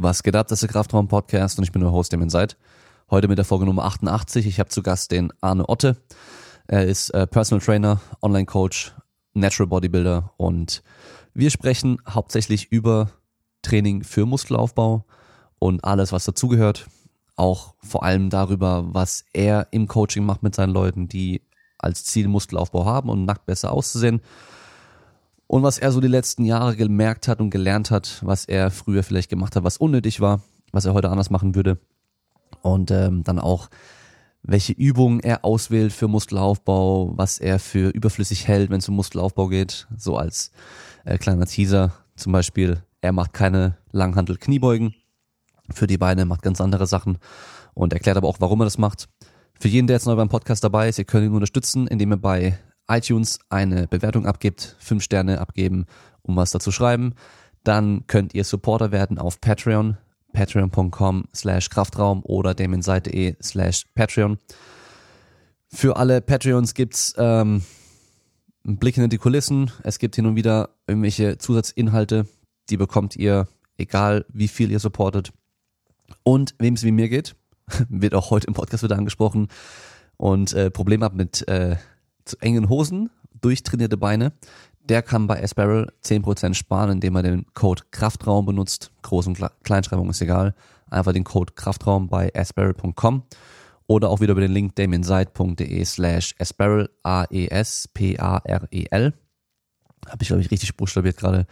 Was geht ab, das ist der Kraftraum Podcast und ich bin der Host, dem seid. Heute mit der Folge Nummer 88. Ich habe zu Gast den Arne Otte. Er ist äh, Personal Trainer, Online Coach, Natural Bodybuilder und wir sprechen hauptsächlich über Training für Muskelaufbau und alles, was dazugehört. Auch vor allem darüber, was er im Coaching macht mit seinen Leuten, die als Ziel Muskelaufbau haben und nackt besser auszusehen und was er so die letzten Jahre gemerkt hat und gelernt hat, was er früher vielleicht gemacht hat, was unnötig war, was er heute anders machen würde. Und ähm, dann auch, welche Übungen er auswählt für Muskelaufbau, was er für überflüssig hält, wenn es um Muskelaufbau geht. So als äh, kleiner Teaser zum Beispiel, er macht keine Langhantel-Kniebeugen für die Beine, macht ganz andere Sachen und erklärt aber auch, warum er das macht. Für jeden, der jetzt neu beim Podcast dabei ist, ihr könnt ihn unterstützen, indem ihr bei iTunes eine Bewertung abgibt, fünf Sterne abgeben, um was dazu schreiben. Dann könnt ihr Supporter werden auf Patreon, patreon.com slash Kraftraum oder demenseite.de slash Patreon. Für alle Patreons gibt's ähm, einen Blick hinter die Kulissen. Es gibt hin und wieder irgendwelche Zusatzinhalte, die bekommt ihr, egal wie viel ihr supportet. Und wem es wie mir geht, wird auch heute im Podcast wieder angesprochen und äh, Probleme habt mit äh, engen Hosen, durchtrainierte Beine, der kann bei Asparrel 10% sparen, indem er den Code Kraftraum benutzt. Groß- und Kleinschreibung ist egal. Einfach den Code Kraftraum bei asparrel.com oder auch wieder über den Link damienseid.de slash asparrel, A-E-S-P-A-R-E-L. Habe ich, glaube ich, richtig buchstabiert gerade.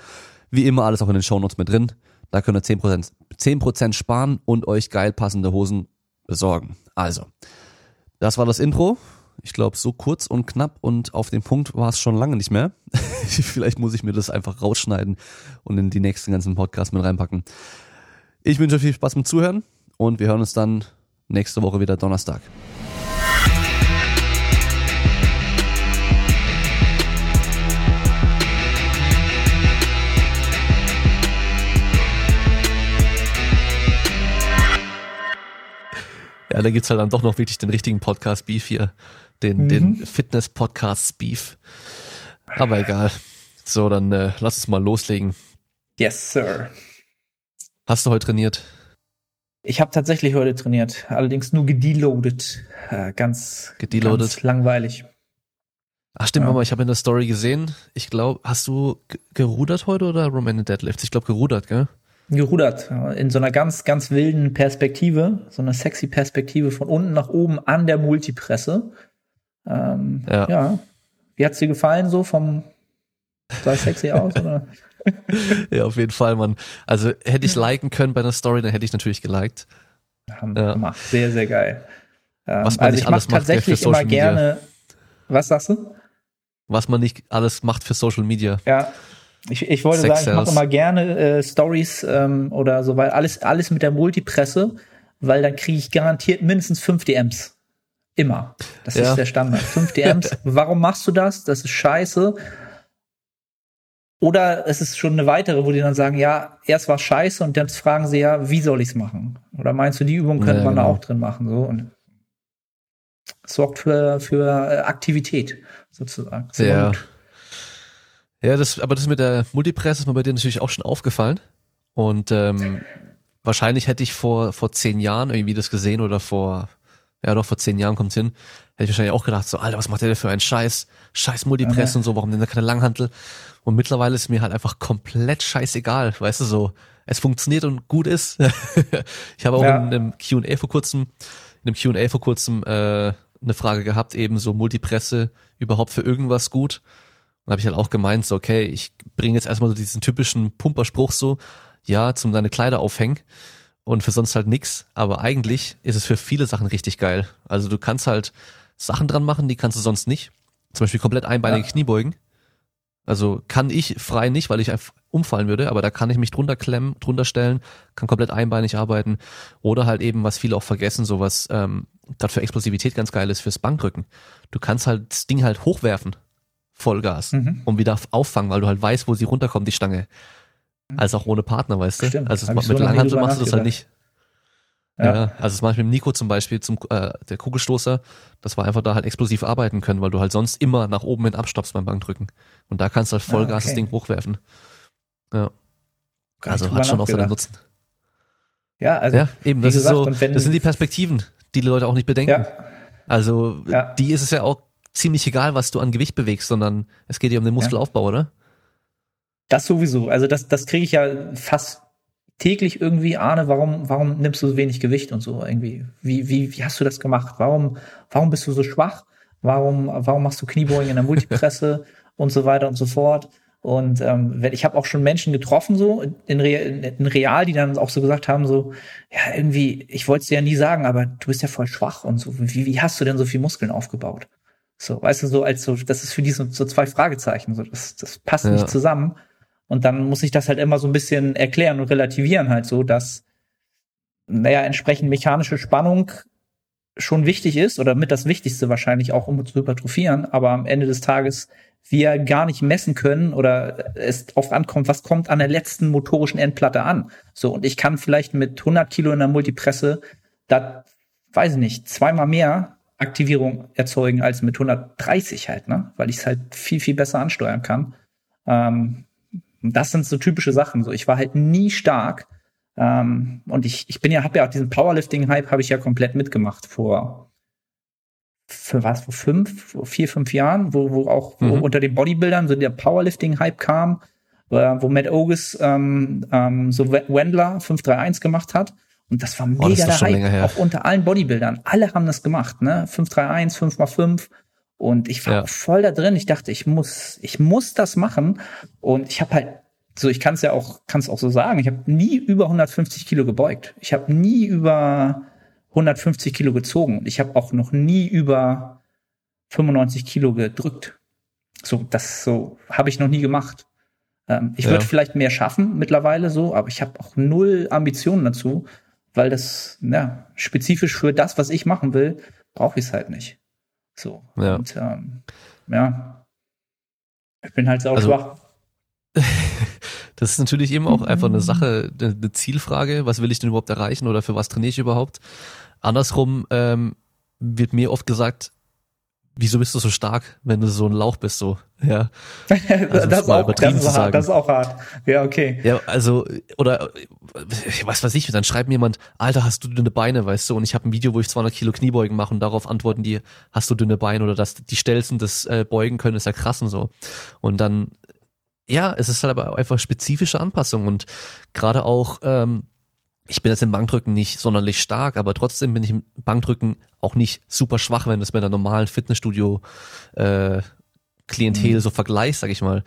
Wie immer alles auch in den Shownotes mit drin. Da könnt ihr 10%, 10 sparen und euch geil passende Hosen besorgen. Also, das war das Intro. Ich glaube, so kurz und knapp und auf den Punkt war es schon lange nicht mehr. Vielleicht muss ich mir das einfach rausschneiden und in die nächsten ganzen Podcasts mit reinpacken. Ich wünsche euch viel Spaß mit Zuhören und wir hören uns dann nächste Woche wieder Donnerstag. Ja, da gibt's halt dann doch noch wirklich den richtigen Podcast Beef hier den, mhm. den Fitness-Podcast Beef. Aber egal. So, dann äh, lass uns mal loslegen. Yes, Sir. Hast du heute trainiert? Ich habe tatsächlich heute trainiert, allerdings nur gedeloadet. Äh, ganz, gedeloadet. ganz langweilig. Ach stimmt, ja. Mama, ich habe in der Story gesehen. Ich glaube, hast du gerudert heute oder Romanian Deadlift? Ich glaube gerudert, gell? Gerudert, in so einer ganz, ganz wilden Perspektive, so einer sexy Perspektive von unten nach oben an der Multipresse. Ähm, ja. ja. Wie hat's dir gefallen so vom sah sexy aus oder? ja, auf jeden Fall, Mann. Also hätte ich liken können bei einer Story, dann hätte ich natürlich geliked. Haben ja. gemacht. Sehr, sehr geil. Ähm, was man also nicht alles macht tatsächlich immer Media. gerne. Was sagst du? Was man nicht alles macht für Social Media. Ja. Ich, ich wollte Sex sagen, ich mache immer gerne äh, Stories ähm, oder so, weil alles, alles mit der Multipresse, weil dann kriege ich garantiert mindestens fünf DMs. Immer. Das ja. ist der Standard. 5 DMs. Warum machst du das? Das ist scheiße. Oder es ist schon eine weitere, wo die dann sagen, ja, erst war scheiße und dann fragen sie ja, wie soll ich es machen? Oder meinst du, die Übung könnte ja, man genau. da auch drin machen? So und sorgt für, für äh, Aktivität sozusagen. Sehr ja. Ja, das, aber das mit der Multipress ist mir bei dir natürlich auch schon aufgefallen. Und ähm, wahrscheinlich hätte ich vor, vor zehn Jahren irgendwie das gesehen oder vor ja doch vor zehn Jahren kommt's hin, hätte ich wahrscheinlich auch gedacht, so, Alter, was macht der denn für einen Scheiß, Scheiß Multipress ja. und so, warum denn da keine Langhantel? Und mittlerweile ist mir halt einfach komplett scheißegal, weißt du, so, es funktioniert und gut ist. ich habe auch ja. in einem Q&A vor kurzem, in einem Q&A vor kurzem äh, eine Frage gehabt, eben so Multipresse überhaupt für irgendwas gut. Und habe ich halt auch gemeint, so, okay, ich bringe jetzt erstmal so diesen typischen Pumperspruch so, ja, zum deine Kleider aufhängen und für sonst halt nix. Aber eigentlich ist es für viele Sachen richtig geil. Also du kannst halt Sachen dran machen, die kannst du sonst nicht. Zum Beispiel komplett einbeinige ja. Kniebeugen. Also kann ich frei nicht, weil ich einfach umfallen würde, aber da kann ich mich drunter klemmen, drunter stellen, kann komplett einbeinig arbeiten. Oder halt eben, was viele auch vergessen, sowas ähm, gerade für Explosivität ganz geil ist, fürs Bankrücken. Du kannst halt das Ding halt hochwerfen, Vollgas, mhm. und wieder auffangen, weil du halt weißt, wo sie runterkommt, die Stange. Als auch ohne Partner, weißt du? Stimmt. Also mit so Langhantel machst du das halt nicht. Ja. ja. also das mache ich mit Nico zum Beispiel, zum äh, der Kugelstoßer, dass wir einfach da halt explosiv arbeiten können, weil du halt sonst immer nach oben hin abstoppst beim Bankdrücken. Und da kannst du halt Vollgas ah, okay. das Ding hochwerfen. Ja. also hat schon auch seinen Nutzen. Ja, also ja, eben, das gesagt, ist so, das sind die Perspektiven, die die Leute auch nicht bedenken. Ja. Also ja. die ist es ja auch ziemlich egal, was du an Gewicht bewegst, sondern es geht ja um den Muskelaufbau, oder? Das sowieso. Also das, das kriege ich ja fast täglich irgendwie, Arne, warum, warum nimmst du so wenig Gewicht und so irgendwie? Wie, wie, wie hast du das gemacht? Warum, warum bist du so schwach? Warum, warum machst du Kniebeugen in der Multipresse und so weiter und so fort? Und ähm, ich habe auch schon Menschen getroffen, so in, Real, in Real, die dann auch so gesagt haben, so, ja, irgendwie, ich wollte es dir ja nie sagen, aber du bist ja voll schwach und so. Wie, wie hast du denn so viel Muskeln aufgebaut? So, weißt du, so als so, das ist für die so, so zwei Fragezeichen, so, das, das passt ja. nicht zusammen. Und dann muss ich das halt immer so ein bisschen erklären und relativieren halt so, dass, naja, entsprechend mechanische Spannung schon wichtig ist oder mit das Wichtigste wahrscheinlich auch, um zu hypertrophieren, aber am Ende des Tages wir gar nicht messen können oder es drauf ankommt, was kommt an der letzten motorischen Endplatte an. So, und ich kann vielleicht mit 100 Kilo in der Multipresse da, weiß ich nicht, zweimal mehr Aktivierung erzeugen als mit 130 halt, ne? Weil ich es halt viel, viel besser ansteuern kann. Ähm, das sind so typische Sachen. So, ich war halt nie stark. Ähm, und ich, ich bin ja, habe ja auch diesen Powerlifting-Hype habe ich ja komplett mitgemacht vor für was, vor fünf, vor vier, fünf Jahren, wo, wo auch wo mhm. unter den Bodybuildern so der Powerlifting-Hype kam, äh, wo Matt Ogus ähm, ähm, so Wendler 531 gemacht hat. Und das war mega oh, das der Hype, auch unter allen Bodybuildern. Alle haben das gemacht, ne? 531, 5x5. Und ich war ja. voll da drin. Ich dachte, ich muss, ich muss das machen. Und ich habe halt, so ich kann es ja auch, kann es auch so sagen. Ich habe nie über 150 Kilo gebeugt. Ich habe nie über 150 Kilo gezogen. Und ich habe auch noch nie über 95 Kilo gedrückt. So, das so habe ich noch nie gemacht. Ähm, ich ja. würde vielleicht mehr schaffen mittlerweile so, aber ich habe auch null Ambitionen dazu, weil das, ja, spezifisch für das, was ich machen will, brauche ich es halt nicht. So. Ja. Und ähm, ja, ich bin halt also, schwach. das ist natürlich eben auch einfach eine Sache, eine Zielfrage. Was will ich denn überhaupt erreichen oder für was trainiere ich überhaupt? Andersrum ähm, wird mir oft gesagt, wieso bist du so stark, wenn du so ein Lauch bist, so, ja. Also, das, ist auch, das, ist hart, das ist auch hart. Ja, okay. Ja, also, oder, was weiß ich, dann schreibt mir jemand, Alter, hast du dünne Beine, weißt du, und ich habe ein Video, wo ich 200 Kilo Kniebeugen mache und darauf antworten die, hast du dünne Beine oder dass die Stelzen das äh, beugen können, ist ja krass und so. Und dann, ja, es ist halt aber einfach spezifische Anpassung und gerade auch, ähm, ich bin jetzt im Bankdrücken nicht sonderlich stark, aber trotzdem bin ich im Bankdrücken auch nicht super schwach, wenn du es mit einer normalen Fitnessstudio äh, Klientel mhm. so vergleichst, sag ich mal.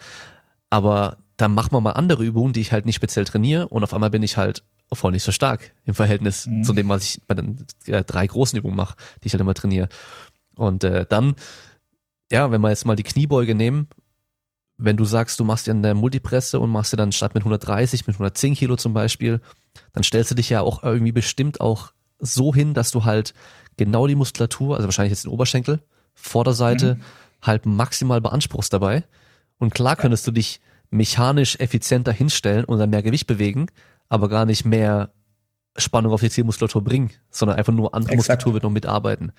Aber dann machen wir mal andere Übungen, die ich halt nicht speziell trainiere und auf einmal bin ich halt voll nicht so stark im Verhältnis mhm. zu dem, was ich bei den äh, drei großen Übungen mache, die ich halt immer trainiere. Und äh, dann, ja, wenn wir jetzt mal die Kniebeuge nehmen, wenn du sagst, du machst ja eine Multipresse und machst dir dann statt mit 130, mit 110 Kilo zum Beispiel, dann stellst du dich ja auch irgendwie bestimmt auch so hin, dass du halt genau die Muskulatur, also wahrscheinlich jetzt den Oberschenkel, Vorderseite, mhm. halt maximal beanspruchst dabei. Und klar könntest du dich mechanisch effizienter hinstellen und dann mehr Gewicht bewegen, aber gar nicht mehr Spannung auf die Zielmuskulatur bringen, sondern einfach nur andere Exakt. Muskulatur wird noch mitarbeiten.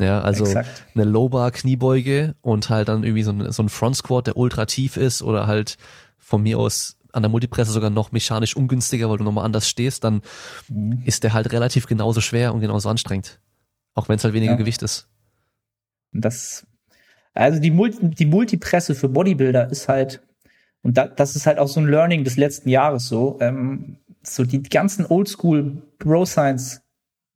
Ja, also Exakt. eine Low-Bar Kniebeuge und halt dann irgendwie so ein, so ein Front Squat, der ultra tief ist oder halt von mir aus an der Multipresse sogar noch mechanisch ungünstiger, weil du nochmal anders stehst, dann mhm. ist der halt relativ genauso schwer und genauso anstrengend. Auch wenn es halt weniger ja. Gewicht ist. Das, also die, Multi, die Multipresse für Bodybuilder ist halt, und da, das ist halt auch so ein Learning des letzten Jahres so, ähm, so die ganzen Oldschool Bro Science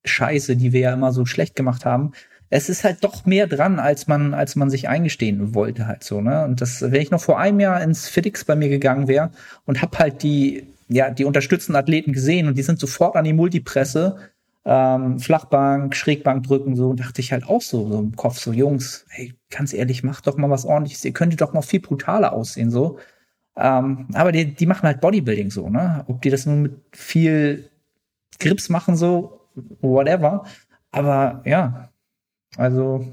Scheiße, die wir ja immer so schlecht gemacht haben, es ist halt doch mehr dran, als man, als man sich eingestehen wollte halt so, ne? Und das, wenn ich noch vor einem Jahr ins FitX bei mir gegangen wäre und hab halt die, ja, die unterstützenden Athleten gesehen und die sind sofort an die Multipresse, ähm, Flachbank, Schrägbank drücken, so, dachte ich halt auch so, so im Kopf, so, Jungs, hey, ganz ehrlich, macht doch mal was ordentliches, ihr könntet doch noch viel brutaler aussehen, so. Ähm, aber die, die machen halt Bodybuilding so, ne? Ob die das nun mit viel Grips machen, so, whatever. Aber ja, also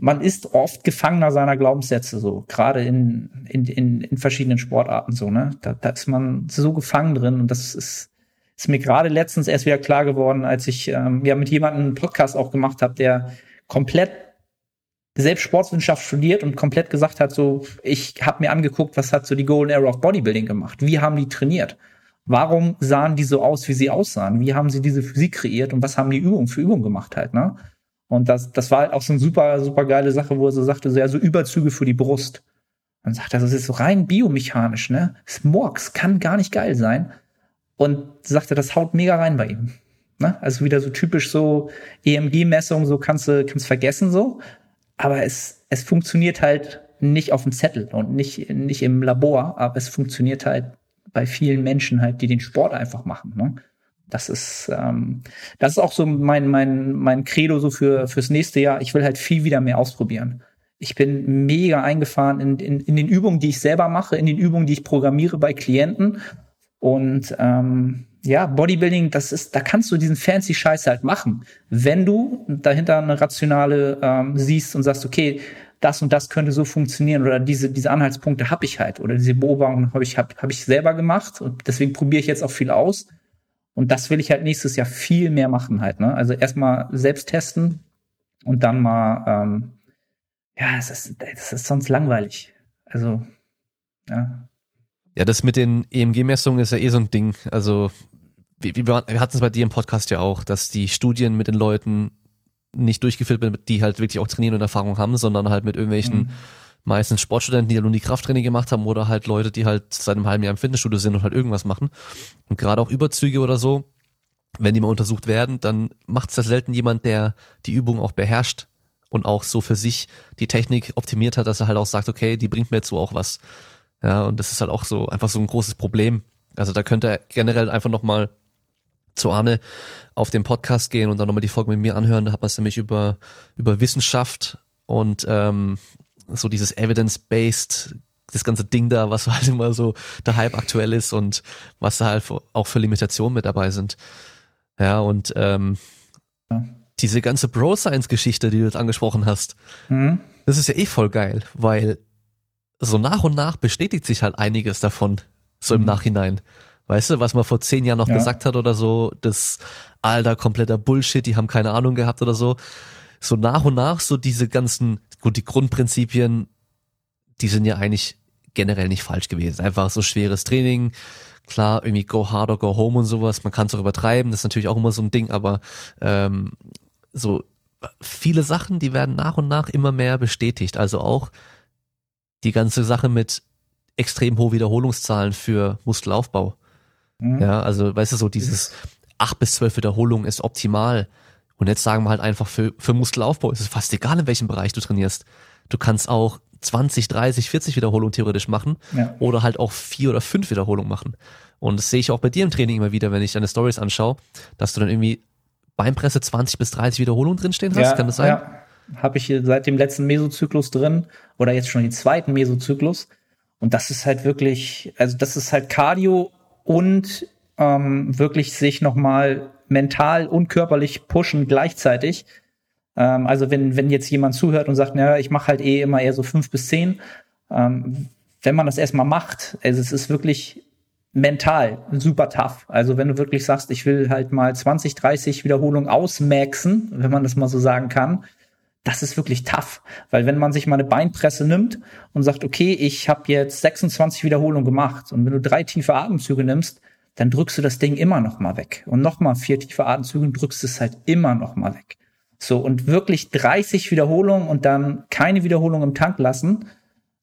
man ist oft Gefangener seiner Glaubenssätze so, gerade in, in, in, in verschiedenen Sportarten so, ne? Da, da ist man so gefangen drin und das ist, ist mir gerade letztens erst wieder klar geworden, als ich ähm, ja mit jemandem einen Podcast auch gemacht habe, der komplett selbst Sportswissenschaft studiert und komplett gesagt hat, so, ich habe mir angeguckt, was hat so die Golden Era of Bodybuilding gemacht, wie haben die trainiert? Warum sahen die so aus, wie sie aussahen? Wie haben sie diese Physik kreiert und was haben die Übungen für Übungen gemacht halt, ne? Und das, das war halt auch so eine super, super geile Sache, wo er so sagte, so, ja, so Überzüge für die Brust. Dann sagt das ist so rein biomechanisch, ne? Smorks kann gar nicht geil sein. Und sagte, das haut mega rein bei ihm. Ne? Also wieder so typisch so EMG-Messung, so kannst du kannst vergessen so. Aber es, es funktioniert halt nicht auf dem Zettel und nicht, nicht im Labor, aber es funktioniert halt bei vielen Menschen halt, die den Sport einfach machen. Ne? Das ist, ähm, das ist auch so mein, mein, mein Credo so für, fürs nächste Jahr. Ich will halt viel wieder mehr ausprobieren. Ich bin mega eingefahren in, in, in den Übungen, die ich selber mache, in den Übungen, die ich programmiere bei Klienten. Und ähm, ja, Bodybuilding, das ist, da kannst du diesen fancy Scheiß halt machen, wenn du dahinter eine rationale ähm, siehst und sagst, okay, das und das könnte so funktionieren oder diese diese Anhaltspunkte habe ich halt oder diese Beobachtungen habe ich hab, hab ich selber gemacht und deswegen probiere ich jetzt auch viel aus und das will ich halt nächstes Jahr viel mehr machen halt ne? Also erstmal selbst testen und dann mal ähm, ja es ist es ist sonst langweilig. Also ja. Ja das mit den EMG-Messungen ist ja eh so ein Ding. Also wir, wir hatten es bei dir im Podcast ja auch, dass die Studien mit den Leuten nicht durchgeführt werden, die halt wirklich auch trainieren und Erfahrung haben, sondern halt mit irgendwelchen mhm. Meistens Sportstudenten, die halt nur die Krafttraining gemacht haben oder halt Leute, die halt seit einem halben Jahr im Fitnessstudio sind und halt irgendwas machen. Und gerade auch Überzüge oder so, wenn die mal untersucht werden, dann macht es das selten jemand, der die Übung auch beherrscht und auch so für sich die Technik optimiert hat, dass er halt auch sagt, okay, die bringt mir jetzt so auch was. Ja, und das ist halt auch so einfach so ein großes Problem. Also da könnte er generell einfach nochmal zu Arne auf den Podcast gehen und dann nochmal die Folge mit mir anhören. Da hat man es nämlich über, über Wissenschaft und ähm, so dieses Evidence-Based, das ganze Ding da, was halt immer so der Hype aktuell ist und was da halt auch für Limitationen mit dabei sind. Ja, und ähm, ja. diese ganze Bro-Science-Geschichte, die du jetzt angesprochen hast, mhm. das ist ja eh voll geil, weil so nach und nach bestätigt sich halt einiges davon, so im mhm. Nachhinein. Weißt du, was man vor zehn Jahren noch ja. gesagt hat oder so, das alter kompletter Bullshit, die haben keine Ahnung gehabt oder so. So nach und nach so diese ganzen, gut, die Grundprinzipien, die sind ja eigentlich generell nicht falsch gewesen. Einfach so schweres Training, klar, irgendwie go hard or go home und sowas, man kann es auch übertreiben, das ist natürlich auch immer so ein Ding, aber ähm, so viele Sachen, die werden nach und nach immer mehr bestätigt. Also auch die ganze Sache mit extrem hohen Wiederholungszahlen für Muskelaufbau. Mhm. Ja, also weißt du, so dieses acht bis zwölf Wiederholungen ist optimal. Und jetzt sagen wir halt einfach, für, für Muskelaufbau ist es fast egal, in welchem Bereich du trainierst. Du kannst auch 20, 30, 40 Wiederholungen theoretisch machen ja. oder halt auch vier oder fünf Wiederholungen machen. Und das sehe ich auch bei dir im Training immer wieder, wenn ich deine Stories anschaue, dass du dann irgendwie Beinpresse 20 bis 30 Wiederholungen drinstehen hast. Ja, Kann das sein? Ja, habe ich hier seit dem letzten Mesozyklus drin oder jetzt schon den zweiten Mesozyklus. Und das ist halt wirklich, also das ist halt Cardio und ähm, wirklich sich nochmal mental und körperlich pushen gleichzeitig. Ähm, also wenn, wenn jetzt jemand zuhört und sagt, naja, ich mache halt eh immer eher so fünf bis zehn, ähm, wenn man das erstmal macht, also es ist wirklich mental super tough. Also wenn du wirklich sagst, ich will halt mal 20, 30 Wiederholungen ausmaxen, wenn man das mal so sagen kann, das ist wirklich tough. Weil wenn man sich mal eine Beinpresse nimmt und sagt, okay, ich habe jetzt 26 Wiederholungen gemacht und wenn du drei tiefe Atemzüge nimmst, dann drückst du das Ding immer noch mal weg. Und noch mal vier tiefe Atemzüge und drückst es halt immer noch mal weg. So, und wirklich 30 Wiederholungen und dann keine Wiederholung im Tank lassen,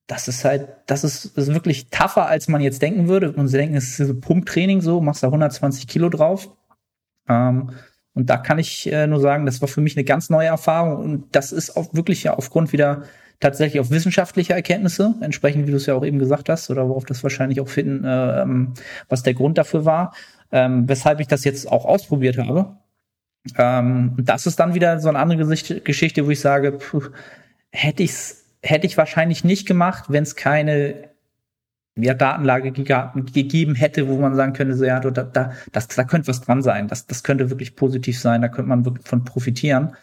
das ist halt, das ist, ist wirklich tougher, als man jetzt denken würde. Und sie denken, es ist so Pumptraining so, machst da 120 Kilo drauf. Ähm, und da kann ich äh, nur sagen, das war für mich eine ganz neue Erfahrung und das ist auch wirklich ja aufgrund wieder tatsächlich auf wissenschaftliche Erkenntnisse, entsprechend wie du es ja auch eben gesagt hast, oder worauf das wahrscheinlich auch finden, äh, ähm, was der Grund dafür war, ähm, weshalb ich das jetzt auch ausprobiert habe. Ähm, das ist dann wieder so eine andere Geschichte, wo ich sage, puh, hätte ich's, hätte ich wahrscheinlich nicht gemacht, wenn es keine ja, Datenlage gegeben hätte, wo man sagen könnte, so, ja, da, da, das, da könnte was dran sein, das, das könnte wirklich positiv sein, da könnte man wirklich von profitieren,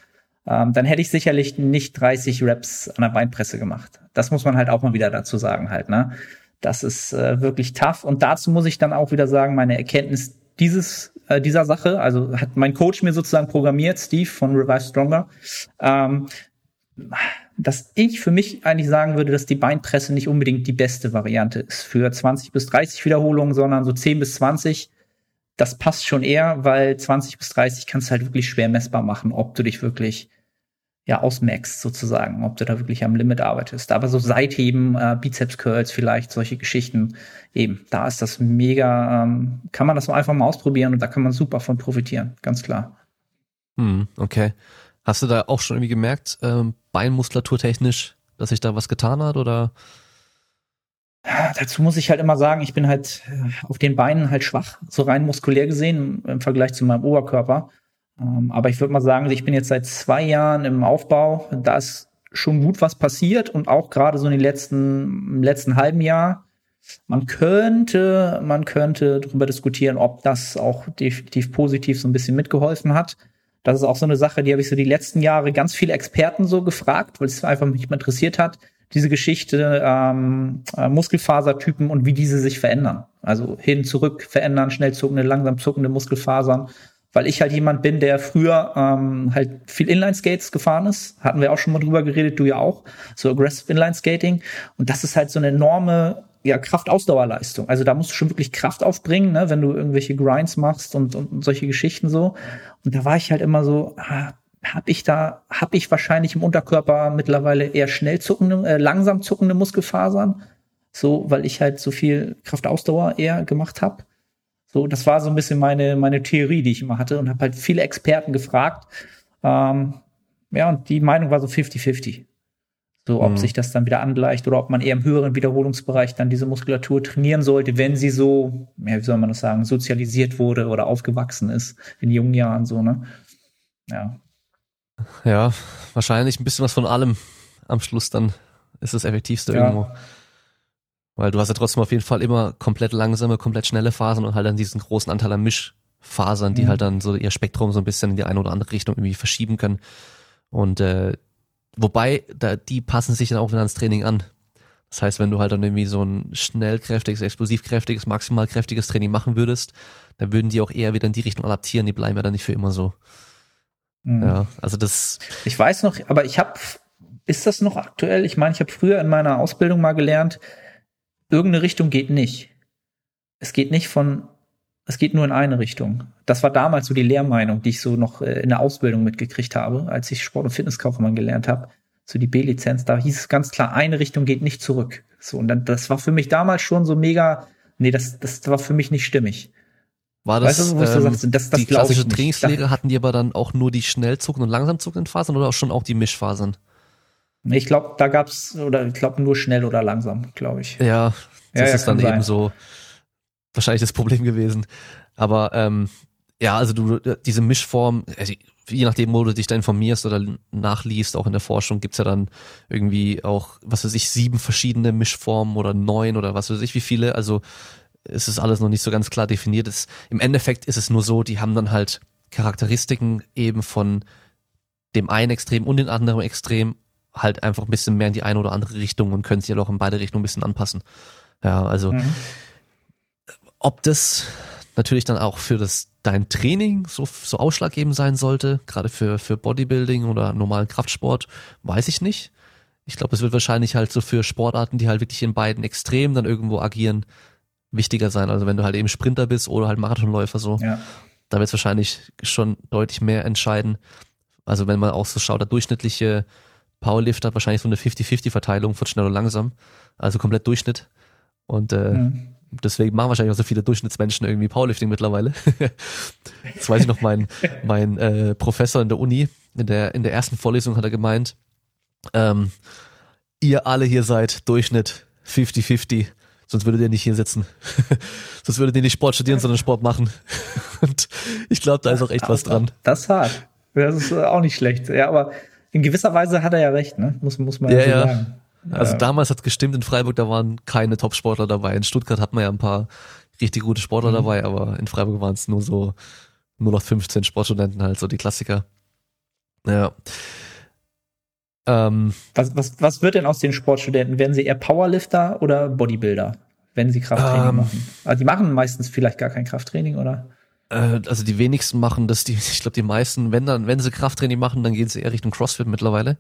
ähm, dann hätte ich sicherlich nicht 30 Reps an der Beinpresse gemacht. Das muss man halt auch mal wieder dazu sagen halt, ne? Das ist äh, wirklich tough und dazu muss ich dann auch wieder sagen, meine Erkenntnis dieses äh, dieser Sache, also hat mein Coach mir sozusagen programmiert, Steve von Revive Stronger, ähm, dass ich für mich eigentlich sagen würde, dass die Beinpresse nicht unbedingt die beste Variante ist für 20 bis 30 Wiederholungen, sondern so 10 bis 20 das passt schon eher, weil 20 bis 30 kannst du halt wirklich schwer messbar machen, ob du dich wirklich ja ausmaxst sozusagen, ob du da wirklich am Limit arbeitest. Aber so Seitheben, äh, Bizeps Curls vielleicht, solche Geschichten, eben, da ist das mega, ähm, kann man das einfach mal ausprobieren und da kann man super von profitieren, ganz klar. Hm, okay. Hast du da auch schon irgendwie gemerkt, ähm, Beinmuskulatur technisch, dass sich da was getan hat oder? Dazu muss ich halt immer sagen, ich bin halt äh, auf den Beinen halt schwach, so rein muskulär gesehen im Vergleich zu meinem Oberkörper. Ähm, aber ich würde mal sagen, ich bin jetzt seit zwei Jahren im Aufbau. Da ist schon gut was passiert und auch gerade so in den letzten, im letzten halben Jahr. Man könnte, man könnte darüber diskutieren, ob das auch definitiv positiv so ein bisschen mitgeholfen hat. Das ist auch so eine Sache, die habe ich so die letzten Jahre ganz viele Experten so gefragt, weil es einfach mich interessiert hat, diese Geschichte ähm, äh, Muskelfasertypen und wie diese sich verändern. Also hin, zurück verändern, schnell zuckende, langsam zuckende Muskelfasern weil ich halt jemand bin, der früher ähm, halt viel Inline-Skates gefahren ist. Hatten wir auch schon mal drüber geredet, du ja auch. So Aggressive Inline-Skating. Und das ist halt so eine enorme ja, Kraftausdauerleistung. Also da musst du schon wirklich Kraft aufbringen, ne, wenn du irgendwelche Grinds machst und, und solche Geschichten so. Und da war ich halt immer so, ah, hab ich da, hab ich wahrscheinlich im Unterkörper mittlerweile eher schnell zuckende, äh, langsam zuckende Muskelfasern. So, weil ich halt so viel Kraftausdauer eher gemacht habe. So, das war so ein bisschen meine, meine Theorie, die ich immer hatte und habe halt viele Experten gefragt. Ähm, ja, und die Meinung war so 50-50. So, ob mhm. sich das dann wieder angleicht oder ob man eher im höheren Wiederholungsbereich dann diese Muskulatur trainieren sollte, wenn sie so, ja, wie soll man das sagen, sozialisiert wurde oder aufgewachsen ist in jungen Jahren, so, ne? Ja. Ja, wahrscheinlich ein bisschen was von allem. Am Schluss dann ist das effektivste ja. irgendwo. Weil du hast ja trotzdem auf jeden Fall immer komplett langsame, komplett schnelle Fasern und halt dann diesen großen Anteil an Mischfasern, die mhm. halt dann so ihr Spektrum so ein bisschen in die eine oder andere Richtung irgendwie verschieben können. Und äh, wobei, da, die passen sich dann auch wieder ans Training an. Das heißt, wenn du halt dann irgendwie so ein schnellkräftiges, explosivkräftiges, maximal kräftiges Training machen würdest, dann würden die auch eher wieder in die Richtung adaptieren, die bleiben ja dann nicht für immer so. Mhm. Ja, also das. Ich weiß noch, aber ich habe, ist das noch aktuell? Ich meine, ich habe früher in meiner Ausbildung mal gelernt, irgendeine Richtung geht nicht. Es geht nicht von, es geht nur in eine Richtung. Das war damals so die Lehrmeinung, die ich so noch äh, in der Ausbildung mitgekriegt habe, als ich Sport- und Fitnesskaufmann gelernt habe. So die B-Lizenz, da hieß es ganz klar, eine Richtung geht nicht zurück. So, und dann, das war für mich damals schon so mega, nee, das, das war für mich nicht stimmig. War das, weißt du, was ähm, du sagst? Das, das die klassische Trainingslehre hatten die aber dann auch nur die Schnellzucken und langsamzuckenden Fasern oder auch schon auch die Mischfasern? Ich glaube, da gab's oder ich glaube nur schnell oder langsam, glaube ich. Ja, das ja, ja, ist dann sein. eben so wahrscheinlich das Problem gewesen. Aber ähm, ja, also du diese Mischform, also je nachdem, wo du dich da informierst oder nachliest, auch in der Forschung gibt's ja dann irgendwie auch, was weiß ich, sieben verschiedene Mischformen oder neun oder was weiß ich, wie viele. Also es ist alles noch nicht so ganz klar definiert. Es, Im Endeffekt ist es nur so, die haben dann halt Charakteristiken eben von dem einen Extrem und dem anderen Extrem halt einfach ein bisschen mehr in die eine oder andere Richtung und können sich ja halt auch in beide Richtungen ein bisschen anpassen. Ja, also mhm. ob das natürlich dann auch für das dein Training so, so ausschlaggebend sein sollte, gerade für, für Bodybuilding oder normalen Kraftsport, weiß ich nicht. Ich glaube, es wird wahrscheinlich halt so für Sportarten, die halt wirklich in beiden Extremen dann irgendwo agieren, wichtiger sein. Also wenn du halt eben Sprinter bist oder halt Marathonläufer so, ja. da wird es wahrscheinlich schon deutlich mehr entscheiden. Also wenn man auch so schaut, der durchschnittliche Powerlifter hat wahrscheinlich so eine 50-50-Verteilung von schnell und langsam. Also komplett Durchschnitt. Und äh, mhm. deswegen machen wahrscheinlich auch so viele Durchschnittsmenschen irgendwie Powerlifting mittlerweile. das weiß ich noch, mein, mein äh, Professor in der Uni, in der, in der ersten Vorlesung hat er gemeint, ähm, ihr alle hier seid Durchschnitt 50-50, sonst würdet ihr nicht hier sitzen. sonst würdet ihr nicht Sport studieren, sondern Sport machen. Und ich glaube, da ist auch echt was dran. Das ist hart. Das ist auch nicht schlecht. Ja, aber in gewisser Weise hat er ja recht, ne? Muss, muss man ja, ja so ja. sagen. Also damals hat es gestimmt, in Freiburg, da waren keine Top-Sportler dabei. In Stuttgart hat man ja ein paar richtig gute Sportler mhm. dabei, aber in Freiburg waren es nur so nur noch 15 Sportstudenten halt, so die Klassiker. Ja. Ähm, was, was, was wird denn aus den Sportstudenten? Werden sie eher Powerlifter oder Bodybuilder, wenn sie Krafttraining ähm, machen? Also die machen meistens vielleicht gar kein Krafttraining, oder? Äh, also die wenigsten machen das, die, ich glaube die meisten, wenn dann, wenn sie Krafttraining machen, dann gehen sie eher Richtung CrossFit mittlerweile.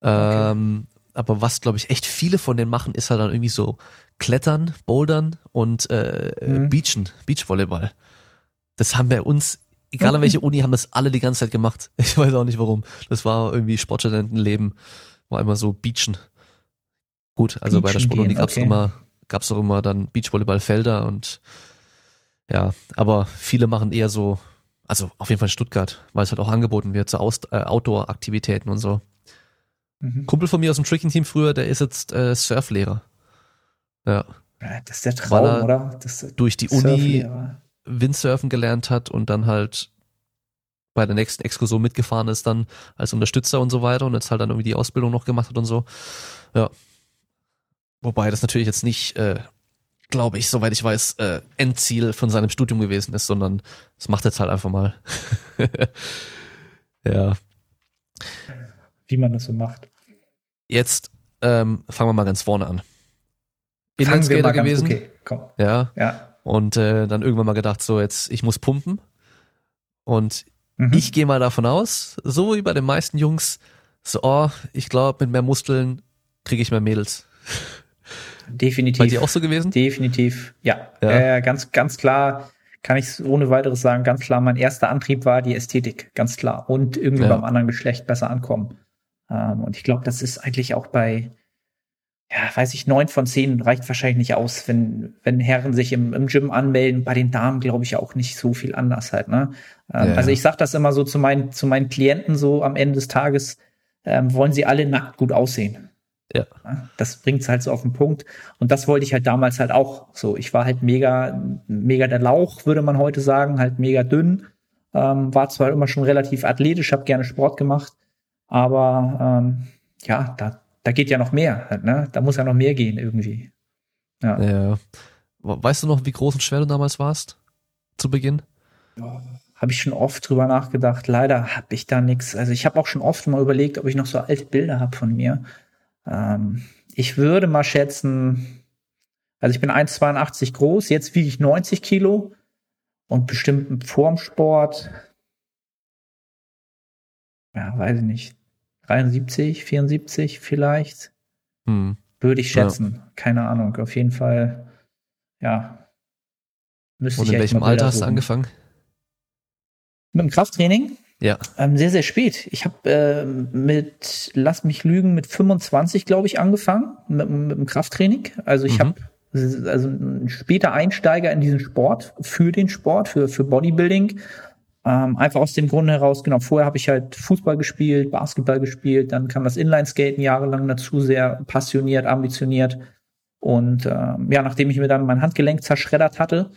Okay. Ähm, aber was, glaube ich, echt viele von denen machen, ist halt dann irgendwie so Klettern, Bouldern und äh, mhm. Beachen, Beachvolleyball. das haben bei uns, egal an welche Uni, haben das alle die ganze Zeit gemacht. Ich weiß auch nicht warum. Das war irgendwie Sportstudentenleben, war immer so Beachen. Gut, also Beachen bei der Sportuni gab's okay. immer, gab's auch immer dann Beachvolleyballfelder und ja, aber viele machen eher so, also auf jeden Fall Stuttgart, weil es halt auch angeboten wird, so Aus, äh, Outdoor-Aktivitäten und so. Mhm. Kumpel von mir aus dem Tricking-Team früher, der ist jetzt äh, Surflehrer. Ja. Das ist der Traum, oder? Das durch die Uni Windsurfen gelernt hat und dann halt bei der nächsten Exkursion mitgefahren ist, dann als Unterstützer und so weiter und jetzt halt dann irgendwie die Ausbildung noch gemacht hat und so. Ja. Wobei das natürlich jetzt nicht, äh, glaube ich, soweit ich weiß, äh, Endziel von seinem Studium gewesen ist, sondern das macht jetzt halt einfach mal. ja. Wie man das so macht. Jetzt ähm, fangen wir mal ganz vorne an. Inlineskater gewesen. Okay, komm. Ja. ja. Und äh, dann irgendwann mal gedacht, so jetzt, ich muss pumpen. Und mhm. ich gehe mal davon aus, so wie bei den meisten Jungs, so, oh, ich glaube, mit mehr Muskeln kriege ich mehr Mädels. Definitiv. War die auch so gewesen? Definitiv, ja. ja. Äh, ganz, ganz klar kann ich ohne weiteres sagen, ganz klar, mein erster Antrieb war die Ästhetik, ganz klar. Und irgendwie ja. beim anderen Geschlecht besser ankommen. Ähm, und ich glaube, das ist eigentlich auch bei, ja, weiß ich, neun von zehn reicht wahrscheinlich nicht aus, wenn, wenn Herren sich im, im Gym anmelden. Bei den Damen glaube ich auch nicht so viel anders halt, ne? Ähm, ja. Also ich sag das immer so zu meinen, zu meinen Klienten so am Ende des Tages, ähm, wollen sie alle nackt gut aussehen. Ja. Das bringt's halt so auf den Punkt. Und das wollte ich halt damals halt auch so. Ich war halt mega, mega der Lauch, würde man heute sagen, halt mega dünn. Ähm, war zwar immer schon relativ athletisch, habe gerne Sport gemacht, aber ähm, ja, da da geht ja noch mehr, ne? Da muss ja noch mehr gehen irgendwie. Ja. ja. Weißt du noch, wie groß und schwer du damals warst? Zu Beginn? Ja, habe ich schon oft drüber nachgedacht. Leider habe ich da nichts. Also ich habe auch schon oft mal überlegt, ob ich noch so alte Bilder habe von mir. Ähm, ich würde mal schätzen, also ich bin 1,82 groß, jetzt wiege ich 90 Kilo und bestimmt vorm Sport, ja, weiß ich nicht, 73, 74 vielleicht. Hm. Würde ich schätzen. Ja. Keine Ahnung. Auf jeden Fall, ja. Müsste Und in welchem Alter hast du angefangen? Mit dem Krafttraining? Ja. Ähm, sehr, sehr spät. Ich habe äh, mit, lass mich lügen, mit 25, glaube ich, angefangen mit, mit dem Krafttraining. Also ich mhm. habe also ein später Einsteiger in diesen Sport, für den Sport, für, für Bodybuilding. Ähm, einfach aus dem Grunde heraus, genau, vorher habe ich halt Fußball gespielt, Basketball gespielt, dann kam das Inline-Skaten jahrelang dazu, sehr passioniert, ambitioniert. Und ähm, ja, nachdem ich mir dann mein Handgelenk zerschreddert hatte,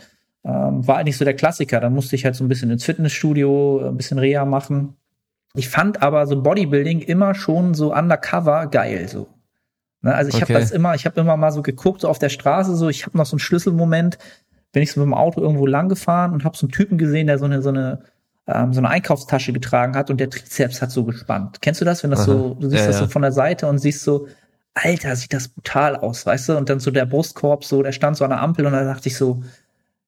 ähm, war eigentlich so der Klassiker. Dann musste ich halt so ein bisschen ins Fitnessstudio, ein bisschen Reha machen. Ich fand aber so Bodybuilding immer schon so undercover geil, so. Ne, also ich okay. habe das immer, ich habe immer mal so geguckt, so auf der Straße, so ich habe noch so einen Schlüsselmoment, bin ich so mit dem Auto irgendwo lang gefahren und habe so einen Typen gesehen, der so eine so eine ähm, so eine Einkaufstasche getragen hat und der Trizeps hat so gespannt. Kennst du das, wenn das Aha. so, du siehst ja, das so von der Seite und siehst so, Alter, sieht das brutal aus, weißt du? Und dann so der Brustkorb, so, der stand so an der Ampel und da dachte ich so,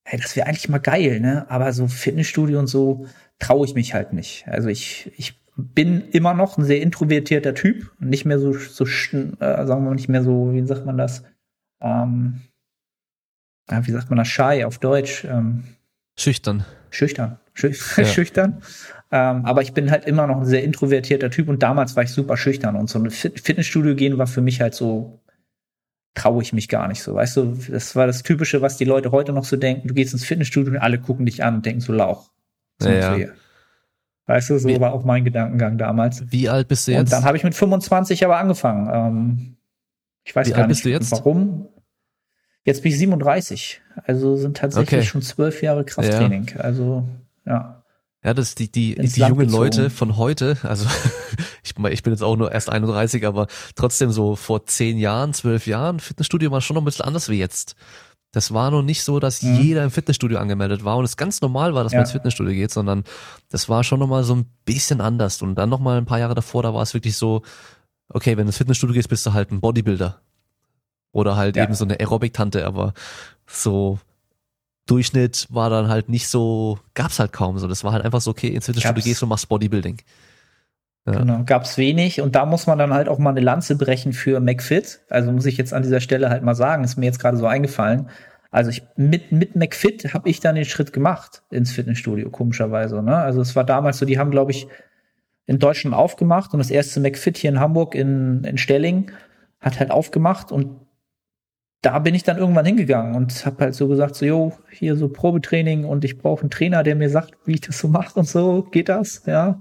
hey, das wäre eigentlich mal geil, ne? Aber so Fitnessstudio und so traue ich mich halt nicht. Also ich, ich bin immer noch ein sehr introvertierter Typ, nicht mehr so, so äh, sagen wir mal nicht mehr so, wie sagt man das? Ähm, wie sagt man das? Shy auf Deutsch. Ähm, schüchtern. Schüchtern. Ja. schüchtern. Ähm, aber ich bin halt immer noch ein sehr introvertierter Typ und damals war ich super schüchtern und so ein Fitnessstudio gehen war für mich halt so, traue ich mich gar nicht so. Weißt du, das war das Typische, was die Leute heute noch so denken. Du gehst ins Fitnessstudio und alle gucken dich an und denken so Lauch. So ja, ja. Weißt du, so wie, war auch mein Gedankengang damals. Wie alt bist du jetzt? Und dann habe ich mit 25 aber angefangen. Ähm, ich weiß wie gar nicht, warum. Jetzt bin ich 37. Also sind tatsächlich okay. schon zwölf Jahre Krafttraining. Ja. Also, ja. Ja, das die die die jungen Leute von heute, also ich, ich bin jetzt auch nur erst 31, aber trotzdem so vor zehn Jahren, zwölf Jahren, Fitnessstudio war schon noch ein bisschen anders wie jetzt. Das war noch nicht so, dass mhm. jeder im Fitnessstudio angemeldet war und es ganz normal war, dass ja. man ins Fitnessstudio geht, sondern das war schon nochmal so ein bisschen anders. Und dann nochmal ein paar Jahre davor, da war es wirklich so, okay, wenn du ins Fitnessstudio gehst, bist du halt ein Bodybuilder. Oder halt ja. eben so eine Aerobic-Tante, aber so Durchschnitt war dann halt nicht so, gab's halt kaum so. Das war halt einfach so, okay, ins Fitnessstudio gehst du machst Bodybuilding. Ja. Genau, gab's wenig und da muss man dann halt auch mal eine Lanze brechen für McFit. Also muss ich jetzt an dieser Stelle halt mal sagen, ist mir jetzt gerade so eingefallen. Also ich mit mit McFit habe ich dann den Schritt gemacht ins Fitnessstudio komischerweise. Ne? Also es war damals so, die haben glaube ich in Deutschland aufgemacht und das erste McFit hier in Hamburg in in Stelling hat halt aufgemacht und da bin ich dann irgendwann hingegangen und habe halt so gesagt, so, jo, hier so Probetraining und ich brauche einen Trainer, der mir sagt, wie ich das so mache und so, geht das, ja.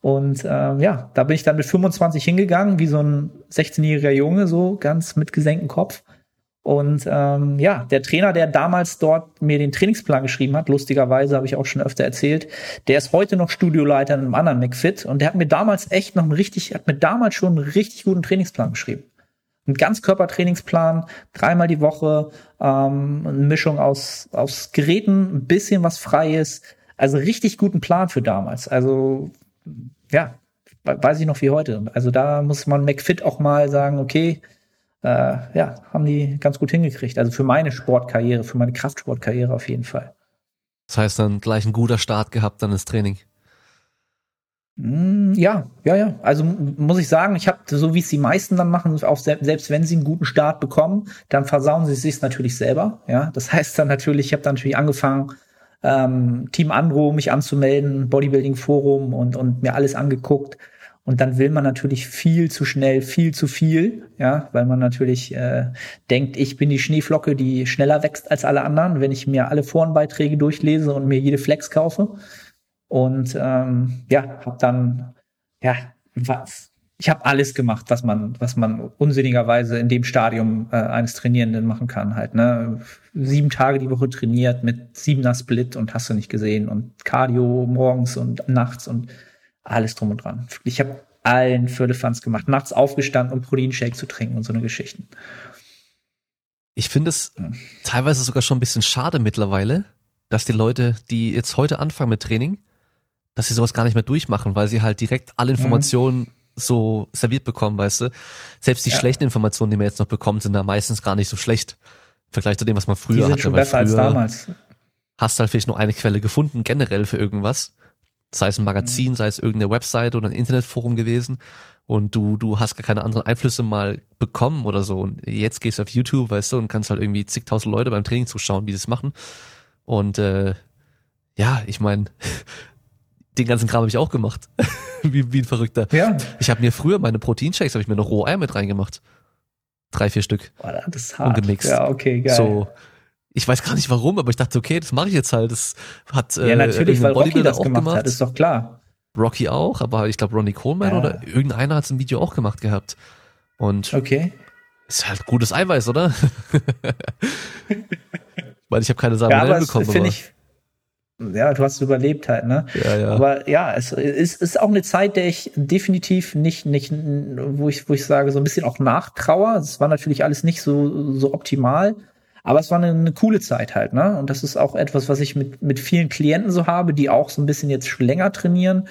Und ähm, ja, da bin ich dann mit 25 hingegangen, wie so ein 16-jähriger Junge, so ganz mit gesenktem Kopf. Und ähm, ja, der Trainer, der damals dort mir den Trainingsplan geschrieben hat, lustigerweise habe ich auch schon öfter erzählt, der ist heute noch Studioleiter in einem anderen McFit und der hat mir damals echt noch einen richtig, hat mir damals schon einen richtig guten Trainingsplan geschrieben. Ein Ganzkörpertrainingsplan, dreimal die Woche, ähm, eine Mischung aus, aus Geräten, ein bisschen was Freies. Also richtig guten Plan für damals. Also ja, weiß ich noch wie heute. Also da muss man McFit auch mal sagen, okay, äh, ja, haben die ganz gut hingekriegt. Also für meine Sportkarriere, für meine Kraftsportkarriere auf jeden Fall. Das heißt dann gleich ein guter Start gehabt dann das Training. Mm, ja, ja, ja. Also muss ich sagen, ich habe, so wie es die meisten dann machen, auch selbst wenn sie einen guten Start bekommen, dann versauen sie sich natürlich selber. Ja, das heißt dann natürlich, ich habe dann natürlich angefangen, ähm, Team Andro mich anzumelden, Bodybuilding Forum und und mir alles angeguckt. Und dann will man natürlich viel zu schnell, viel zu viel, ja, weil man natürlich äh, denkt, ich bin die Schneeflocke, die schneller wächst als alle anderen, wenn ich mir alle Forenbeiträge durchlese und mir jede Flex kaufe. Und ähm, ja, habe dann, ja, was, ich habe alles gemacht, was man, was man unsinnigerweise in dem Stadium äh, eines Trainierenden machen kann. Halt, ne? Sieben Tage die Woche trainiert mit siebener Split und hast du nicht gesehen und Cardio morgens und nachts und alles drum und dran. Ich habe allen Firlefanz gemacht, nachts aufgestanden, um Proteinshake zu trinken und so eine Geschichten. Ich finde es ja. teilweise sogar schon ein bisschen schade mittlerweile, dass die Leute, die jetzt heute anfangen mit Training, dass sie sowas gar nicht mehr durchmachen, weil sie halt direkt alle Informationen mhm. so serviert bekommen, weißt du. Selbst die ja. schlechten Informationen, die man jetzt noch bekommt, sind da meistens gar nicht so schlecht. Im Vergleich zu dem, was man früher die sind hatte. Schon besser als damals. Hast halt vielleicht nur eine Quelle gefunden, generell für irgendwas. Sei es ein Magazin, mhm. sei es irgendeine Website oder ein Internetforum gewesen. Und du, du hast gar keine anderen Einflüsse mal bekommen oder so. Und jetzt gehst du auf YouTube, weißt du, und kannst halt irgendwie zigtausend Leute beim Training zuschauen, wie es machen. Und äh, ja, ich meine, den ganzen Kram habe ich auch gemacht. wie, wie ein Verrückter. Ja. Ich habe mir früher meine Proteinshakes, habe ich mir noch roh Eier mit reingemacht. Drei, vier Stück. Boah, das ist hart. Und gemixt. Ja, okay, geil. So, ich weiß gar nicht warum, aber ich dachte, okay, das mache ich jetzt halt. Das hat äh, ja natürlich, weil Rocky das auch gemacht, gemacht, hat, ist doch klar. Rocky auch, aber ich glaube Ronnie Coleman ja. oder irgendeiner hat ein Video auch gemacht gehabt. Und okay. ist halt gutes Eiweiß, oder? weil ich habe keine Salmonellen ja, bekommen. Finde ich, ja, du hast überlebt halt, ne? Ja, ja. Aber ja, es ist, ist auch eine Zeit, der ich definitiv nicht, nicht, wo ich, wo ich sage, so ein bisschen auch nachtrauer. Es war natürlich alles nicht so, so optimal. Aber es war eine, eine, coole Zeit halt, ne? Und das ist auch etwas, was ich mit, mit vielen Klienten so habe, die auch so ein bisschen jetzt länger trainieren.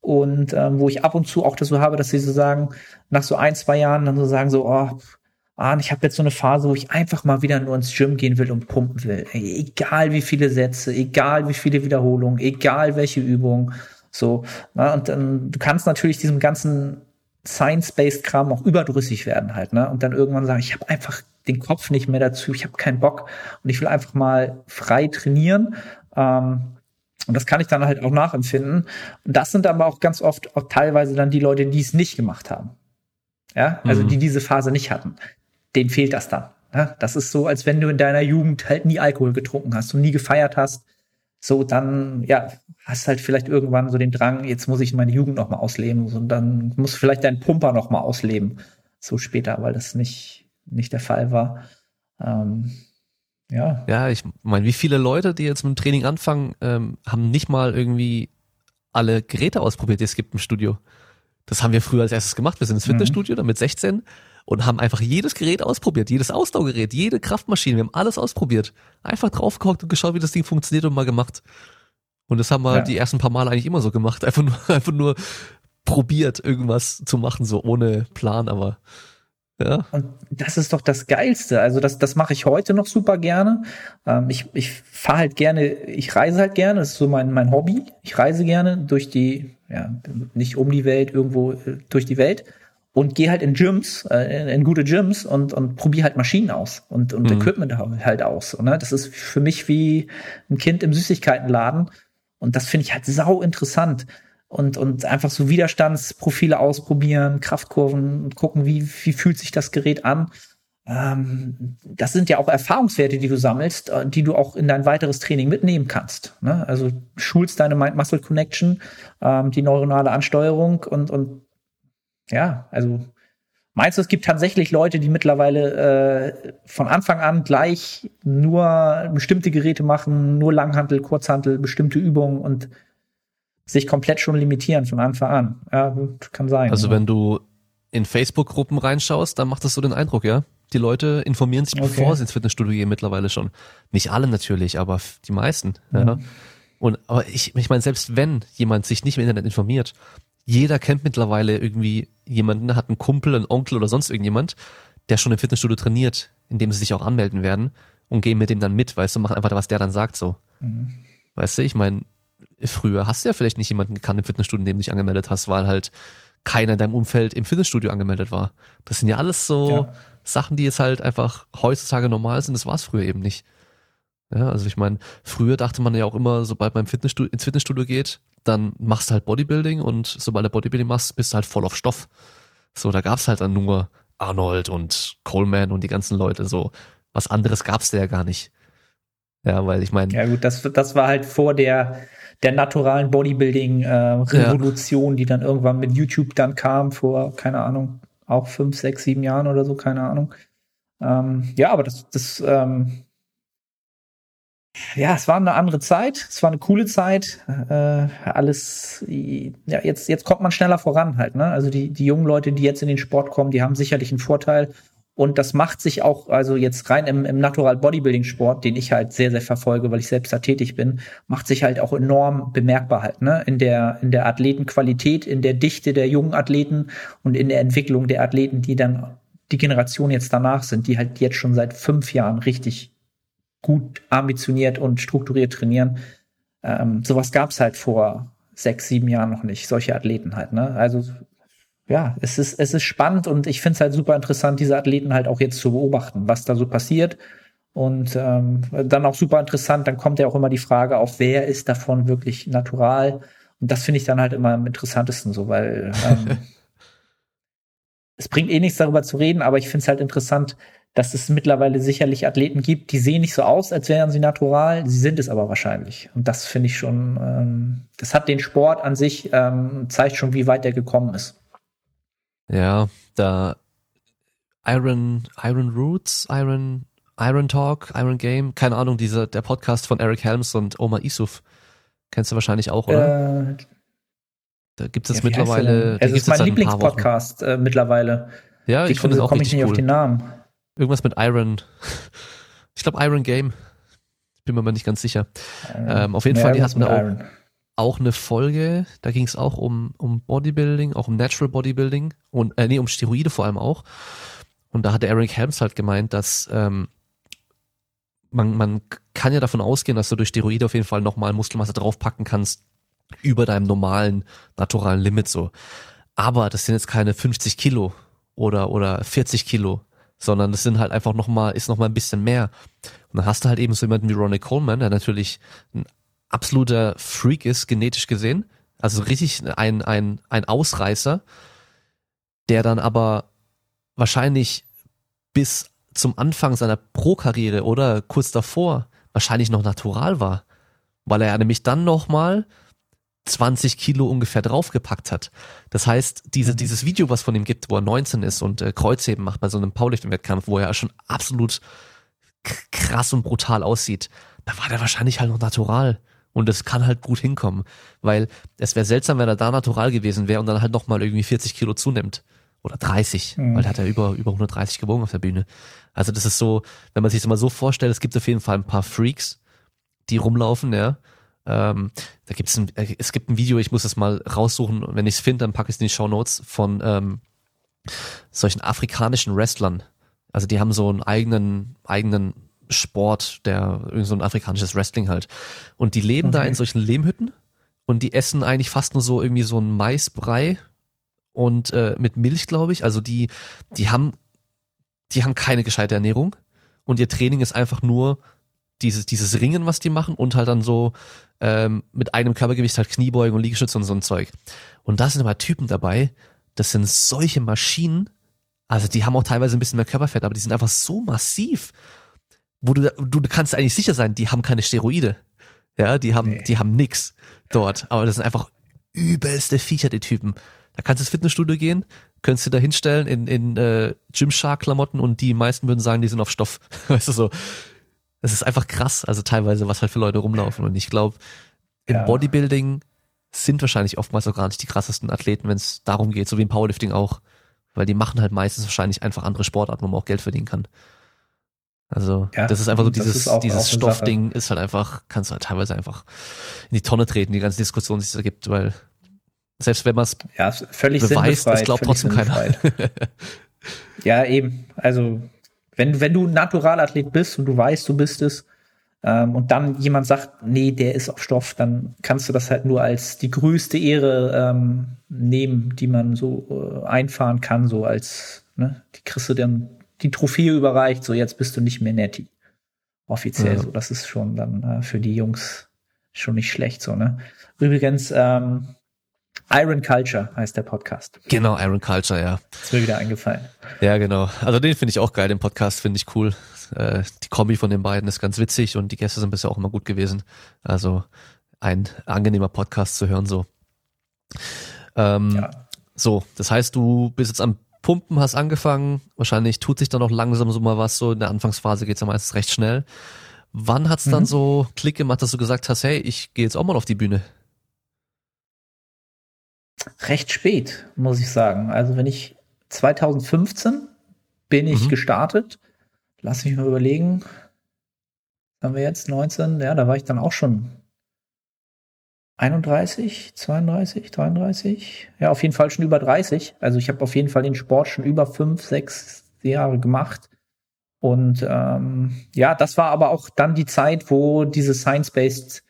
Und ähm, wo ich ab und zu auch das so habe, dass sie so sagen, nach so ein, zwei Jahren dann so sagen, so, oh, ah, ich habe jetzt so eine Phase, wo ich einfach mal wieder nur ins Gym gehen will und pumpen will. Ey, egal wie viele Sätze, egal wie viele Wiederholungen, egal welche Übungen. So, na, und dann, du kannst natürlich diesem ganzen Science-Based Kram auch überdrüssig werden halt, ne? Und dann irgendwann sagen, ich habe einfach den Kopf nicht mehr dazu, ich habe keinen Bock und ich will einfach mal frei trainieren. Ähm, und das kann ich dann halt auch nachempfinden. Und das sind aber auch ganz oft auch teilweise dann die Leute, die es nicht gemacht haben. Ja, also mhm. die diese Phase nicht hatten. Denen fehlt das dann. Ja? Das ist so, als wenn du in deiner Jugend halt nie Alkohol getrunken hast und nie gefeiert hast. So, dann, ja, hast halt vielleicht irgendwann so den Drang, jetzt muss ich meine Jugend noch mal ausleben. Und dann muss vielleicht dein Pumper noch mal ausleben. So später, weil das nicht, nicht der Fall war. Ähm, ja. Ja, ich meine, wie viele Leute, die jetzt mit dem Training anfangen, ähm, haben nicht mal irgendwie alle Geräte ausprobiert, die es gibt im Studio. Das haben wir früher als erstes gemacht. Wir sind ins mhm. Fitnessstudio, dann mit 16 und haben einfach jedes Gerät ausprobiert, jedes Ausdauergerät, jede Kraftmaschine. Wir haben alles ausprobiert. Einfach draufgeguckt und geschaut, wie das Ding funktioniert und mal gemacht. Und das haben wir ja. die ersten paar Mal eigentlich immer so gemacht. Einfach nur, einfach nur probiert, irgendwas zu machen, so ohne Plan, aber ja. Und das ist doch das Geilste. Also das, das mache ich heute noch super gerne. Ähm, ich ich fahre halt gerne, ich reise halt gerne, das ist so mein, mein Hobby. Ich reise gerne durch die, ja, nicht um die Welt, irgendwo äh, durch die Welt. Und gehe halt in Gyms, äh, in, in, gute Gyms und, und probiere halt Maschinen aus und, und mhm. Equipment halt aus. Ne? Das ist für mich wie ein Kind im Süßigkeitenladen. Und das finde ich halt sau interessant. Und, und einfach so Widerstandsprofile ausprobieren, Kraftkurven und gucken, wie, wie fühlt sich das Gerät an. Ähm, das sind ja auch Erfahrungswerte, die du sammelst, äh, die du auch in dein weiteres Training mitnehmen kannst. Ne? Also schulst deine Mind-Muscle-Connection, ähm, die neuronale Ansteuerung und, und ja, also meinst du, es gibt tatsächlich Leute, die mittlerweile äh, von Anfang an gleich nur bestimmte Geräte machen, nur Langhantel, Kurzhantel, bestimmte Übungen und sich komplett schon limitieren von Anfang an? Ja, kann sein. Also ja. wenn du in Facebook-Gruppen reinschaust, dann macht das so den Eindruck, ja? Die Leute informieren sich, okay. bevor sie ins Fitnessstudio gehen, mittlerweile schon. Nicht alle natürlich, aber die meisten. Mhm. Ja. Und aber ich, ich meine, selbst wenn jemand sich nicht im Internet informiert, jeder kennt mittlerweile irgendwie jemanden, hat einen Kumpel, einen Onkel oder sonst irgendjemand, der schon im Fitnessstudio trainiert, in dem sie sich auch anmelden werden und gehen mit dem dann mit, weißt du, machen einfach, was der dann sagt so. Mhm. Weißt du, ich meine, früher hast du ja vielleicht nicht jemanden gekannt im Fitnessstudio, in dem du dich angemeldet hast, weil halt keiner in deinem Umfeld im Fitnessstudio angemeldet war. Das sind ja alles so ja. Sachen, die jetzt halt einfach heutzutage normal sind. Das war es früher eben nicht. Ja, also ich meine, früher dachte man ja auch immer, sobald man Fitnessstudio, ins Fitnessstudio geht, dann machst du halt Bodybuilding und sobald du Bodybuilding machst, bist du halt voll auf Stoff. So, da gab's halt dann nur Arnold und Coleman und die ganzen Leute so. Was anderes gab's da ja gar nicht. Ja, weil ich meine. Ja gut, das, das war halt vor der, der naturalen Bodybuilding-Revolution, äh, ja. die dann irgendwann mit YouTube dann kam, vor, keine Ahnung, auch fünf, sechs, sieben Jahren oder so, keine Ahnung. Ähm, ja, aber das, das ähm, ja, es war eine andere Zeit, es war eine coole Zeit. Äh, alles, ja, jetzt, jetzt kommt man schneller voran halt, ne? Also die, die jungen Leute, die jetzt in den Sport kommen, die haben sicherlich einen Vorteil. Und das macht sich auch, also jetzt rein im, im Natural Bodybuilding Sport, den ich halt sehr, sehr verfolge, weil ich selbst da tätig bin, macht sich halt auch enorm bemerkbar halt, ne? In der, in der Athletenqualität, in der Dichte der jungen Athleten und in der Entwicklung der Athleten, die dann die Generation jetzt danach sind, die halt jetzt schon seit fünf Jahren richtig gut ambitioniert und strukturiert trainieren. Ähm, sowas gab es halt vor sechs, sieben Jahren noch nicht, solche Athleten halt. Ne? Also ja, es ist, es ist spannend und ich finde es halt super interessant, diese Athleten halt auch jetzt zu beobachten, was da so passiert. Und ähm, dann auch super interessant, dann kommt ja auch immer die Frage auf, wer ist davon wirklich natural? Und das finde ich dann halt immer am interessantesten so, weil ähm, es bringt eh nichts darüber zu reden, aber ich finde es halt interessant, dass es mittlerweile sicherlich Athleten gibt, die sehen nicht so aus, als wären sie natural, sie sind es aber wahrscheinlich. Und das finde ich schon, ähm, das hat den Sport an sich, ähm, zeigt schon, wie weit er gekommen ist. Ja, da Iron, Iron Roots, Iron, Iron Talk, Iron Game, keine Ahnung, dieser, der Podcast von Eric Helms und Omar Isuf. Kennst du wahrscheinlich auch, oder? Äh, da gibt es ja, mittlerweile. Es ist mein Lieblingspodcast äh, mittlerweile. Ja, ich finde es auch komme ich nicht cool. auf den Namen. Irgendwas mit Iron. Ich glaube Iron Game. Bin mir mal nicht ganz sicher. Ähm, auf jeden Fall, die hatten da auch, auch eine Folge, da ging es auch um, um Bodybuilding, auch um Natural Bodybuilding und äh, nee, um Steroide vor allem auch. Und da hat der Eric Helms halt gemeint, dass ähm, man, man kann ja davon ausgehen, dass du durch Steroide auf jeden Fall nochmal Muskelmasse draufpacken kannst über deinem normalen, naturalen Limit so. Aber das sind jetzt keine 50 Kilo oder, oder 40 Kilo, sondern das sind halt einfach nochmal, ist nochmal ein bisschen mehr. Und dann hast du halt eben so jemanden wie Ronnie Coleman, der natürlich ein absoluter Freak ist, genetisch gesehen. Also richtig ein, ein, ein Ausreißer, der dann aber wahrscheinlich bis zum Anfang seiner Pro-Karriere oder kurz davor wahrscheinlich noch natural war. Weil er nämlich dann nochmal 20 Kilo ungefähr draufgepackt hat. Das heißt, diese, mhm. dieses Video, was von ihm gibt, wo er 19 ist und äh, Kreuzheben macht bei so einem Powerlifting-Wettkampf, wo er schon absolut krass und brutal aussieht, da war der wahrscheinlich halt noch natural. Und es kann halt gut hinkommen, weil es wäre seltsam, wenn er da natural gewesen wäre und dann halt nochmal irgendwie 40 Kilo zunimmt. Oder 30, mhm. weil da hat er über, über 130 gewogen auf der Bühne. Also das ist so, wenn man sich das mal so vorstellt, es gibt auf jeden Fall ein paar Freaks, die rumlaufen, ja, ähm, da gibt's ein, äh, es gibt ein Video, ich muss es mal raussuchen wenn ich es finde, dann packe ich es in die Show Notes von ähm, solchen afrikanischen Wrestlern. Also die haben so einen eigenen, eigenen Sport, der irgendwie so ein afrikanisches Wrestling halt. Und die leben okay. da in solchen Lehmhütten und die essen eigentlich fast nur so irgendwie so ein Maisbrei und äh, mit Milch, glaube ich. Also die, die haben, die haben keine gescheite Ernährung und ihr Training ist einfach nur dieses, dieses Ringen, was die machen und halt dann so ähm, mit einem Körpergewicht halt Kniebeugen und Liegestütze und so ein Zeug. Und da sind aber Typen dabei, das sind solche Maschinen, also die haben auch teilweise ein bisschen mehr Körperfett, aber die sind einfach so massiv, wo du, du kannst eigentlich sicher sein, die haben keine Steroide. Ja, die haben, nee. die haben nix dort. Aber das sind einfach übelste Viecher, die Typen. Da kannst du ins Fitnessstudio gehen, könntest du da hinstellen in, in äh, Gymshark-Klamotten und die meisten würden sagen, die sind auf Stoff. Weißt du so. Das ist einfach krass, also teilweise, was halt für Leute rumlaufen. Und ich glaube, im ja. Bodybuilding sind wahrscheinlich oftmals auch gar nicht die krassesten Athleten, wenn es darum geht, so wie im Powerlifting auch. Weil die machen halt meistens wahrscheinlich einfach andere Sportarten, wo man auch Geld verdienen kann. Also ja, das ist einfach so dieses, auch, dieses auch Stoffding ist halt einfach, kannst du halt teilweise einfach in die Tonne treten, die ganze Diskussion, die es da gibt, weil selbst wenn man es ja, völlig beweist, das glaubt trotzdem keiner. ja, eben. Also wenn, wenn du Naturalathlet bist und du weißt, du bist es, ähm, und dann jemand sagt, nee, der ist auf Stoff, dann kannst du das halt nur als die größte Ehre ähm, nehmen, die man so äh, einfahren kann, so als, ne, die kriegst du dann die Trophäe überreicht, so jetzt bist du nicht mehr Netty. Offiziell, ja. so, das ist schon dann äh, für die Jungs schon nicht schlecht, so, ne. Übrigens, ähm, Iron Culture heißt der Podcast. Genau, Iron Culture, ja. Ist mir wieder eingefallen. Ja, genau. Also den finde ich auch geil, den Podcast finde ich cool. Äh, die Kombi von den beiden ist ganz witzig und die Gäste sind bisher auch immer gut gewesen. Also ein angenehmer Podcast zu hören so. Ähm, ja. So, das heißt, du bist jetzt am Pumpen, hast angefangen. Wahrscheinlich tut sich dann noch langsam so mal was. So in der Anfangsphase geht's ja meistens recht schnell. Wann hat's mhm. dann so Klick gemacht, dass du gesagt hast, hey, ich gehe jetzt auch mal auf die Bühne? Recht spät, muss ich sagen. Also wenn ich 2015 bin ich mhm. gestartet lass mich mal überlegen. Haben wir jetzt 19? Ja, da war ich dann auch schon 31, 32, 33. Ja, auf jeden Fall schon über 30. Also ich habe auf jeden Fall den Sport schon über fünf, sechs Jahre gemacht. Und ähm, ja, das war aber auch dann die Zeit, wo diese Science-Based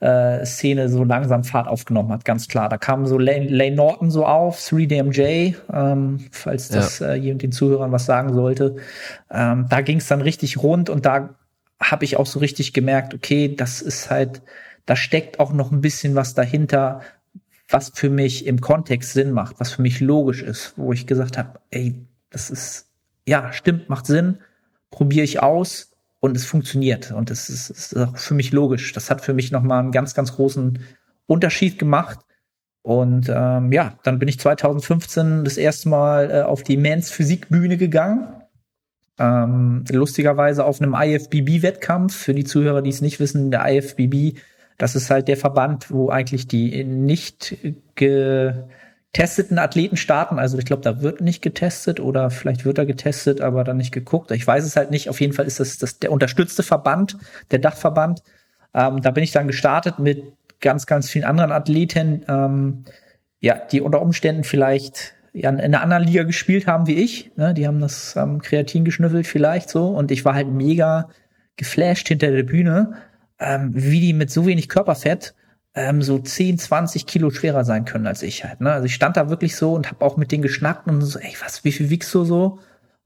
äh, Szene so langsam Fahrt aufgenommen hat, ganz klar. Da kam so Lane, Lane Norton so auf, 3DMJ, ähm, falls das ja. äh, den Zuhörern was sagen sollte. Ähm, da ging es dann richtig rund und da habe ich auch so richtig gemerkt, okay, das ist halt, da steckt auch noch ein bisschen was dahinter, was für mich im Kontext Sinn macht, was für mich logisch ist, wo ich gesagt habe, ey, das ist, ja, stimmt, macht Sinn, probiere ich aus, und es funktioniert. Und das ist, ist auch für mich logisch. Das hat für mich nochmal einen ganz, ganz großen Unterschied gemacht. Und ähm, ja, dann bin ich 2015 das erste Mal äh, auf die Mans Physikbühne gegangen. Ähm, lustigerweise auf einem IFBB-Wettkampf. Für die Zuhörer, die es nicht wissen, der IFBB, das ist halt der Verband, wo eigentlich die nicht ge testeten Athleten starten. Also ich glaube, da wird nicht getestet oder vielleicht wird er getestet, aber dann nicht geguckt. Ich weiß es halt nicht. Auf jeden Fall ist das, das der unterstützte Verband, der Dachverband. Ähm, da bin ich dann gestartet mit ganz, ganz vielen anderen Athleten, ähm, ja, die unter Umständen vielleicht ja, in einer anderen Liga gespielt haben wie ich. Ne? Die haben das ähm, Kreatin geschnüffelt vielleicht so. Und ich war halt mega geflasht hinter der Bühne, ähm, wie die mit so wenig Körperfett ähm, so 10, 20 Kilo schwerer sein können als ich halt. Ne? Also ich stand da wirklich so und habe auch mit denen geschnackt und so, ey, was, wie viel wiegst du so?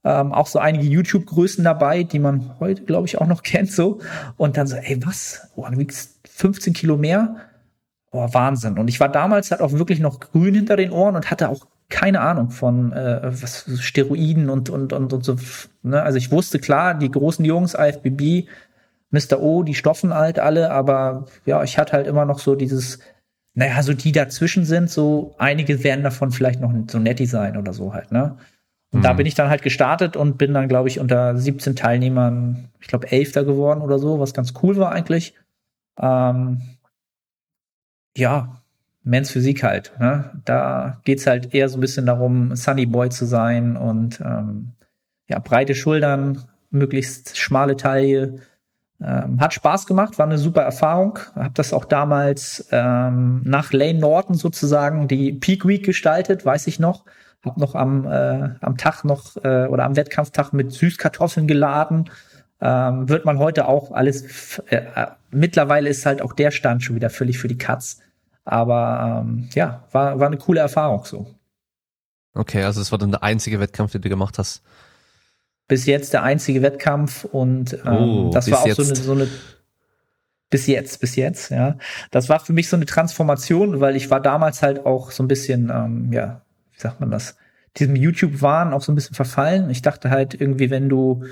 Ähm, auch so einige YouTube-Größen dabei, die man heute, glaube ich, auch noch kennt so. Und dann so, ey, was? Oh, du wiegst 15 Kilo mehr? Oh, Wahnsinn. Und ich war damals halt auch wirklich noch grün hinter den Ohren und hatte auch keine Ahnung von äh, was Steroiden und und und und so. Ne? Also ich wusste klar, die großen Jungs, IFBB, Mr. O, die stoffen halt alle, aber ja, ich hatte halt immer noch so dieses, naja, so die dazwischen sind, so einige werden davon vielleicht noch so netty sein oder so halt, ne? Und mhm. da bin ich dann halt gestartet und bin dann, glaube ich, unter 17 Teilnehmern, ich glaube, Elfter geworden oder so, was ganz cool war eigentlich. Ähm, ja, Men's Physik halt. Ne? Da geht's halt eher so ein bisschen darum, Sunny Boy zu sein und ähm, ja, breite Schultern, möglichst schmale Taille, ähm, hat Spaß gemacht, war eine super Erfahrung. Hab das auch damals ähm, nach Lane Norton sozusagen die Peak Week gestaltet, weiß ich noch. Hab noch am, äh, am Tag noch äh, oder am Wettkampftag mit Süßkartoffeln geladen. Ähm, wird man heute auch alles. Äh, äh, mittlerweile ist halt auch der Stand schon wieder völlig für die Katz. Aber ähm, ja, war, war eine coole Erfahrung so. Okay, also das war dann der einzige Wettkampf, den du gemacht hast. Bis jetzt der einzige Wettkampf und ähm, oh, das war auch so eine, so eine bis jetzt, bis jetzt, ja. Das war für mich so eine Transformation, weil ich war damals halt auch so ein bisschen, ähm, ja, wie sagt man das, diesem YouTube-Wahn auch so ein bisschen verfallen. Ich dachte halt irgendwie, wenn du,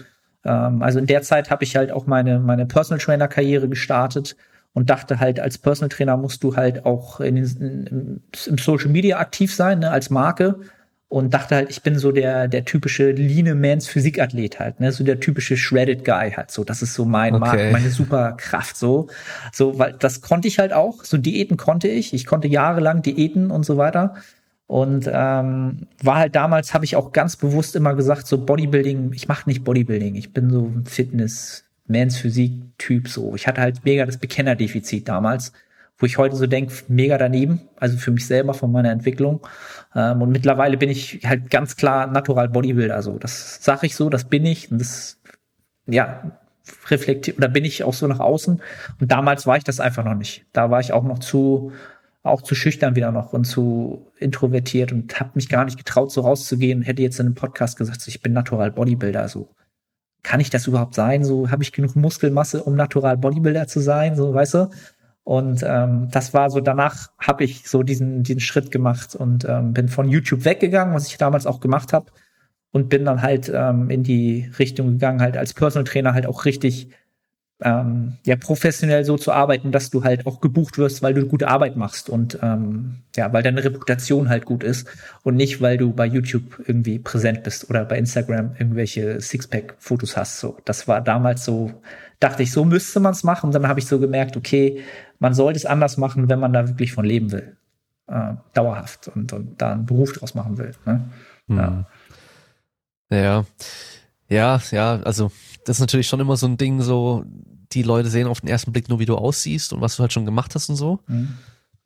ähm, also in der Zeit habe ich halt auch meine, meine Personal Trainer-Karriere gestartet und dachte halt, als Personal Trainer musst du halt auch in, in, im Social Media aktiv sein, ne, als Marke und dachte halt, ich bin so der der typische Line Mans Physikathlet halt, ne, so der typische shredded Guy halt so. Das ist so mein okay. meine Superkraft so. So, weil das konnte ich halt auch, so Diäten konnte ich. Ich konnte jahrelang Diäten und so weiter. Und ähm, war halt damals, habe ich auch ganz bewusst immer gesagt, so Bodybuilding, ich mache nicht Bodybuilding, ich bin so ein Fitness, Mans Physik-Typ so. Ich hatte halt mega das Bekennerdefizit damals wo ich heute so denke, mega daneben, also für mich selber von meiner Entwicklung. Ähm, und mittlerweile bin ich halt ganz klar Natural Bodybuilder. So, das sage ich so, das bin ich. Und das, ja, reflektiert, oder bin ich auch so nach außen. Und damals war ich das einfach noch nicht. Da war ich auch noch zu, auch zu schüchtern wieder noch und zu introvertiert und habe mich gar nicht getraut, so rauszugehen. Hätte jetzt in einem Podcast gesagt, ich bin Natural Bodybuilder. So, kann ich das überhaupt sein? So, habe ich genug Muskelmasse, um Natural Bodybuilder zu sein? So, weißt du? Und ähm, das war so, danach habe ich so diesen, diesen Schritt gemacht und ähm, bin von YouTube weggegangen, was ich damals auch gemacht habe. Und bin dann halt ähm, in die Richtung gegangen, halt als Personal Trainer halt auch richtig ähm, ja professionell so zu arbeiten, dass du halt auch gebucht wirst, weil du gute Arbeit machst und ähm, ja, weil deine Reputation halt gut ist und nicht, weil du bei YouTube irgendwie präsent bist oder bei Instagram irgendwelche Sixpack-Fotos hast. So, das war damals so dachte ich, so müsste man es machen. Und dann habe ich so gemerkt, okay, man sollte es anders machen, wenn man da wirklich von leben will. Äh, dauerhaft und, und da einen Beruf draus machen will. Ne? Hm. Ja. ja. Ja, ja, also das ist natürlich schon immer so ein Ding, so die Leute sehen auf den ersten Blick nur, wie du aussiehst und was du halt schon gemacht hast und so. Mhm.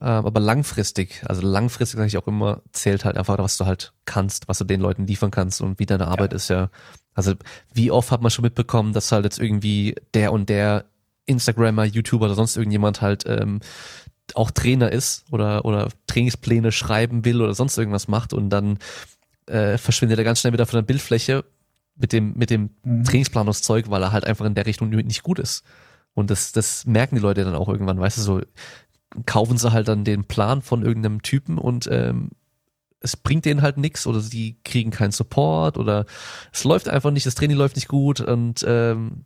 Ähm, aber langfristig, also langfristig sage ich auch immer, zählt halt einfach, was du halt kannst, was du den Leuten liefern kannst und wie deine Arbeit ja. ist ja. Also wie oft hat man schon mitbekommen, dass halt jetzt irgendwie der und der Instagrammer, YouTuber oder sonst irgendjemand halt ähm, auch Trainer ist oder oder Trainingspläne schreiben will oder sonst irgendwas macht und dann äh, verschwindet er ganz schnell wieder von der Bildfläche mit dem mit dem mhm. Trainingsplanungszeug, weil er halt einfach in der Richtung nicht gut ist. Und das das merken die Leute dann auch irgendwann, weißt du so kaufen sie halt dann den Plan von irgendeinem Typen und ähm, es bringt denen halt nichts oder sie kriegen keinen Support oder es läuft einfach nicht, das Training läuft nicht gut und ähm,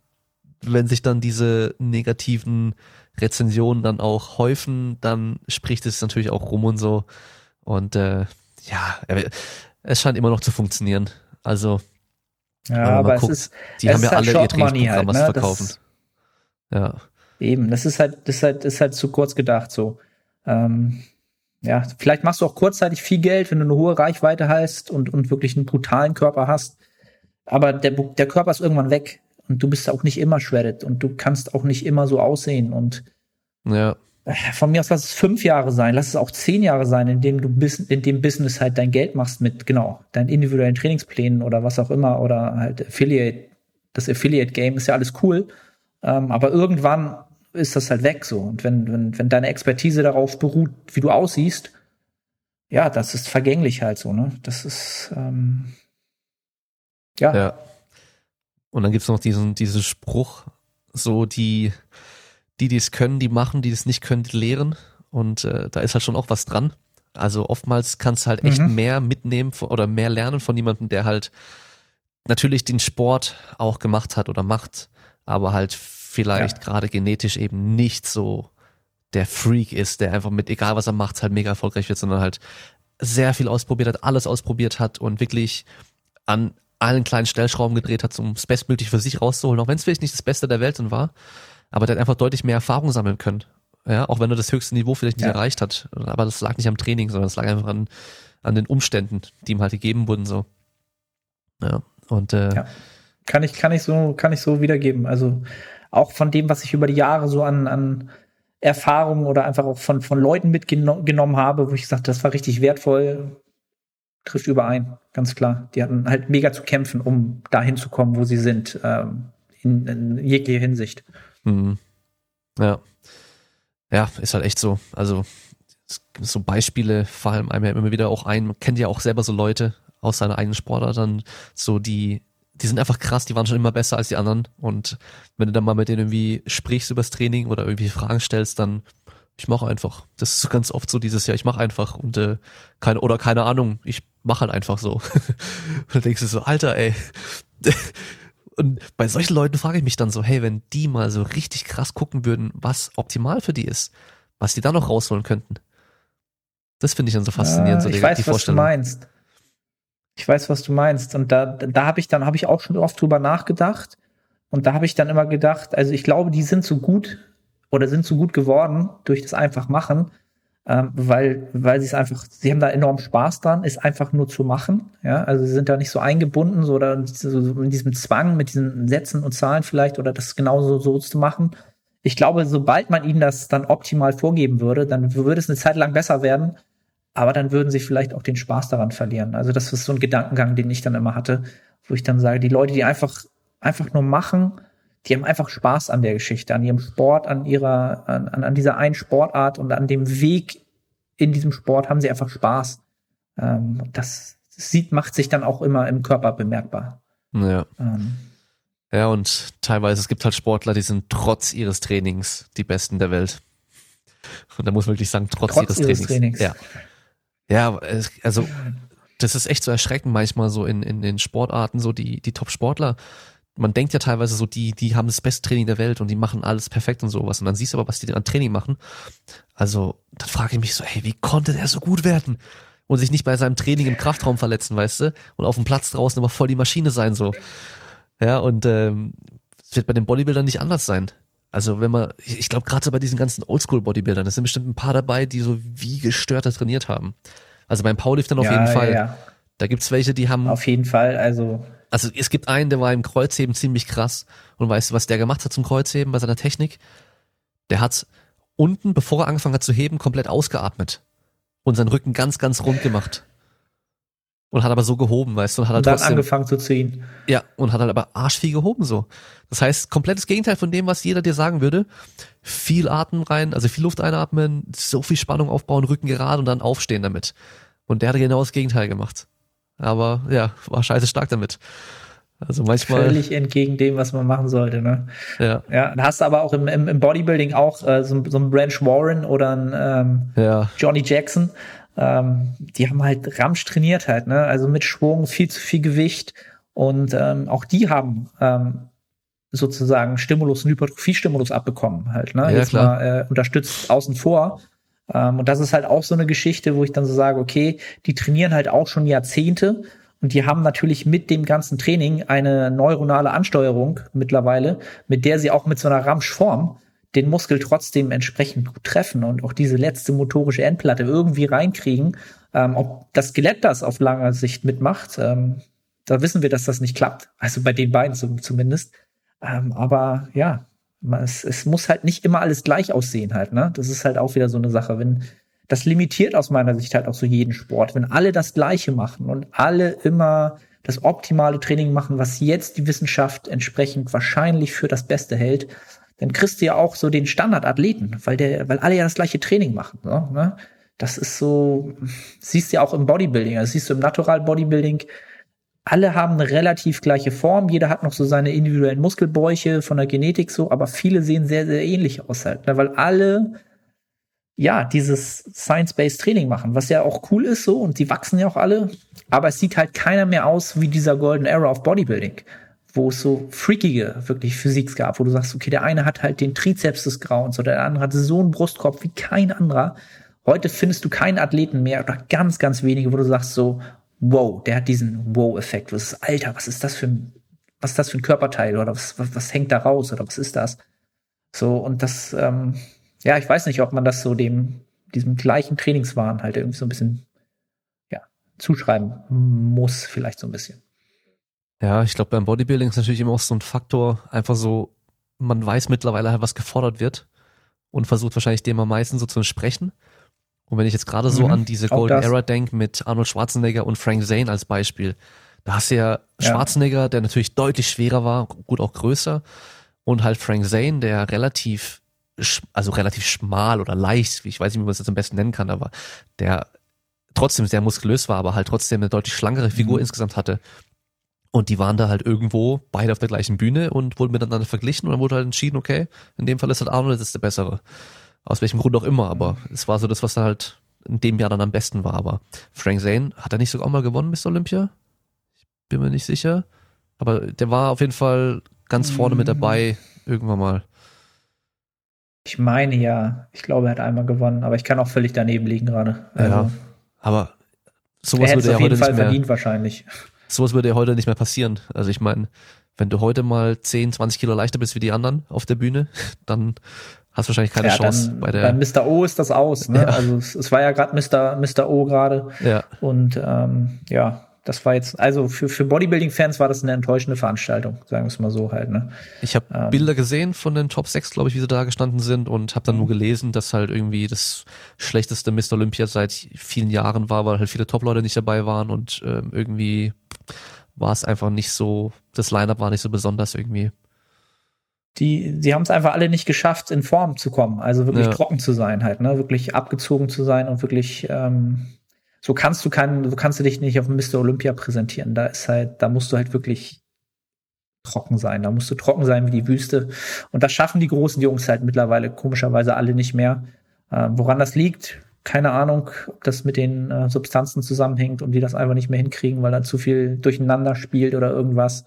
wenn sich dann diese negativen Rezensionen dann auch häufen, dann spricht es natürlich auch rum und so und äh, ja, es scheint immer noch zu funktionieren. Also ja, aber guckt, es ist, die haben ja halt alle ihr Trainingsprogramm, halt, ne? was verkaufen. Das, ja. Eben, das ist halt, das ist halt, das ist halt zu kurz gedacht so. Ähm, ja, vielleicht machst du auch kurzzeitig viel Geld, wenn du eine hohe Reichweite hast und, und wirklich einen brutalen Körper hast. Aber der, der Körper ist irgendwann weg und du bist auch nicht immer shredded und du kannst auch nicht immer so aussehen und ja. Äh, von mir aus lass es fünf Jahre sein, lass es auch zehn Jahre sein, in dem du bis, in dem Business halt dein Geld machst mit, genau, deinen individuellen Trainingsplänen oder was auch immer oder halt Affiliate, das Affiliate Game ist ja alles cool. Ähm, aber irgendwann ist das halt weg so. Und wenn, wenn, wenn deine Expertise darauf beruht, wie du aussiehst, ja, das ist vergänglich halt so, ne? Das ist ähm, ja. ja. Und dann gibt's noch diesen, diesen Spruch, so die, die, die es können, die machen, die es nicht können, die lehren. Und äh, da ist halt schon auch was dran. Also oftmals kannst du halt echt mhm. mehr mitnehmen oder mehr lernen von jemandem, der halt natürlich den Sport auch gemacht hat oder macht, aber halt vielleicht ja. gerade genetisch eben nicht so der Freak ist, der einfach mit egal was er macht, halt mega erfolgreich wird, sondern halt sehr viel ausprobiert hat, alles ausprobiert hat und wirklich an allen kleinen Stellschrauben gedreht hat, um das Bestmögliche für sich rauszuholen, auch wenn es vielleicht nicht das Beste der Welt war, aber der hat einfach deutlich mehr Erfahrung sammeln können. Ja, auch wenn er das höchste Niveau vielleicht nicht ja. erreicht hat. Aber das lag nicht am Training, sondern es lag einfach an, an den Umständen, die ihm halt gegeben wurden, so. Ja, und, äh, ja. Kann ich, kann ich so, kann ich so wiedergeben. Also, auch von dem, was ich über die Jahre so an, an Erfahrungen oder einfach auch von, von Leuten mitgenommen habe, wo ich gesagt, das war richtig wertvoll, trifft überein, ganz klar. Die hatten halt mega zu kämpfen, um dahin zu kommen, wo sie sind, ähm, in, in jeglicher Hinsicht. Mhm. Ja. Ja, ist halt echt so. Also so Beispiele fallen einem ja immer wieder auch ein, man kennt ja auch selber so Leute aus seiner eigenen Sportart, dann so die, die sind einfach krass, die waren schon immer besser als die anderen und wenn du dann mal mit denen irgendwie sprichst übers Training oder irgendwie Fragen stellst, dann ich mache einfach. Das ist ganz oft so dieses Jahr, ich mache einfach und äh, keine oder keine Ahnung, ich mache halt einfach so. und dann denkst du so, Alter, ey. und bei solchen Leuten frage ich mich dann so, hey, wenn die mal so richtig krass gucken würden, was optimal für die ist, was die da noch rausholen könnten. Das finde ich dann so faszinierend. Äh, so ich die, weiß, was du meinst. Ich weiß, was du meinst. Und da, da habe ich dann, habe ich auch schon oft drüber nachgedacht. Und da habe ich dann immer gedacht, also ich glaube, die sind so gut oder sind so gut geworden durch das einfach machen, ähm, weil, weil sie es einfach, sie haben da enorm Spaß dran, ist einfach nur zu machen. Ja, also sie sind da nicht so eingebunden so, oder so in diesem Zwang mit diesen Sätzen und Zahlen vielleicht oder das genauso so zu machen. Ich glaube, sobald man ihnen das dann optimal vorgeben würde, dann würde es eine Zeit lang besser werden aber dann würden sie vielleicht auch den Spaß daran verlieren. Also das ist so ein Gedankengang, den ich dann immer hatte, wo ich dann sage, die Leute, die einfach, einfach nur machen, die haben einfach Spaß an der Geschichte, an ihrem Sport, an ihrer, an, an dieser einen Sportart und an dem Weg in diesem Sport haben sie einfach Spaß. Ähm, das sieht, macht sich dann auch immer im Körper bemerkbar. Ja. Ähm. Ja, und teilweise, es gibt halt Sportler, die sind trotz ihres Trainings die Besten der Welt. Und da muss man wirklich sagen, trotz, trotz ihres, ihres Trainings. Trainings. Ja. Ja, also das ist echt so erschreckend manchmal so in, in den Sportarten, so die, die Top-Sportler. Man denkt ja teilweise so, die, die haben das beste Training der Welt und die machen alles perfekt und sowas. Und dann siehst du aber, was die denn an Training machen. Also, dann frage ich mich so, hey, wie konnte der so gut werden? Und sich nicht bei seinem Training im Kraftraum verletzen, weißt du? Und auf dem Platz draußen immer voll die Maschine sein, so. Ja, und ähm, es wird bei den Bodybuildern nicht anders sein. Also wenn man, ich glaube gerade so bei diesen ganzen Oldschool-Bodybuildern, es sind bestimmt ein paar dabei, die so wie gestörter trainiert haben. Also beim Powerlifting auf ja, jeden Fall. Ja, ja. Da gibt's welche, die haben. Auf jeden Fall, also. Also es gibt einen, der war im Kreuzheben ziemlich krass. Und weißt du, was der gemacht hat zum Kreuzheben bei seiner Technik? Der hat unten, bevor er angefangen hat zu heben, komplett ausgeatmet. Und seinen Rücken ganz, ganz rund gemacht und hat aber so gehoben, weißt du, und hat und dann trotzdem, angefangen zu ziehen. Ja, und hat halt aber arschviel gehoben so. Das heißt, komplettes Gegenteil von dem, was jeder dir sagen würde. Viel Atem rein, also viel Luft einatmen, so viel Spannung aufbauen, Rücken gerade und dann aufstehen damit. Und der hat genau das Gegenteil gemacht. Aber ja, war scheiße stark damit. Also manchmal. Völlig entgegen dem, was man machen sollte, ne? Ja. Ja, da hast du aber auch im, im, im Bodybuilding auch äh, so, so ein Branch Warren oder ein ähm, ja. Johnny Jackson, ähm, die haben halt Ramsch trainiert halt, ne? Also mit Schwung, viel zu viel Gewicht. Und ähm, auch die haben ähm, sozusagen Stimulus, einen Hypertrophie-Stimulus abbekommen halt, ne? Ja, Jetzt klar. mal äh, unterstützt außen vor. Ähm, und das ist halt auch so eine Geschichte, wo ich dann so sage, okay, die trainieren halt auch schon Jahrzehnte und die haben natürlich mit dem ganzen Training eine neuronale Ansteuerung mittlerweile, mit der sie auch mit so einer Ramsch-Form den Muskel trotzdem entsprechend gut treffen und auch diese letzte motorische Endplatte irgendwie reinkriegen. Ähm, ob das Skelett das auf lange Sicht mitmacht, ähm, da wissen wir, dass das nicht klappt. Also bei den beiden zumindest. Ähm, aber ja, es, es muss halt nicht immer alles gleich aussehen halt. Ne? Das ist halt auch wieder so eine Sache. Wenn das limitiert aus meiner Sicht halt auch so jeden Sport. Wenn alle das Gleiche machen und alle immer das optimale Training machen, was jetzt die Wissenschaft entsprechend wahrscheinlich für das Beste hält, dann kriegst du ja auch so den Standardathleten, weil der, weil alle ja das gleiche Training machen. So, ne? Das ist so, siehst du ja auch im Bodybuilding, also siehst du im Natural Bodybuilding, alle haben eine relativ gleiche Form, jeder hat noch so seine individuellen Muskelbäuche von der Genetik so, aber viele sehen sehr, sehr ähnlich aus halt, ne? weil alle ja, dieses Science-Based Training machen, was ja auch cool ist so und die wachsen ja auch alle, aber es sieht halt keiner mehr aus wie dieser Golden Era of Bodybuilding wo es so freakige wirklich Physik gab, wo du sagst, okay, der eine hat halt den Trizeps des Grauens oder der andere hat so einen Brustkorb wie kein anderer. Heute findest du keinen Athleten mehr oder ganz, ganz wenige, wo du sagst so, wow, der hat diesen Wow-Effekt. Was ist, Alter, was ist das für ein, was ist das für ein Körperteil oder was, was, was hängt da raus oder was ist das? So, und das, ähm, ja, ich weiß nicht, ob man das so dem, diesem gleichen Trainingswahn halt irgendwie so ein bisschen, ja, zuschreiben muss, vielleicht so ein bisschen. Ja, ich glaube, beim Bodybuilding ist natürlich immer auch so ein Faktor, einfach so, man weiß mittlerweile halt, was gefordert wird und versucht wahrscheinlich dem am meisten so zu entsprechen. Und wenn ich jetzt gerade so mhm, an diese Golden Era denke mit Arnold Schwarzenegger und Frank Zane als Beispiel, da hast du ja Schwarzenegger, der natürlich deutlich schwerer war, gut auch größer, und halt Frank Zane, der relativ also relativ schmal oder leicht, ich weiß nicht, wie man es jetzt am besten nennen kann, aber der trotzdem sehr muskulös war, aber halt trotzdem eine deutlich schlankere Figur mhm. insgesamt hatte. Und die waren da halt irgendwo beide auf der gleichen Bühne und wurden miteinander verglichen und dann wurde halt entschieden, okay, in dem Fall ist halt Arnold jetzt der bessere. Aus welchem Grund auch immer, aber es war so das, was da halt in dem Jahr dann am besten war. Aber Frank Zane, hat er nicht sogar mal gewonnen, Mr. Olympia? Ich bin mir nicht sicher. Aber der war auf jeden Fall ganz vorne mit dabei, irgendwann mal. Ich meine ja, ich glaube, er hat einmal gewonnen, aber ich kann auch völlig daneben liegen gerade. Also, ja, aber sowas er würde ja heute Fall nicht mehr, verdient wahrscheinlich. Sowas würde ja heute nicht mehr passieren. Also ich meine, wenn du heute mal 10, 20 Kilo leichter bist wie die anderen auf der Bühne, dann hast wahrscheinlich keine ja, Chance dann, bei der. Bei Mr. O ist das aus. Ne? Ja. Also es, es, war ja gerade Mr. Mr. O gerade. Ja. Und ähm, ja, das war jetzt, also für, für Bodybuilding-Fans war das eine enttäuschende Veranstaltung, sagen wir es mal so halt. Ne? Ich habe ähm, Bilder gesehen von den Top 6, glaube ich, wie sie da gestanden sind und habe dann nur gelesen, dass halt irgendwie das schlechteste Mr. Olympia seit vielen Jahren war, weil halt viele Top-Leute nicht dabei waren und ähm, irgendwie war es einfach nicht so, das Line-Up war nicht so besonders irgendwie. Die, sie haben es einfach alle nicht geschafft, in Form zu kommen, also wirklich ja. trocken zu sein halt, ne, wirklich abgezogen zu sein und wirklich ähm, so kannst du keinen, so kannst du dich nicht auf Mr. Olympia präsentieren. Da ist halt, da musst du halt wirklich trocken sein. Da musst du trocken sein wie die Wüste. Und das schaffen die großen Jungs halt mittlerweile komischerweise alle nicht mehr. Äh, woran das liegt, keine Ahnung, ob das mit den äh, Substanzen zusammenhängt und die das einfach nicht mehr hinkriegen, weil da zu viel durcheinander spielt oder irgendwas.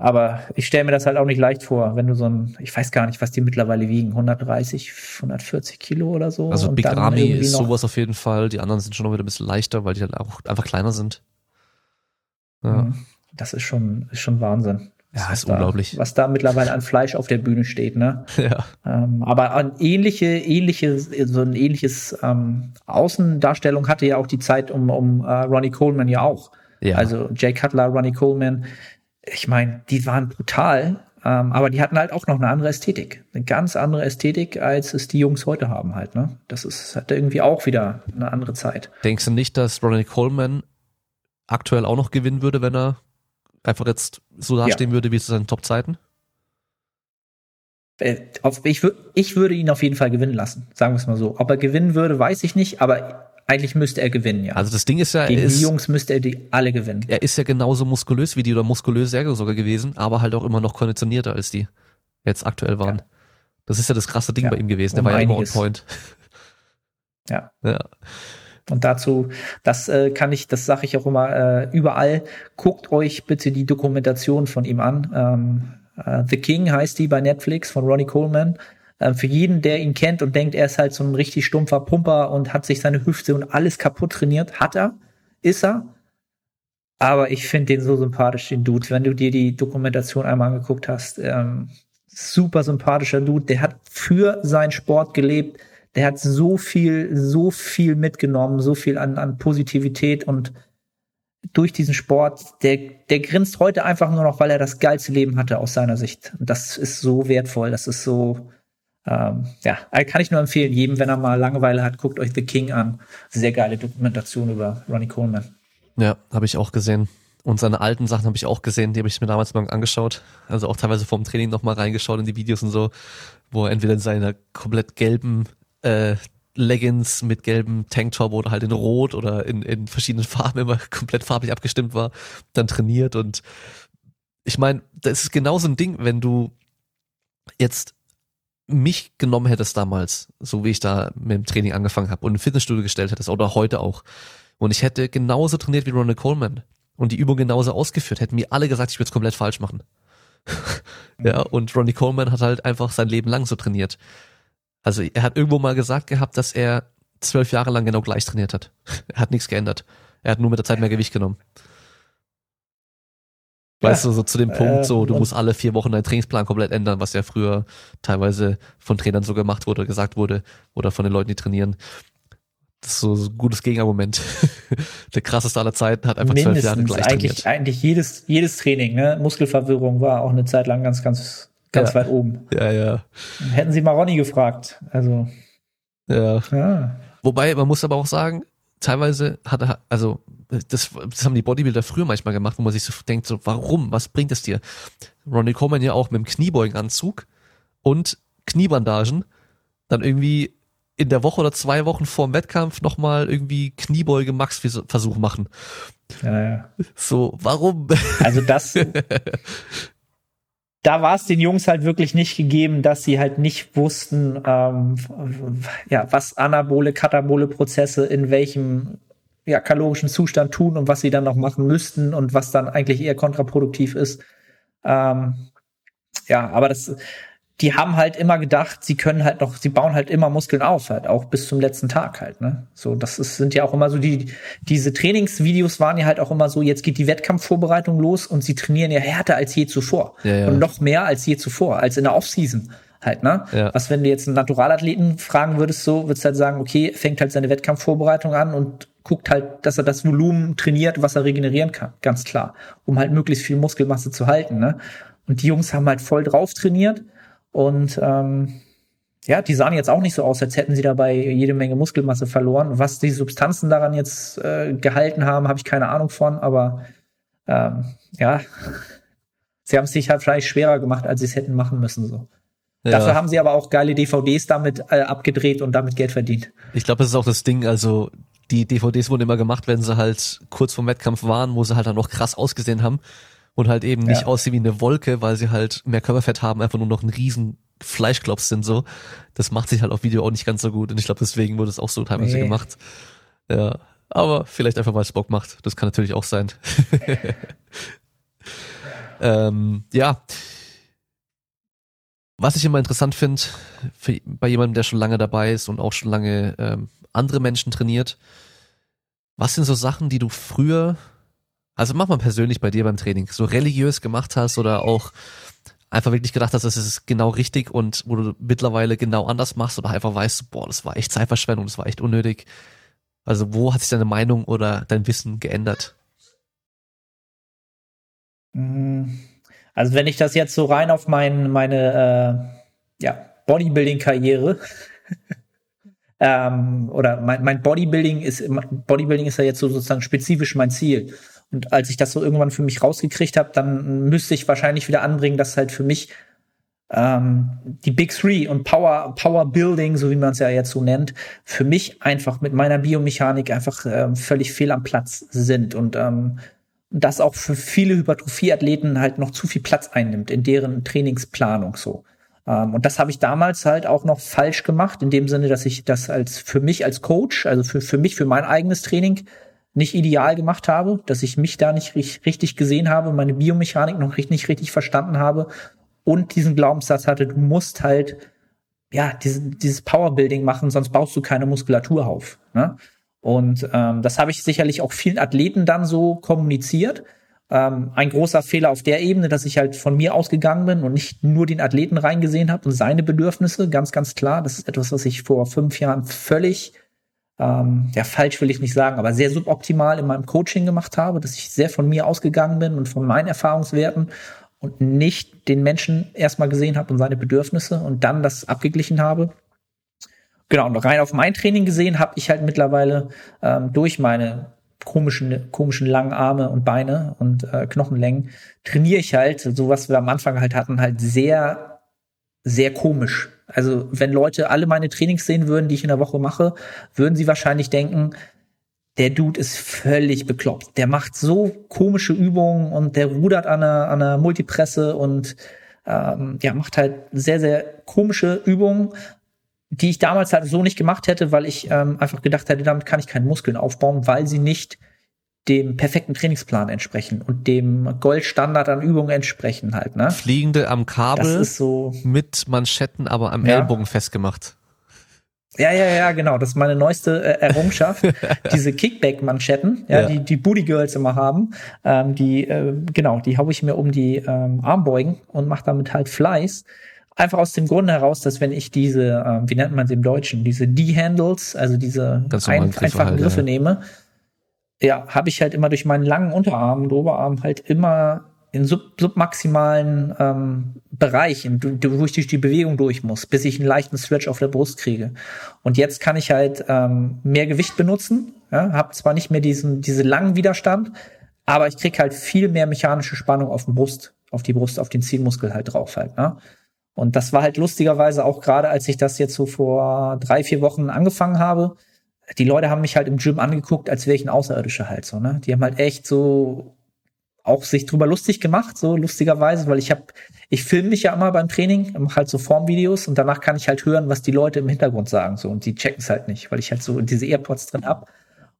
Aber ich stelle mir das halt auch nicht leicht vor, wenn du so ein, ich weiß gar nicht, was die mittlerweile wiegen, 130, 140 Kilo oder so. Also Big Ramy ist sowas auf jeden Fall. Die anderen sind schon noch wieder ein bisschen leichter, weil die halt auch einfach kleiner sind. Ja. Mhm. Das ist schon, ist schon Wahnsinn. Ja, ist da, unglaublich. Was da mittlerweile an Fleisch auf der Bühne steht, ne? Ja. Ähm, aber an ähnliche, ähnliche, so ein ähnliches ähm, Außendarstellung hatte ja auch die Zeit um, um uh, Ronnie Coleman ja auch. Ja. Also Jay Cutler, Ronnie Coleman, ich meine, die waren brutal, ähm, aber die hatten halt auch noch eine andere Ästhetik. Eine ganz andere Ästhetik, als es die Jungs heute haben halt, ne? Das ist halt irgendwie auch wieder eine andere Zeit. Denkst du nicht, dass Ronnie Coleman aktuell auch noch gewinnen würde, wenn er einfach jetzt so dastehen ja. würde wie zu seinen Top-Zeiten? Äh, ich, ich würde ihn auf jeden Fall gewinnen lassen, sagen wir es mal so. Ob er gewinnen würde, weiß ich nicht, aber eigentlich müsste er gewinnen, ja. Also das Ding ist ja, Gegen ist, die Jungs müsste er die alle gewinnen. Er ist ja genauso muskulös wie die oder muskulöser sogar gewesen, aber halt auch immer noch konditionierter als die jetzt aktuell waren. Ja. Das ist ja das krasse Ding ja, bei ihm gewesen. Der um war ja immer on point. Ja. ja. Und dazu, das äh, kann ich, das sage ich auch immer äh, überall. Guckt euch bitte die Dokumentation von ihm an. Ähm, äh, The King heißt die bei Netflix von Ronnie Coleman. Äh, für jeden, der ihn kennt und denkt, er ist halt so ein richtig stumpfer Pumper und hat sich seine Hüfte und alles kaputt trainiert, hat er, ist er. Aber ich finde den so sympathisch, den Dude. Wenn du dir die Dokumentation einmal angeguckt hast, ähm, super sympathischer Dude. Der hat für seinen Sport gelebt. Der hat so viel, so viel mitgenommen, so viel an, an Positivität und durch diesen Sport, der, der grinst heute einfach nur noch, weil er das geilste Leben hatte aus seiner Sicht. Und das ist so wertvoll, das ist so, ähm, ja, kann ich nur empfehlen, jedem, wenn er mal Langeweile hat, guckt euch The King an. Sehr geile Dokumentation über Ronnie Coleman. Ja, habe ich auch gesehen. Und seine alten Sachen habe ich auch gesehen, die habe ich mir damals mal angeschaut. Also auch teilweise vorm Training nochmal reingeschaut in die Videos und so, wo er entweder in seiner komplett gelben äh, Leggings mit gelbem Tanktop oder halt in Rot oder in, in verschiedenen Farben immer komplett farblich abgestimmt war, dann trainiert und ich meine, das ist genau so ein Ding, wenn du jetzt mich genommen hättest damals, so wie ich da mit dem Training angefangen habe und ein Fitnessstudio gestellt hättest oder heute auch und ich hätte genauso trainiert wie Ronald Coleman und die Übung genauso ausgeführt, hätten mir alle gesagt, ich würde es komplett falsch machen. ja, und Ronnie Coleman hat halt einfach sein Leben lang so trainiert. Also er hat irgendwo mal gesagt gehabt, dass er zwölf Jahre lang genau gleich trainiert hat. er hat nichts geändert. Er hat nur mit der Zeit mehr Gewicht genommen. Weißt ja, du, so zu dem Punkt, so, du ähm, musst alle vier Wochen deinen Trainingsplan komplett ändern, was ja früher teilweise von Trainern so gemacht wurde, gesagt wurde, oder von den Leuten, die trainieren. Das ist so ein gutes Gegenargument. Der krasseste aller Zeiten hat einfach zwölf Jahre gleich eigentlich, trainiert. Eigentlich jedes, jedes Training, ne? Muskelverwirrung war auch eine Zeit lang ganz, ganz, ganz ja. weit oben. Ja, ja. Hätten sie Maroni gefragt. Also. Ja. ja. Wobei, man muss aber auch sagen, teilweise hat er, also das, das haben die Bodybuilder früher manchmal gemacht, wo man sich so denkt, so warum, was bringt es dir? Ronnie Coleman ja auch mit dem Kniebeugenanzug und Kniebandagen dann irgendwie in der Woche oder zwei Wochen vor dem Wettkampf nochmal irgendwie Kniebeuge Max Versuch machen. Ja, ja. So, warum? Also das, da war es den Jungs halt wirklich nicht gegeben, dass sie halt nicht wussten, ähm, ja, was anabole, katabole Prozesse in welchem ja, kalorischen Zustand tun und was sie dann noch machen müssten und was dann eigentlich eher kontraproduktiv ist. Ähm, ja, aber das, die haben halt immer gedacht, sie können halt noch, sie bauen halt immer Muskeln auf, halt auch bis zum letzten Tag halt, ne? So, das ist, sind ja auch immer so die, diese Trainingsvideos waren ja halt auch immer so, jetzt geht die Wettkampfvorbereitung los und sie trainieren ja härter als je zuvor. Ja, ja. Und noch mehr als je zuvor, als in der Offseason halt, ne? Ja. Was, wenn du jetzt einen Naturalathleten fragen würdest, so, würdest du halt sagen, okay, fängt halt seine Wettkampfvorbereitung an und guckt halt, dass er das Volumen trainiert, was er regenerieren kann, ganz klar, um halt möglichst viel Muskelmasse zu halten, ne? Und die Jungs haben halt voll drauf trainiert und ähm, ja, die sahen jetzt auch nicht so aus, als hätten sie dabei jede Menge Muskelmasse verloren. Was die Substanzen daran jetzt äh, gehalten haben, habe ich keine Ahnung von, aber ähm, ja, sie haben es sich halt vielleicht schwerer gemacht, als sie es hätten machen müssen. So. Ja. Dafür haben sie aber auch geile DVDs damit äh, abgedreht und damit Geld verdient. Ich glaube, das ist auch das Ding. Also die DVDs wurden immer gemacht, wenn sie halt kurz vorm Wettkampf waren, wo sie halt dann noch krass ausgesehen haben und halt eben nicht ja. aussehen wie eine Wolke, weil sie halt mehr Körperfett haben, einfach nur noch ein riesen Fleischklops sind so. Das macht sich halt auf Video auch nicht ganz so gut und ich glaube, deswegen wurde es auch so teilweise nee. gemacht. Ja, aber vielleicht einfach, weil es Bock macht. Das kann natürlich auch sein. ähm, ja. Was ich immer interessant finde, bei jemandem, der schon lange dabei ist und auch schon lange ähm, andere Menschen trainiert, was sind so Sachen, die du früher also mach mal persönlich bei dir beim Training, so religiös gemacht hast oder auch einfach wirklich gedacht hast, das ist genau richtig und wo du mittlerweile genau anders machst oder einfach weißt, boah, das war echt Zeitverschwendung, das war echt unnötig. Also wo hat sich deine Meinung oder dein Wissen geändert? Mhm. Also wenn ich das jetzt so rein auf mein, meine äh, ja, Bodybuilding-Karriere ähm, oder mein, mein Bodybuilding ist Bodybuilding ist ja jetzt so sozusagen spezifisch mein Ziel. Und als ich das so irgendwann für mich rausgekriegt habe, dann müsste ich wahrscheinlich wieder anbringen, dass halt für mich ähm, die Big Three und Power, Power Building, so wie man es ja jetzt so nennt, für mich einfach mit meiner Biomechanik einfach ähm, völlig fehl am Platz sind und ähm, das auch für viele Hypertrophie-Athleten halt noch zu viel Platz einnimmt in deren Trainingsplanung so. Ähm, und das habe ich damals halt auch noch falsch gemacht, in dem Sinne, dass ich das als für mich als Coach, also für, für mich, für mein eigenes Training, nicht ideal gemacht habe, dass ich mich da nicht richtig gesehen habe, meine Biomechanik noch nicht richtig verstanden habe und diesen Glaubenssatz hatte, du musst halt ja diese, dieses Powerbuilding machen, sonst baust du keine Muskulatur auf. Ne? Und ähm, das habe ich sicherlich auch vielen Athleten dann so kommuniziert. Ähm, ein großer Fehler auf der Ebene, dass ich halt von mir ausgegangen bin und nicht nur den Athleten reingesehen habe und seine Bedürfnisse, ganz, ganz klar. Das ist etwas, was ich vor fünf Jahren völlig ähm, ja, falsch will ich nicht sagen, aber sehr suboptimal in meinem Coaching gemacht habe, dass ich sehr von mir ausgegangen bin und von meinen Erfahrungswerten und nicht den Menschen erstmal gesehen habe und seine Bedürfnisse und dann das abgeglichen habe. Genau, und rein auf mein Training gesehen habe ich halt mittlerweile ähm, durch meine komischen, komischen langen Arme und Beine und äh, Knochenlängen trainiere ich halt, so was wir am Anfang halt hatten, halt sehr, sehr komisch. Also wenn Leute alle meine Trainings sehen würden, die ich in der Woche mache, würden sie wahrscheinlich denken, der Dude ist völlig bekloppt. Der macht so komische Übungen und der rudert an einer, an einer Multipresse und ähm, ja, macht halt sehr, sehr komische Übungen, die ich damals halt so nicht gemacht hätte, weil ich ähm, einfach gedacht hätte, damit kann ich keine Muskeln aufbauen, weil sie nicht dem perfekten Trainingsplan entsprechen und dem Goldstandard an Übungen entsprechen halt, ne? Fliegende am Kabel so, mit Manschetten, aber am ja. Ellbogen festgemacht. Ja, ja, ja, genau. Das ist meine neueste äh, Errungenschaft. Diese Kickback-Manschetten, ja, ja, die die Booty Girls immer haben, ähm, die äh, genau, die hau ich mir um die ähm, Armbeugen und mache damit halt Fleiß. Einfach aus dem Grunde heraus, dass wenn ich diese, äh, wie nennt man sie im Deutschen, diese D-Handles, also diese ein, einfachen halt, Griffe ja. nehme, ja, habe ich halt immer durch meinen langen Unterarm und Oberarm halt immer in sub submaximalen ähm, Bereich, in, wo ich durch die Bewegung durch muss, bis ich einen leichten Stretch auf der Brust kriege. Und jetzt kann ich halt ähm, mehr Gewicht benutzen, ja, habe zwar nicht mehr diesen diese langen Widerstand, aber ich krieg halt viel mehr mechanische Spannung auf den Brust, auf die Brust, auf den Zielmuskel halt drauf halt. Ne? Und das war halt lustigerweise auch gerade, als ich das jetzt so vor drei, vier Wochen angefangen habe. Die Leute haben mich halt im Gym angeguckt, als wäre ich ein Außerirdischer halt so, ne? Die haben halt echt so auch sich drüber lustig gemacht, so lustigerweise, weil ich habe, ich filme mich ja immer beim Training, mache halt so Formvideos und danach kann ich halt hören, was die Leute im Hintergrund sagen, so und die checken es halt nicht, weil ich halt so diese Airpods drin hab.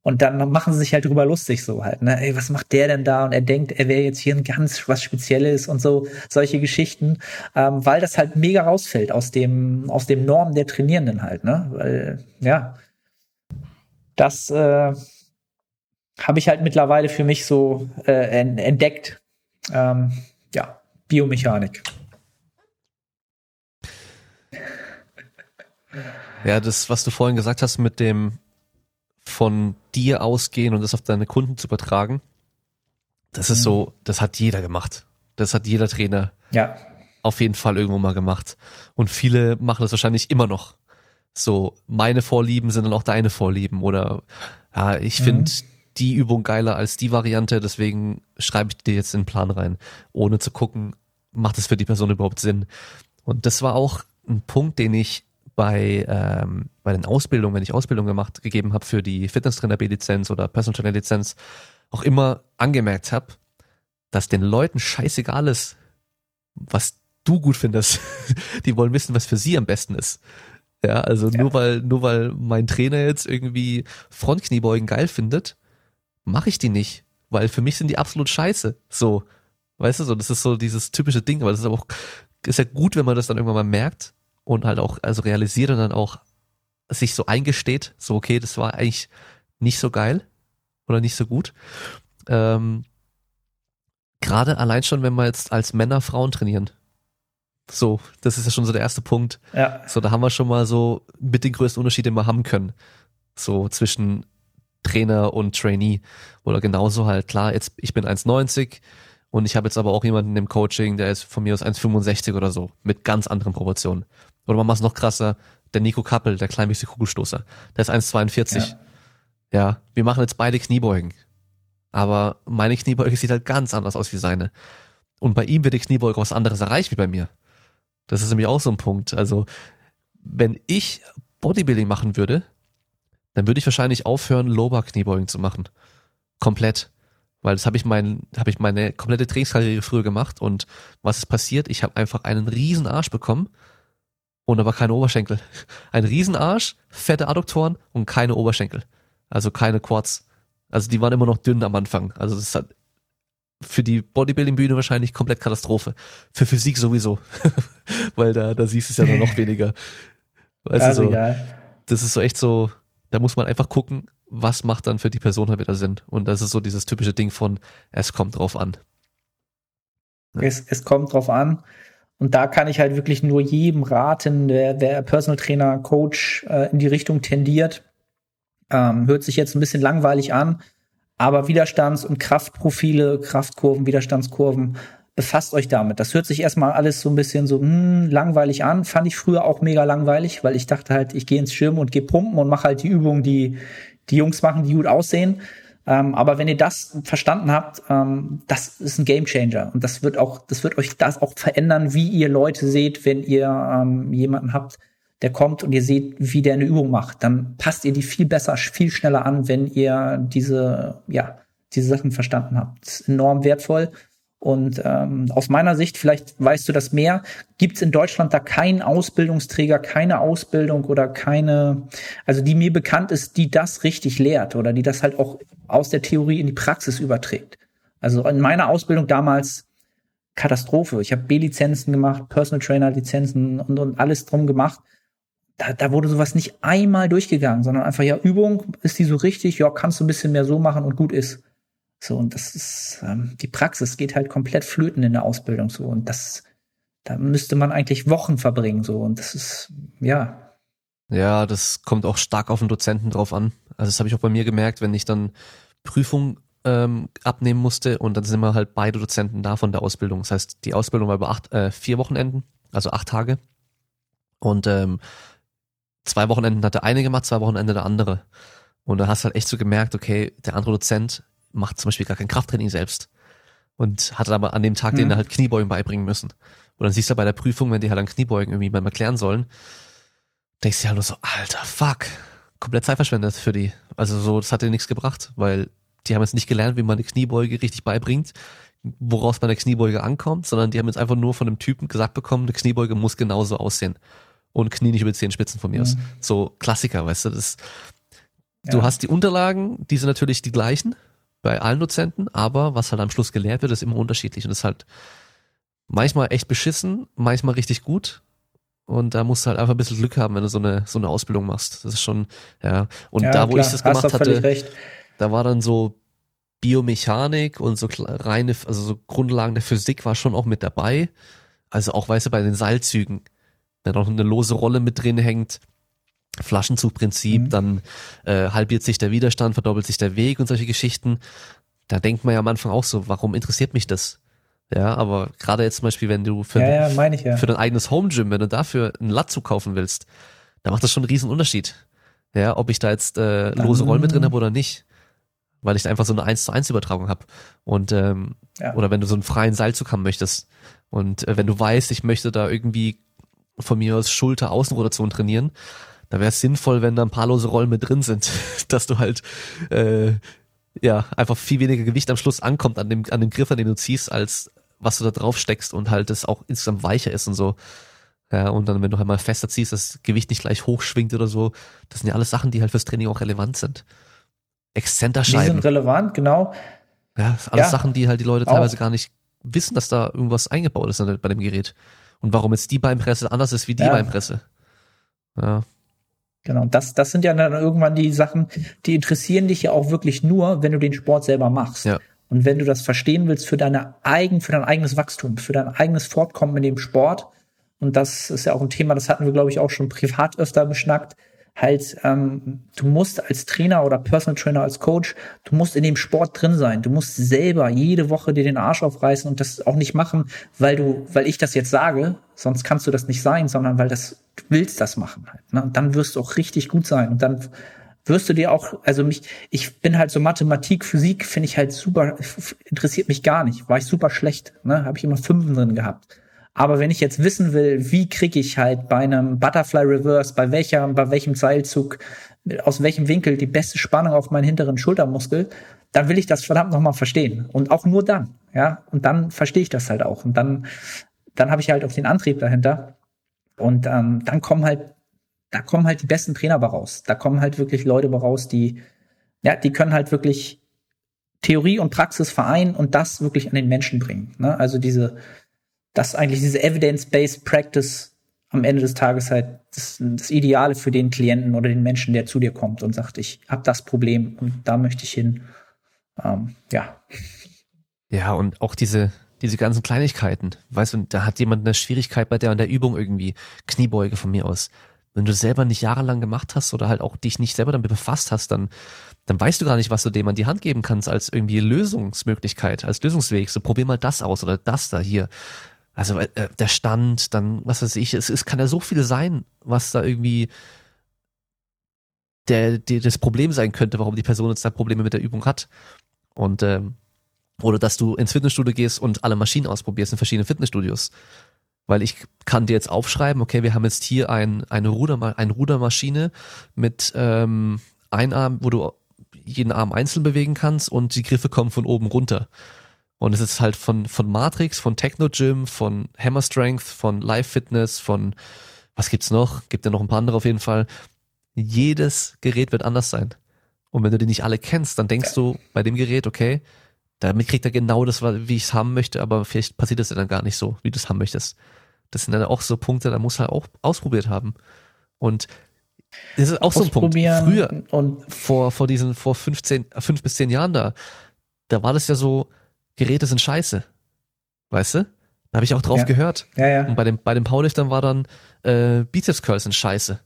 Und dann machen sie sich halt drüber lustig so halt, ne? Ey, was macht der denn da? Und er denkt, er wäre jetzt hier ein ganz was Spezielles und so solche Geschichten, ähm, weil das halt mega rausfällt aus dem aus dem Norm der Trainierenden halt, ne? Weil ja, das äh, habe ich halt mittlerweile für mich so äh, entdeckt. Ähm, ja, Biomechanik. Ja, das, was du vorhin gesagt hast mit dem von dir ausgehen und das auf deine Kunden zu übertragen, das ist mhm. so, das hat jeder gemacht. Das hat jeder Trainer ja. auf jeden Fall irgendwo mal gemacht. Und viele machen das wahrscheinlich immer noch. So, meine Vorlieben sind dann auch deine Vorlieben oder ja, ich mhm. finde die Übung geiler als die Variante, deswegen schreibe ich dir jetzt in den Plan rein, ohne zu gucken, macht es für die Person überhaupt Sinn. Und das war auch ein Punkt, den ich bei, ähm, bei den Ausbildungen, wenn ich Ausbildung gemacht, gegeben habe für die Fitnesstrainer B-Lizenz oder Personal Trainer Lizenz, auch immer angemerkt habe, dass den Leuten scheißegal ist, was du gut findest. die wollen wissen, was für sie am besten ist. Ja, also ja. nur weil, nur weil mein Trainer jetzt irgendwie Frontkniebeugen geil findet, mache ich die nicht, weil für mich sind die absolut scheiße. So, weißt du, so, das ist so dieses typische Ding, aber das ist aber auch, ist ja gut, wenn man das dann irgendwann mal merkt und halt auch, also realisiert und dann auch sich so eingesteht, so, okay, das war eigentlich nicht so geil oder nicht so gut. Ähm, Gerade allein schon, wenn wir jetzt als Männer Frauen trainieren. So, das ist ja schon so der erste Punkt. Ja. So, da haben wir schon mal so mit den größten Unterschied, den wir haben können. So zwischen Trainer und Trainee. Oder genauso halt, klar, jetzt, ich bin 1,90 und ich habe jetzt aber auch jemanden im Coaching, der ist von mir aus 1,65 oder so, mit ganz anderen Proportionen. Oder man macht es noch krasser, der Nico Kappel, der kleinwüchsige Kugelstoßer, der ist 1,42. Ja. ja, wir machen jetzt beide Kniebeugen. Aber meine Kniebeuge sieht halt ganz anders aus wie seine. Und bei ihm wird die Kniebeuge was anderes erreicht wie bei mir. Das ist nämlich auch so ein Punkt. Also, wenn ich Bodybuilding machen würde, dann würde ich wahrscheinlich aufhören, Lower Kniebeugen zu machen. Komplett. Weil das habe ich mein, habe ich meine komplette Trainingskarriere früher gemacht und was ist passiert? Ich habe einfach einen riesen Arsch bekommen und aber keine Oberschenkel. Ein riesen Arsch, fette Adduktoren und keine Oberschenkel. Also keine Quads. Also die waren immer noch dünn am Anfang. Also das hat für die Bodybuilding-Bühne wahrscheinlich komplett Katastrophe. Für Physik sowieso. Weil da, da siehst du es ja noch weniger. Weißt also, du, so, das ist so echt so, da muss man einfach gucken, was macht dann für die Person halt wieder Sinn. Und das ist so dieses typische Ding von, es kommt drauf an. Es, es kommt drauf an. Und da kann ich halt wirklich nur jedem raten, der, der Personal Trainer, Coach äh, in die Richtung tendiert. Ähm, hört sich jetzt ein bisschen langweilig an, aber Widerstands- und Kraftprofile, Kraftkurven, Widerstandskurven befasst euch damit. Das hört sich erstmal alles so ein bisschen so hm, langweilig an. Fand ich früher auch mega langweilig, weil ich dachte halt, ich gehe ins Schirm und gehe pumpen und mache halt die Übungen, die die Jungs machen, die gut aussehen. Ähm, aber wenn ihr das verstanden habt, ähm, das ist ein Gamechanger und das wird auch, das wird euch das auch verändern, wie ihr Leute seht, wenn ihr ähm, jemanden habt, der kommt und ihr seht, wie der eine Übung macht. Dann passt ihr die viel besser, viel schneller an, wenn ihr diese, ja, diese Sachen verstanden habt. Das ist enorm wertvoll und ähm, aus meiner Sicht, vielleicht weißt du das mehr, gibt es in Deutschland da keinen Ausbildungsträger, keine Ausbildung oder keine, also die mir bekannt ist, die das richtig lehrt oder die das halt auch aus der Theorie in die Praxis überträgt. Also in meiner Ausbildung damals Katastrophe. Ich habe B-Lizenzen gemacht, Personal Trainer Lizenzen und, und alles drum gemacht. Da, da wurde sowas nicht einmal durchgegangen, sondern einfach, ja, Übung, ist die so richtig? Ja, kannst du ein bisschen mehr so machen und gut ist. So, und das ist, ähm, die Praxis geht halt komplett flöten in der Ausbildung so. Und das, da müsste man eigentlich Wochen verbringen, so. Und das ist, ja. Ja, das kommt auch stark auf den Dozenten drauf an. Also das habe ich auch bei mir gemerkt, wenn ich dann Prüfung ähm, abnehmen musste und dann sind wir halt beide Dozenten da von der Ausbildung. Das heißt, die Ausbildung war über acht, äh, vier Wochenenden, also acht Tage. Und ähm, zwei Wochenenden hat der eine gemacht, zwei Wochenende der andere. Und da hast du halt echt so gemerkt, okay, der andere Dozent macht zum Beispiel gar kein Krafttraining selbst. Und hatte aber an dem Tag mhm. denen halt Kniebeugen beibringen müssen. Und dann siehst du bei der Prüfung, wenn die halt an Kniebeugen irgendwie mal erklären sollen, denkst du ja halt nur so, alter, fuck, komplett Zeit verschwendet für die. Also so, das hat dir nichts gebracht, weil die haben jetzt nicht gelernt, wie man eine Kniebeuge richtig beibringt, woraus man eine Kniebeuge ankommt, sondern die haben jetzt einfach nur von einem Typen gesagt bekommen, eine Kniebeuge muss genauso aussehen. Und Knie nicht über zehn Spitzen von mir mhm. aus. So Klassiker, weißt du, das, ja. du hast die Unterlagen, die sind natürlich die gleichen bei allen Dozenten, aber was halt am Schluss gelehrt wird, ist immer unterschiedlich und ist halt manchmal echt beschissen, manchmal richtig gut. Und da musst du halt einfach ein bisschen Glück haben, wenn du so eine, so eine Ausbildung machst. Das ist schon, ja. Und ja, da, wo klar, ich das gemacht hatte, da war dann so Biomechanik und so reine, also so Grundlagen der Physik war schon auch mit dabei. Also auch, weißt du, bei den Seilzügen, wenn noch eine lose Rolle mit drin hängt, Flaschenzugprinzip, mhm. dann äh, halbiert sich der Widerstand, verdoppelt sich der Weg und solche Geschichten. Da denkt man ja am Anfang auch so, warum interessiert mich das? Ja, aber gerade jetzt zum Beispiel, wenn du für, ja, ja, ich, ja. für dein eigenes Home Gym, wenn du dafür einen Latzug kaufen willst, da macht das schon einen riesen Unterschied. Ja, ob ich da jetzt äh, lose Rollen mit drin habe oder nicht. Weil ich da einfach so eine 1 zu 1 Übertragung habe. Und ähm, oder wenn du so einen freien Seilzug haben möchtest. Und äh, wenn du weißt, ich möchte da irgendwie von mir aus Schulter-Außenrotation trainieren, da wäre es sinnvoll, wenn da ein paar lose Rollen mit drin sind, dass du halt äh, ja einfach viel weniger Gewicht am Schluss ankommt an dem an dem Griff, an den du ziehst, als was du da drauf steckst und halt es auch insgesamt weicher ist und so. Ja, und dann, wenn du halt mal fester ziehst, das Gewicht nicht gleich hochschwingt oder so, das sind ja alles Sachen, die halt fürs Training auch relevant sind. Exzenterscheiben. Die sind relevant, genau. Ja, alles ja, Sachen, die halt die Leute teilweise auch. gar nicht wissen, dass da irgendwas eingebaut ist bei dem Gerät. Und warum jetzt die Beinpresse anders ist wie die ja. Beinpresse. Ja. Genau, das, das sind ja dann irgendwann die Sachen, die interessieren dich ja auch wirklich nur, wenn du den Sport selber machst. Ja. Und wenn du das verstehen willst für deine eigen, für dein eigenes Wachstum, für dein eigenes Fortkommen in dem Sport, und das ist ja auch ein Thema, das hatten wir, glaube ich, auch schon privat öfter beschnackt, halt, ähm, du musst als Trainer oder Personal Trainer, als Coach, du musst in dem Sport drin sein. Du musst selber jede Woche dir den Arsch aufreißen und das auch nicht machen, weil du, weil ich das jetzt sage, sonst kannst du das nicht sein, sondern weil das, willst das machen halt. Ne? Und dann wirst du auch richtig gut sein. Und dann wirst du dir auch, also mich, ich bin halt so Mathematik, Physik finde ich halt super, interessiert mich gar nicht. War ich super schlecht, ne? Habe ich immer Fünfen drin gehabt. Aber wenn ich jetzt wissen will, wie kriege ich halt bei einem Butterfly Reverse, bei welcher, bei welchem Seilzug, aus welchem Winkel die beste Spannung auf meinen hinteren Schultermuskel, dann will ich das verdammt nochmal verstehen. Und auch nur dann, ja. Und dann verstehe ich das halt auch. Und dann, dann habe ich halt auch den Antrieb dahinter. Und ähm, dann kommen halt, da kommen halt die besten Trainer raus. Da kommen halt wirklich Leute raus, die, ja, die können halt wirklich Theorie und Praxis vereinen und das wirklich an den Menschen bringen. Ne? Also diese, dass eigentlich diese Evidence-Based Practice am Ende des Tages halt das, das, Ideale für den Klienten oder den Menschen, der zu dir kommt und sagt, ich habe das Problem und da möchte ich hin. Ähm, ja. Ja, und auch diese, diese ganzen Kleinigkeiten. Weißt du, da hat jemand eine Schwierigkeit bei der an der Übung irgendwie. Kniebeuge von mir aus. Wenn du selber nicht jahrelang gemacht hast oder halt auch dich nicht selber damit befasst hast, dann, dann weißt du gar nicht, was du dem an die Hand geben kannst als irgendwie Lösungsmöglichkeit, als Lösungsweg. So probier mal das aus oder das da hier also äh, der Stand, dann, was weiß ich, es, es kann ja so viel sein, was da irgendwie der, der das Problem sein könnte, warum die Person jetzt da Probleme mit der Übung hat. Und ähm, oder dass du ins Fitnessstudio gehst und alle Maschinen ausprobierst in verschiedenen Fitnessstudios. Weil ich kann dir jetzt aufschreiben, okay, wir haben jetzt hier ein, eine, Ruder, eine Rudermaschine mit ähm, ein Arm, wo du jeden Arm einzeln bewegen kannst und die Griffe kommen von oben runter. Und es ist halt von, von Matrix, von Techno Gym, von Hammer Strength, von Live Fitness, von, was gibt's noch? Gibt ja noch ein paar andere auf jeden Fall. Jedes Gerät wird anders sein. Und wenn du die nicht alle kennst, dann denkst du bei dem Gerät, okay, damit kriegt er genau das, wie ich es haben möchte, aber vielleicht passiert das ja dann gar nicht so, wie du es haben möchtest. Das sind dann auch so Punkte, da muss er auch ausprobiert haben. Und das ist auch so ein Punkt. Früher, und vor, vor diesen, vor 15, fünf bis zehn Jahren da, da war das ja so, Geräte sind scheiße. Weißt du? Da habe ich auch drauf ja. gehört. Ja, ja. Und bei dem, bei dem Powerliftern war dann äh, Bizeps Curls sind scheiße.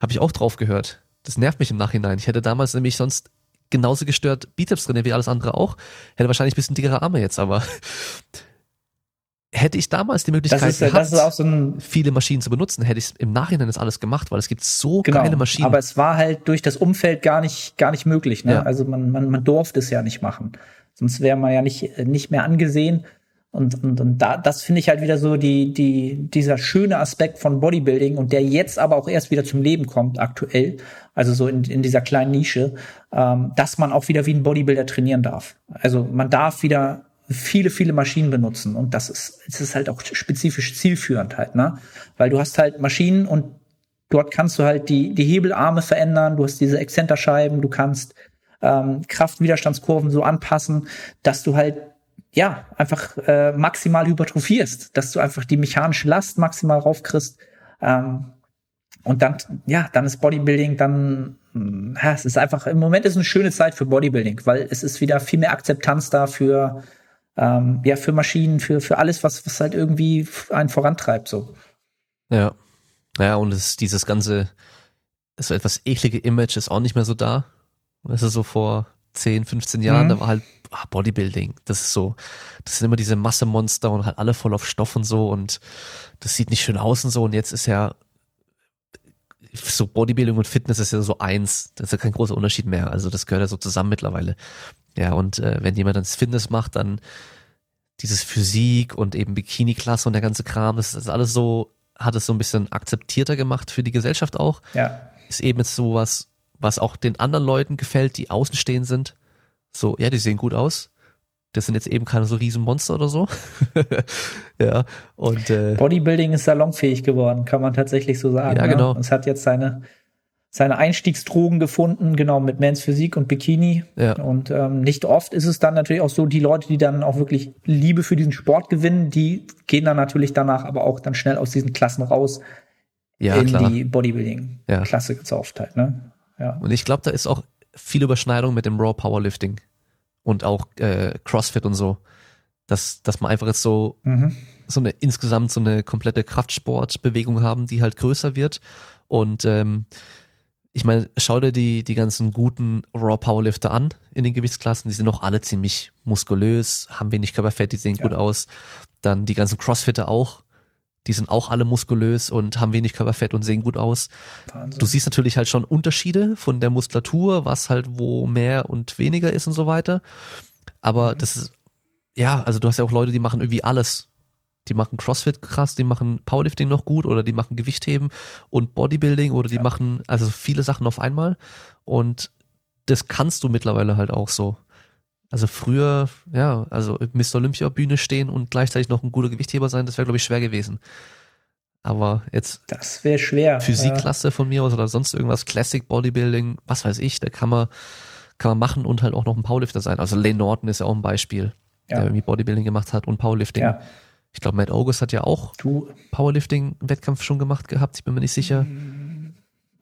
Habe ich auch drauf gehört. Das nervt mich im Nachhinein. Ich hätte damals nämlich sonst genauso gestört Bizeps drin wie alles andere auch. Hätte wahrscheinlich ein bisschen dickere Arme jetzt, aber hätte ich damals die Möglichkeit das ist, gehabt, das so ein, viele Maschinen zu benutzen, hätte ich im Nachhinein das alles gemacht, weil es gibt so genau, geile Maschinen. Aber es war halt durch das Umfeld gar nicht, gar nicht möglich. Ne? Ja. Also man, man, man durfte es ja nicht machen. Sonst wäre man ja nicht, nicht mehr angesehen. Und, und, und da, das finde ich halt wieder so die, die, dieser schöne Aspekt von Bodybuilding und der jetzt aber auch erst wieder zum Leben kommt, aktuell, also so in, in dieser kleinen Nische, ähm, dass man auch wieder wie ein Bodybuilder trainieren darf. Also man darf wieder viele, viele Maschinen benutzen und das ist, es ist halt auch spezifisch zielführend halt, ne? Weil du hast halt Maschinen und dort kannst du halt die, die Hebelarme verändern, du hast diese Exzenterscheiben, du kannst ähm, Kraftwiderstandskurven so anpassen, dass du halt ja, einfach äh, maximal hypertrophierst, dass du einfach die mechanische Last maximal raufkriegst. Ähm, und dann, ja, dann ist Bodybuilding dann, ja, es ist einfach, im Moment ist eine schöne Zeit für Bodybuilding, weil es ist wieder viel mehr Akzeptanz da für, ähm, ja, für Maschinen, für, für alles, was, was halt irgendwie einen vorantreibt, so. Ja. Ja, und es, dieses ganze, so etwas eklige Image ist auch nicht mehr so da. Das ist so vor 10, 15 Jahren, mhm. da war halt ah, Bodybuilding. Das ist so, das sind immer diese Massemonster und halt alle voll auf Stoff und so und das sieht nicht schön aus und so. Und jetzt ist ja so Bodybuilding und Fitness ist ja so eins. Das ist ja kein großer Unterschied mehr. Also das gehört ja so zusammen mittlerweile. Ja, und äh, wenn jemand dann Fitness macht, dann dieses Physik und eben Bikini-Klasse und der ganze Kram, das ist alles so, hat es so ein bisschen akzeptierter gemacht für die Gesellschaft auch. Ja. Ist eben jetzt so was, auch den anderen Leuten gefällt, die außenstehend sind. So, ja, die sehen gut aus. Das sind jetzt eben keine so riesen Monster oder so. ja, und äh, Bodybuilding ist salonfähig geworden, kann man tatsächlich so sagen. Ja, genau. Ja. Es hat jetzt seine seine Einstiegsdrogen gefunden, genau mit Mans Physik und Bikini. Ja. Und ähm, nicht oft ist es dann natürlich auch so, die Leute, die dann auch wirklich Liebe für diesen Sport gewinnen, die gehen dann natürlich danach aber auch dann schnell aus diesen Klassen raus ja, in klar. die Bodybuilding-Klasse ja. gezauft halt. Ne? Ja. Und ich glaube, da ist auch viel Überschneidung mit dem Raw Powerlifting und auch äh, CrossFit und so. Dass, dass man einfach jetzt so, mhm. so eine insgesamt so eine komplette Kraftsportbewegung haben, die halt größer wird. Und ähm, ich meine, schau dir die, die ganzen guten Raw Powerlifter an in den Gewichtsklassen, die sind auch alle ziemlich muskulös, haben wenig Körperfett, die sehen ja. gut aus. Dann die ganzen Crossfitter auch, die sind auch alle muskulös und haben wenig Körperfett und sehen gut aus. Wahnsinn. Du siehst natürlich halt schon Unterschiede von der Muskulatur, was halt wo mehr und weniger ist und so weiter. Aber mhm. das ist, ja, also du hast ja auch Leute, die machen irgendwie alles. Die machen CrossFit krass, die machen Powerlifting noch gut oder die machen Gewichtheben und Bodybuilding oder die ja. machen also viele Sachen auf einmal. Und das kannst du mittlerweile halt auch so. Also früher, ja, also Mr. Olympia Bühne stehen und gleichzeitig noch ein guter Gewichtheber sein, das wäre glaube ich schwer gewesen. Aber jetzt das wäre schwer. Physikklasse von mir aus oder sonst irgendwas Classic Bodybuilding, was weiß ich, da kann man kann man machen und halt auch noch ein Powerlifter sein. Also Lane Norton ist ja auch ein Beispiel, ja. der irgendwie Bodybuilding gemacht hat und Powerlifting. Ja. Ich glaube, Matt August hat ja auch Powerlifting-Wettkampf schon gemacht gehabt, ich bin mir nicht sicher. Hm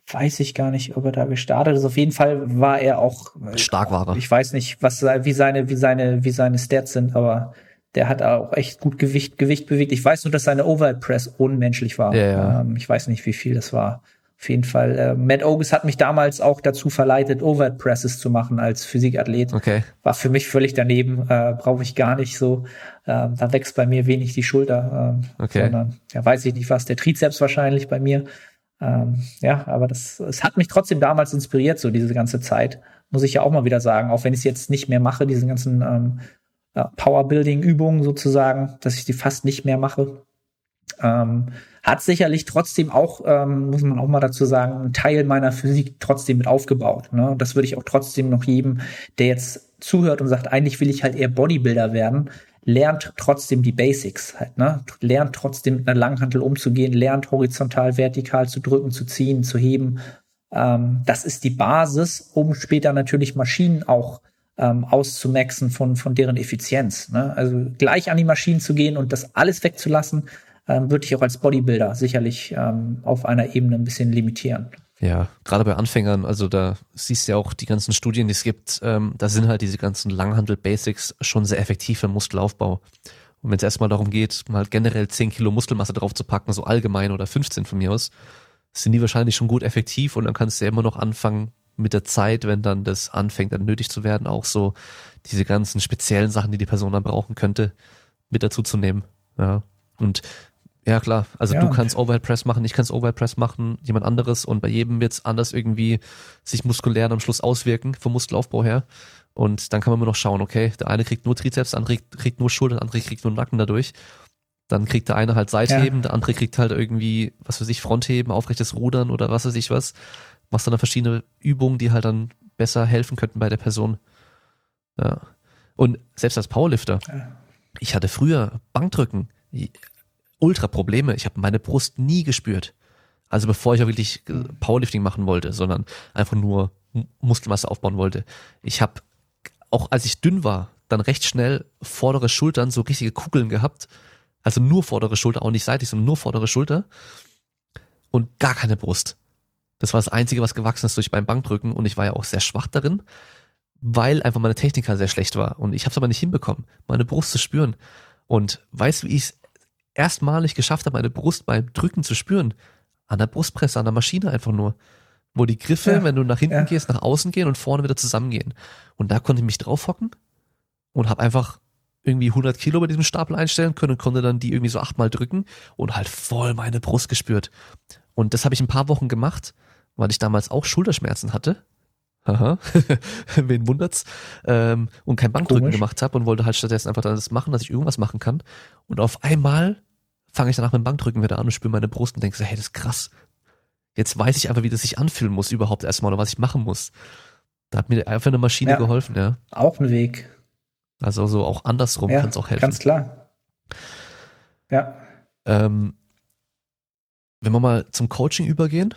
weiß ich gar nicht, ob er da gestartet ist. Auf jeden Fall war er auch stark war er. Ich weiß nicht, was wie seine wie seine wie seine Stats sind, aber der hat auch echt gut Gewicht Gewicht bewegt. Ich weiß nur, dass seine Overhead Press unmenschlich war. Ja, ja. Ähm, ich weiß nicht, wie viel das war. Auf jeden Fall. Äh, Matt Ogus hat mich damals auch dazu verleitet, Overhead Presses zu machen als Physikathlet. Okay. War für mich völlig daneben. Äh, Brauche ich gar nicht so. Äh, da wächst bei mir wenig die Schulter. Äh, okay. Sondern, ja, weiß ich nicht was. Der Trizeps wahrscheinlich bei mir. Ähm, ja, aber das, es hat mich trotzdem damals inspiriert, so diese ganze Zeit. Muss ich ja auch mal wieder sagen, auch wenn ich es jetzt nicht mehr mache, diese ganzen ähm, Powerbuilding-Übungen sozusagen, dass ich die fast nicht mehr mache. Ähm, hat sicherlich trotzdem auch, ähm, muss man auch mal dazu sagen, einen Teil meiner Physik trotzdem mit aufgebaut. Ne? Das würde ich auch trotzdem noch jedem, der jetzt zuhört und sagt, eigentlich will ich halt eher Bodybuilder werden, lernt trotzdem die Basics halt, ne? Lernt trotzdem mit einer Langhantel umzugehen, lernt horizontal, vertikal zu drücken, zu ziehen, zu heben. Ähm, das ist die Basis, um später natürlich Maschinen auch ähm, auszumaxen von, von deren Effizienz. Ne? Also gleich an die Maschinen zu gehen und das alles wegzulassen, ähm, würde ich auch als Bodybuilder sicherlich ähm, auf einer Ebene ein bisschen limitieren. Ja, gerade bei Anfängern, also da siehst du ja auch die ganzen Studien, die es gibt, ähm, da sind halt diese ganzen Langhandel-Basics schon sehr effektiv im Muskelaufbau. Und wenn es erstmal darum geht, mal generell 10 Kilo Muskelmasse draufzupacken, so allgemein oder 15 von mir aus, sind die wahrscheinlich schon gut effektiv und dann kannst du ja immer noch anfangen mit der Zeit, wenn dann das anfängt, dann nötig zu werden, auch so diese ganzen speziellen Sachen, die die Person dann brauchen könnte, mit dazu zu nehmen. Ja. Und Ja, klar. Also ja. du kannst Overhead Press machen, ich kann Overhead Press machen, jemand anderes und bei jedem wird es anders irgendwie sich muskulär am Schluss auswirken, vom Muskelaufbau her. Und dann kann man immer noch schauen, okay, der eine kriegt nur Trizeps, der andere kriegt nur Schulter, der andere kriegt nur Nacken dadurch. Dann kriegt der eine halt Seitheben, ja. der andere kriegt halt irgendwie, was weiß ich, Frontheben, aufrechtes Rudern oder was weiß ich was. Machst dann verschiedene Übungen, die halt dann besser helfen könnten bei der Person. Ja. Und selbst als Powerlifter, ja. ich hatte früher Bankdrücken, ultra Probleme. Ich habe meine Brust nie gespürt. Also bevor ich auch wirklich Powerlifting machen wollte, sondern einfach nur Muskelmasse aufbauen wollte. Ich habe auch als ich dünn war, dann recht schnell vordere Schultern, so richtige Kugeln gehabt. Also nur vordere Schulter, auch nicht seitlich, sondern nur vordere Schulter. Und gar keine Brust. Das war das Einzige, was gewachsen ist durch beim Bankdrücken. Und ich war ja auch sehr schwach darin, weil einfach meine Technik halt sehr schlecht war. Und ich habe es aber nicht hinbekommen, meine Brust zu spüren. Und weißt du, wie ich es erstmalig geschafft habe, meine Brust beim Drücken zu spüren? An der Brustpresse, an der Maschine einfach nur wo die Griffe, ja, wenn du nach hinten ja. gehst, nach außen gehen und vorne wieder zusammengehen. Und da konnte ich mich draufhocken und habe einfach irgendwie 100 Kilo bei diesem Stapel einstellen können und konnte dann die irgendwie so achtmal drücken und halt voll meine Brust gespürt. Und das habe ich ein paar Wochen gemacht, weil ich damals auch Schulterschmerzen hatte. Haha, wen wundert's? Ähm, und kein Bankdrücken Komisch. gemacht habe und wollte halt stattdessen einfach das machen, dass ich irgendwas machen kann. Und auf einmal fange ich danach mit dem Bankdrücken wieder an und spüre meine Brust und denke so, hey, das ist krass. Jetzt weiß ich einfach, wie das sich anfühlen muss überhaupt erstmal oder was ich machen muss. Da hat mir einfach eine Maschine ja, geholfen, ja. Auch ein Weg. Also so auch andersrum ja, kann es auch helfen. Ganz klar. Ja. Ähm, wenn wir mal zum Coaching übergehen,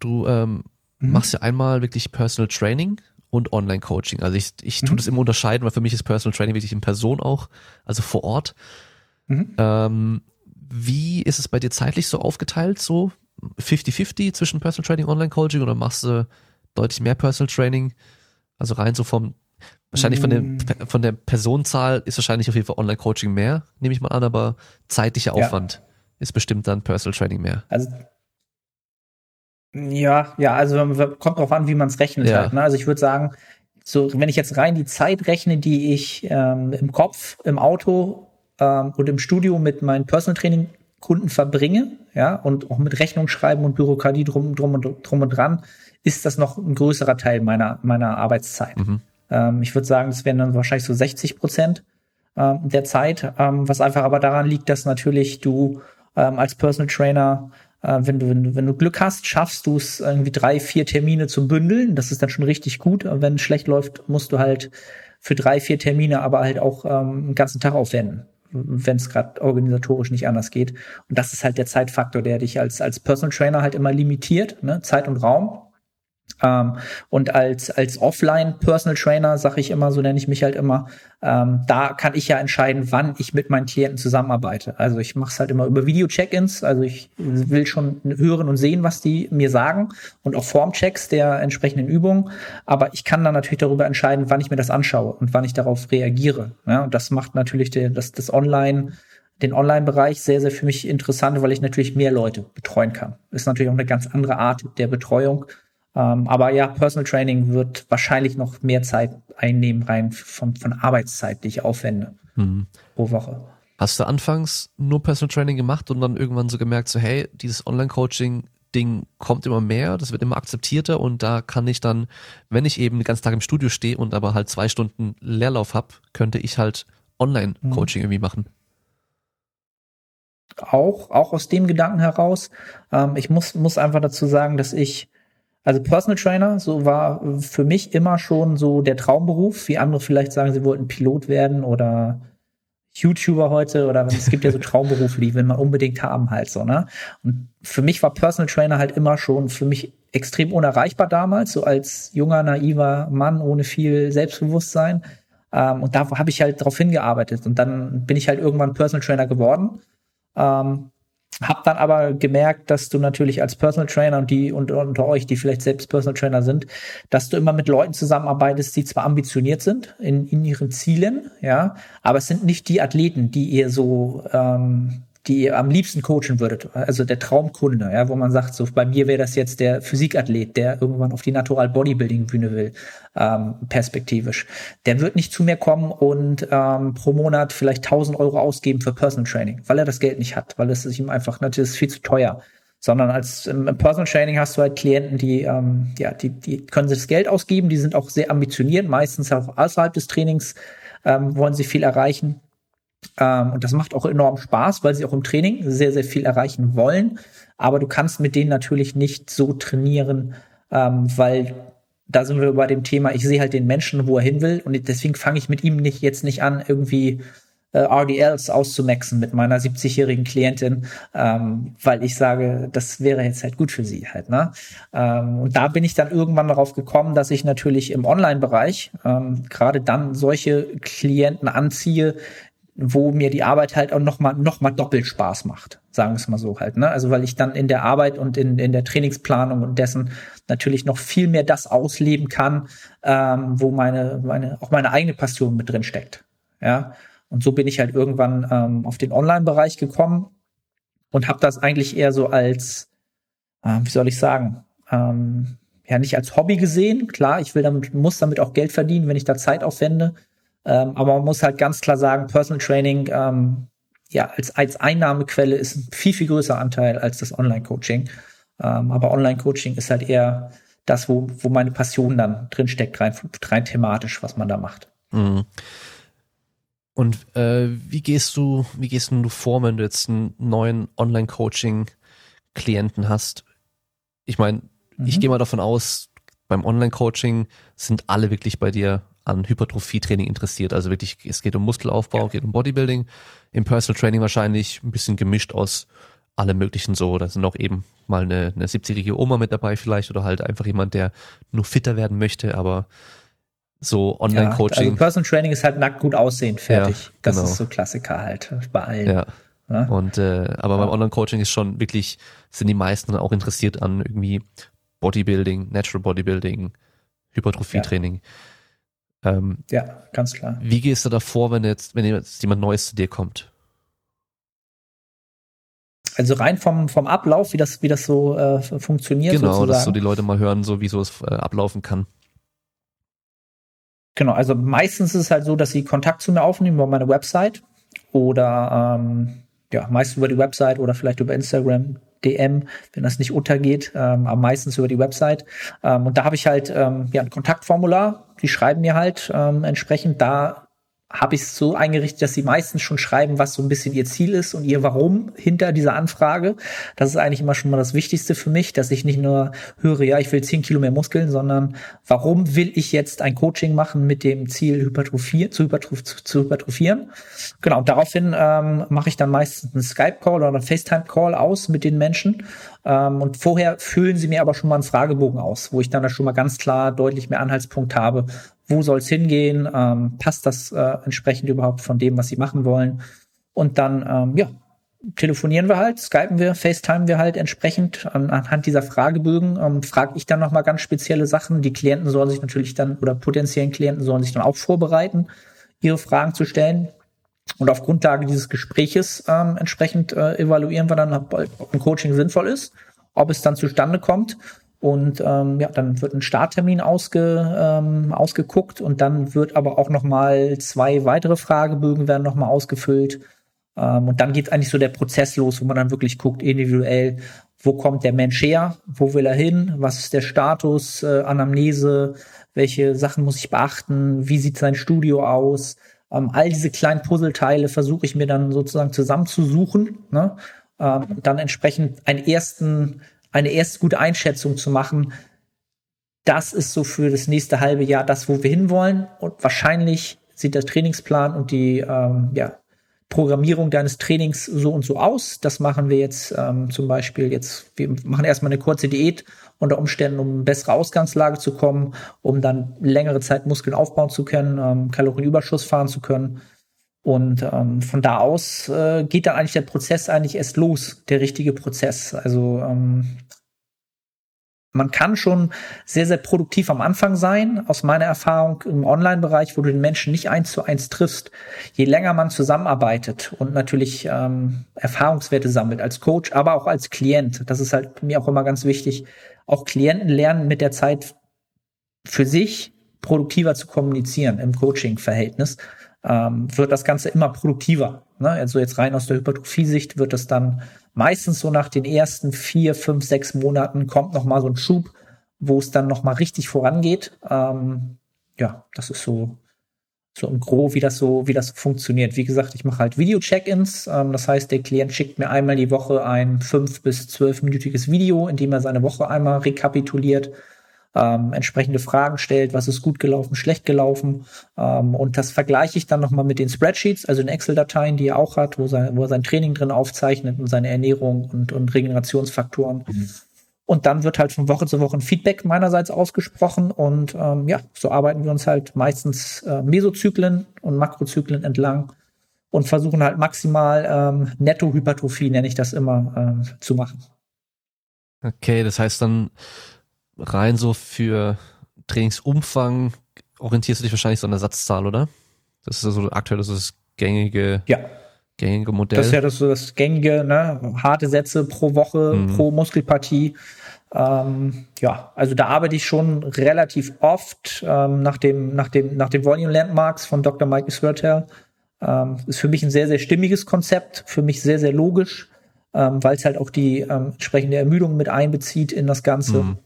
du ähm, mhm. machst ja einmal wirklich Personal Training und Online-Coaching. Also ich, ich mhm. tue das immer unterscheiden, weil für mich ist Personal Training wirklich in Person auch, also vor Ort. Mhm. Ähm, wie ist es bei dir zeitlich so aufgeteilt, so 50-50 zwischen Personal Training und Online-Coaching oder machst du deutlich mehr Personal Training? Also rein so vom, wahrscheinlich von der, mm. von der Personenzahl ist wahrscheinlich auf jeden Fall Online-Coaching mehr, nehme ich mal an, aber zeitlicher Aufwand ja. ist bestimmt dann Personal Training mehr. Also ja, ja, also kommt drauf an, wie man es rechnet ja. halt. Ne? Also ich würde sagen, so wenn ich jetzt rein die Zeit rechne, die ich ähm, im Kopf, im Auto ähm, und im Studio mit meinen Personal Training Kunden verbringe, ja, und auch mit Rechnung schreiben und Bürokratie drum, drum, und, drum und dran, ist das noch ein größerer Teil meiner, meiner Arbeitszeit. Mhm. Ähm, ich würde sagen, es wären dann wahrscheinlich so 60 Prozent ähm, der Zeit, ähm, was einfach aber daran liegt, dass natürlich du ähm, als Personal Trainer äh, wenn, du, wenn, du, wenn du Glück hast, schaffst du es irgendwie drei, vier Termine zu bündeln. Das ist dann schon richtig gut. Wenn es schlecht läuft, musst du halt für drei, vier Termine aber halt auch ähm, einen ganzen Tag aufwenden wenn es gerade organisatorisch nicht anders geht. Und das ist halt der Zeitfaktor, der dich als, als Personal Trainer halt immer limitiert, ne? Zeit und Raum. Ähm, und als, als Offline-Personal Trainer, sage ich immer, so nenne ich mich halt immer, ähm, da kann ich ja entscheiden, wann ich mit meinen Klienten zusammenarbeite. Also ich mache es halt immer über Video-Check-ins, also ich will schon hören und sehen, was die mir sagen und auch Formchecks der entsprechenden Übungen. Aber ich kann dann natürlich darüber entscheiden, wann ich mir das anschaue und wann ich darauf reagiere. Ja, und das macht natürlich der, das, das Online- den Online-Bereich sehr, sehr für mich interessant, weil ich natürlich mehr Leute betreuen kann. Ist natürlich auch eine ganz andere Art der Betreuung ähm, aber ja, Personal Training wird wahrscheinlich noch mehr Zeit einnehmen, rein von, von Arbeitszeit, die ich aufwende mhm. pro Woche. Hast du anfangs nur Personal Training gemacht und dann irgendwann so gemerkt, so hey, dieses Online-Coaching Ding kommt immer mehr, das wird immer akzeptierter und da kann ich dann, wenn ich eben den ganzen Tag im Studio stehe und aber halt zwei Stunden Leerlauf habe, könnte ich halt Online-Coaching mhm. irgendwie machen. Auch, auch aus dem Gedanken heraus. Ähm, ich muss, muss einfach dazu sagen, dass ich also Personal Trainer, so war für mich immer schon so der Traumberuf, wie andere vielleicht sagen, sie wollten Pilot werden oder YouTuber heute oder es gibt ja so Traumberufe, die will man unbedingt haben halt so, ne? Und für mich war Personal Trainer halt immer schon für mich extrem unerreichbar damals, so als junger, naiver Mann ohne viel Selbstbewusstsein. Ähm, und da habe ich halt drauf hingearbeitet und dann bin ich halt irgendwann Personal Trainer geworden. Ähm, hab dann aber gemerkt, dass du natürlich als Personal Trainer und die und unter euch, die vielleicht selbst Personal Trainer sind, dass du immer mit Leuten zusammenarbeitest, die zwar ambitioniert sind in, in ihren Zielen, ja, aber es sind nicht die Athleten, die ihr so, ähm, die ihr am liebsten coachen würdet, also der Traumkunde, ja, wo man sagt, so bei mir wäre das jetzt der Physikathlet, der irgendwann auf die Natural Bodybuilding Bühne will, ähm, perspektivisch. Der wird nicht zu mir kommen und ähm, pro Monat vielleicht 1000 Euro ausgeben für Personal Training, weil er das Geld nicht hat, weil es ist ihm einfach natürlich viel zu teuer. Sondern als im, Personal Training hast du halt Klienten, die, ähm, ja, die, die können sich das Geld ausgeben, die sind auch sehr ambitioniert, meistens auch außerhalb des Trainings ähm, wollen sie viel erreichen ähm, und das macht auch enorm Spaß, weil sie auch im Training sehr, sehr viel erreichen wollen. Aber du kannst mit denen natürlich nicht so trainieren, ähm, weil da sind wir bei dem Thema, ich sehe halt den Menschen, wo er hin will. Und deswegen fange ich mit ihm nicht jetzt nicht an, irgendwie äh, RDLs auszumaxen mit meiner 70-jährigen Klientin, ähm, weil ich sage, das wäre jetzt halt gut für sie halt. Ne? Ähm, und da bin ich dann irgendwann darauf gekommen, dass ich natürlich im Online-Bereich ähm, gerade dann solche Klienten anziehe, wo mir die Arbeit halt auch nochmal noch mal doppelt Spaß macht, sagen wir es mal so halt. Ne? Also weil ich dann in der Arbeit und in, in der Trainingsplanung und dessen natürlich noch viel mehr das ausleben kann, ähm, wo meine, meine, auch meine eigene Passion mit drin steckt. Ja. Und so bin ich halt irgendwann ähm, auf den Online-Bereich gekommen und habe das eigentlich eher so als, äh, wie soll ich sagen, ähm, ja nicht als Hobby gesehen. Klar, ich will damit, muss damit auch Geld verdienen, wenn ich da Zeit aufwende. Ähm, aber man muss halt ganz klar sagen, Personal Training ähm, ja als, als Einnahmequelle ist ein viel, viel größer Anteil als das Online-Coaching. Ähm, aber Online-Coaching ist halt eher das, wo, wo meine Passion dann drinsteckt, rein, rein thematisch, was man da macht. Mhm. Und äh, wie gehst du, wie gehst du vor, wenn du jetzt einen neuen Online-Coaching-Klienten hast? Ich meine, mhm. ich gehe mal davon aus, beim Online-Coaching sind alle wirklich bei dir an Hypertrophie-Training interessiert. Also wirklich, es geht um Muskelaufbau, ja. geht um Bodybuilding. Im Personal Training wahrscheinlich ein bisschen gemischt aus allem möglichen so. Da sind auch eben mal eine, eine 70-jährige Oma mit dabei vielleicht oder halt einfach jemand, der nur fitter werden möchte, aber so Online-Coaching. Ja, also Personal Training ist halt nackt gut aussehen, fertig. Ja, das genau. ist so Klassiker halt bei allen. Ja. ja? Und äh, aber beim Online-Coaching ist schon wirklich, sind die meisten auch interessiert an irgendwie Bodybuilding, Natural Bodybuilding, Hypertrophie-Training. Ja. Ähm, ja, ganz klar. Wie gehst du da vor, wenn jetzt, wenn jetzt jemand Neues zu dir kommt? Also rein vom, vom Ablauf, wie das, wie das so äh, funktioniert. Genau, sozusagen. dass so die Leute mal hören, so wie so es äh, ablaufen kann. Genau, also meistens ist es halt so, dass sie Kontakt zu mir aufnehmen über meine Website oder ähm, ja, meist über die Website oder vielleicht über Instagram, DM, wenn das nicht untergeht, ähm, aber meistens über die Website. Ähm, und da habe ich halt ähm, ja ein Kontaktformular, die schreiben mir halt ähm, entsprechend da habe ich es so eingerichtet, dass sie meistens schon schreiben, was so ein bisschen ihr Ziel ist und ihr Warum hinter dieser Anfrage. Das ist eigentlich immer schon mal das Wichtigste für mich, dass ich nicht nur höre, ja, ich will 10 Kilo mehr Muskeln, sondern warum will ich jetzt ein Coaching machen mit dem Ziel, Hypertrophie, zu, hypertroph zu, zu hypertrophieren. Genau, und daraufhin ähm, mache ich dann meistens einen Skype-Call oder einen FaceTime-Call aus mit den Menschen. Ähm, und vorher füllen sie mir aber schon mal einen Fragebogen aus, wo ich dann da schon mal ganz klar deutlich mehr Anhaltspunkt habe, wo soll es hingehen, ähm, passt das äh, entsprechend überhaupt von dem, was sie machen wollen. Und dann, ähm, ja, telefonieren wir halt, skypen wir, facetimen wir halt entsprechend an, anhand dieser Fragebögen, ähm, frage ich dann nochmal ganz spezielle Sachen. Die Klienten sollen sich natürlich dann, oder potenziellen Klienten sollen sich dann auch vorbereiten, ihre Fragen zu stellen. Und auf Grundlage dieses Gespräches ähm, entsprechend äh, evaluieren wir dann, ob ein Coaching sinnvoll ist, ob es dann zustande kommt und ähm, ja, dann wird ein Starttermin ausge, ähm, ausgeguckt und dann wird aber auch noch mal zwei weitere Fragebögen werden noch mal ausgefüllt. Ähm, und dann geht eigentlich so der Prozess los, wo man dann wirklich guckt individuell, wo kommt der Mensch her, wo will er hin, was ist der Status, äh, Anamnese, welche Sachen muss ich beachten, wie sieht sein Studio aus. Ähm, all diese kleinen Puzzleteile versuche ich mir dann sozusagen zusammenzusuchen, ne? ähm, dann entsprechend einen ersten eine erste gute Einschätzung zu machen, das ist so für das nächste halbe Jahr das, wo wir hinwollen. Und wahrscheinlich sieht der Trainingsplan und die ähm, ja, Programmierung deines Trainings so und so aus. Das machen wir jetzt ähm, zum Beispiel jetzt, wir machen erstmal eine kurze Diät unter Umständen, um bessere Ausgangslage zu kommen, um dann längere Zeit Muskeln aufbauen zu können, ähm, Kalorienüberschuss fahren zu können. Und ähm, von da aus äh, geht dann eigentlich der Prozess eigentlich erst los, der richtige Prozess. Also ähm, man kann schon sehr, sehr produktiv am Anfang sein. Aus meiner Erfahrung im Online-Bereich, wo du den Menschen nicht eins zu eins triffst, je länger man zusammenarbeitet und natürlich ähm, Erfahrungswerte sammelt als Coach, aber auch als Klient. Das ist halt mir auch immer ganz wichtig. Auch Klienten lernen mit der Zeit für sich produktiver zu kommunizieren im Coaching-Verhältnis, ähm, wird das Ganze immer produktiver. Ne? Also jetzt rein aus der Hypertrophie-Sicht wird es dann meistens so nach den ersten vier, fünf, sechs Monaten kommt noch mal so ein Schub, wo es dann noch mal richtig vorangeht. Ähm, ja, das ist so so im Gro, wie das so, wie das funktioniert. Wie gesagt, ich mache halt Video-Check-ins. Ähm, das heißt, der Klient schickt mir einmal die Woche ein fünf bis zwölfminütiges Video, in dem er seine Woche einmal rekapituliert ähm, entsprechende Fragen stellt, was ist gut gelaufen, schlecht gelaufen. Ähm, und das vergleiche ich dann nochmal mit den Spreadsheets, also den Excel-Dateien, die er auch hat, wo, sein, wo er sein Training drin aufzeichnet und seine Ernährung und, und Regenerationsfaktoren. Mhm. Und dann wird halt von Woche zu Woche ein Feedback meinerseits ausgesprochen. Und ähm, ja, so arbeiten wir uns halt meistens äh, Mesozyklen und Makrozyklen entlang und versuchen halt maximal ähm, Netto-Hypertrophie, nenne ich das immer, ähm, zu machen. Okay, das heißt dann, rein so für Trainingsumfang orientierst du dich wahrscheinlich so an der Satzzahl, oder? Das ist also aktuell das, ist das gängige, ja. gängige Modell. Das ist ja das, das gängige, ne? harte Sätze pro Woche, mhm. pro Muskelpartie. Ähm, ja, also da arbeite ich schon relativ oft ähm, nach dem, nach dem, nach dem Volume Landmarks von Dr. Mike Swertel. Ähm, ist für mich ein sehr, sehr stimmiges Konzept, für mich sehr, sehr logisch, ähm, weil es halt auch die ähm, entsprechende Ermüdung mit einbezieht in das Ganze. Mhm.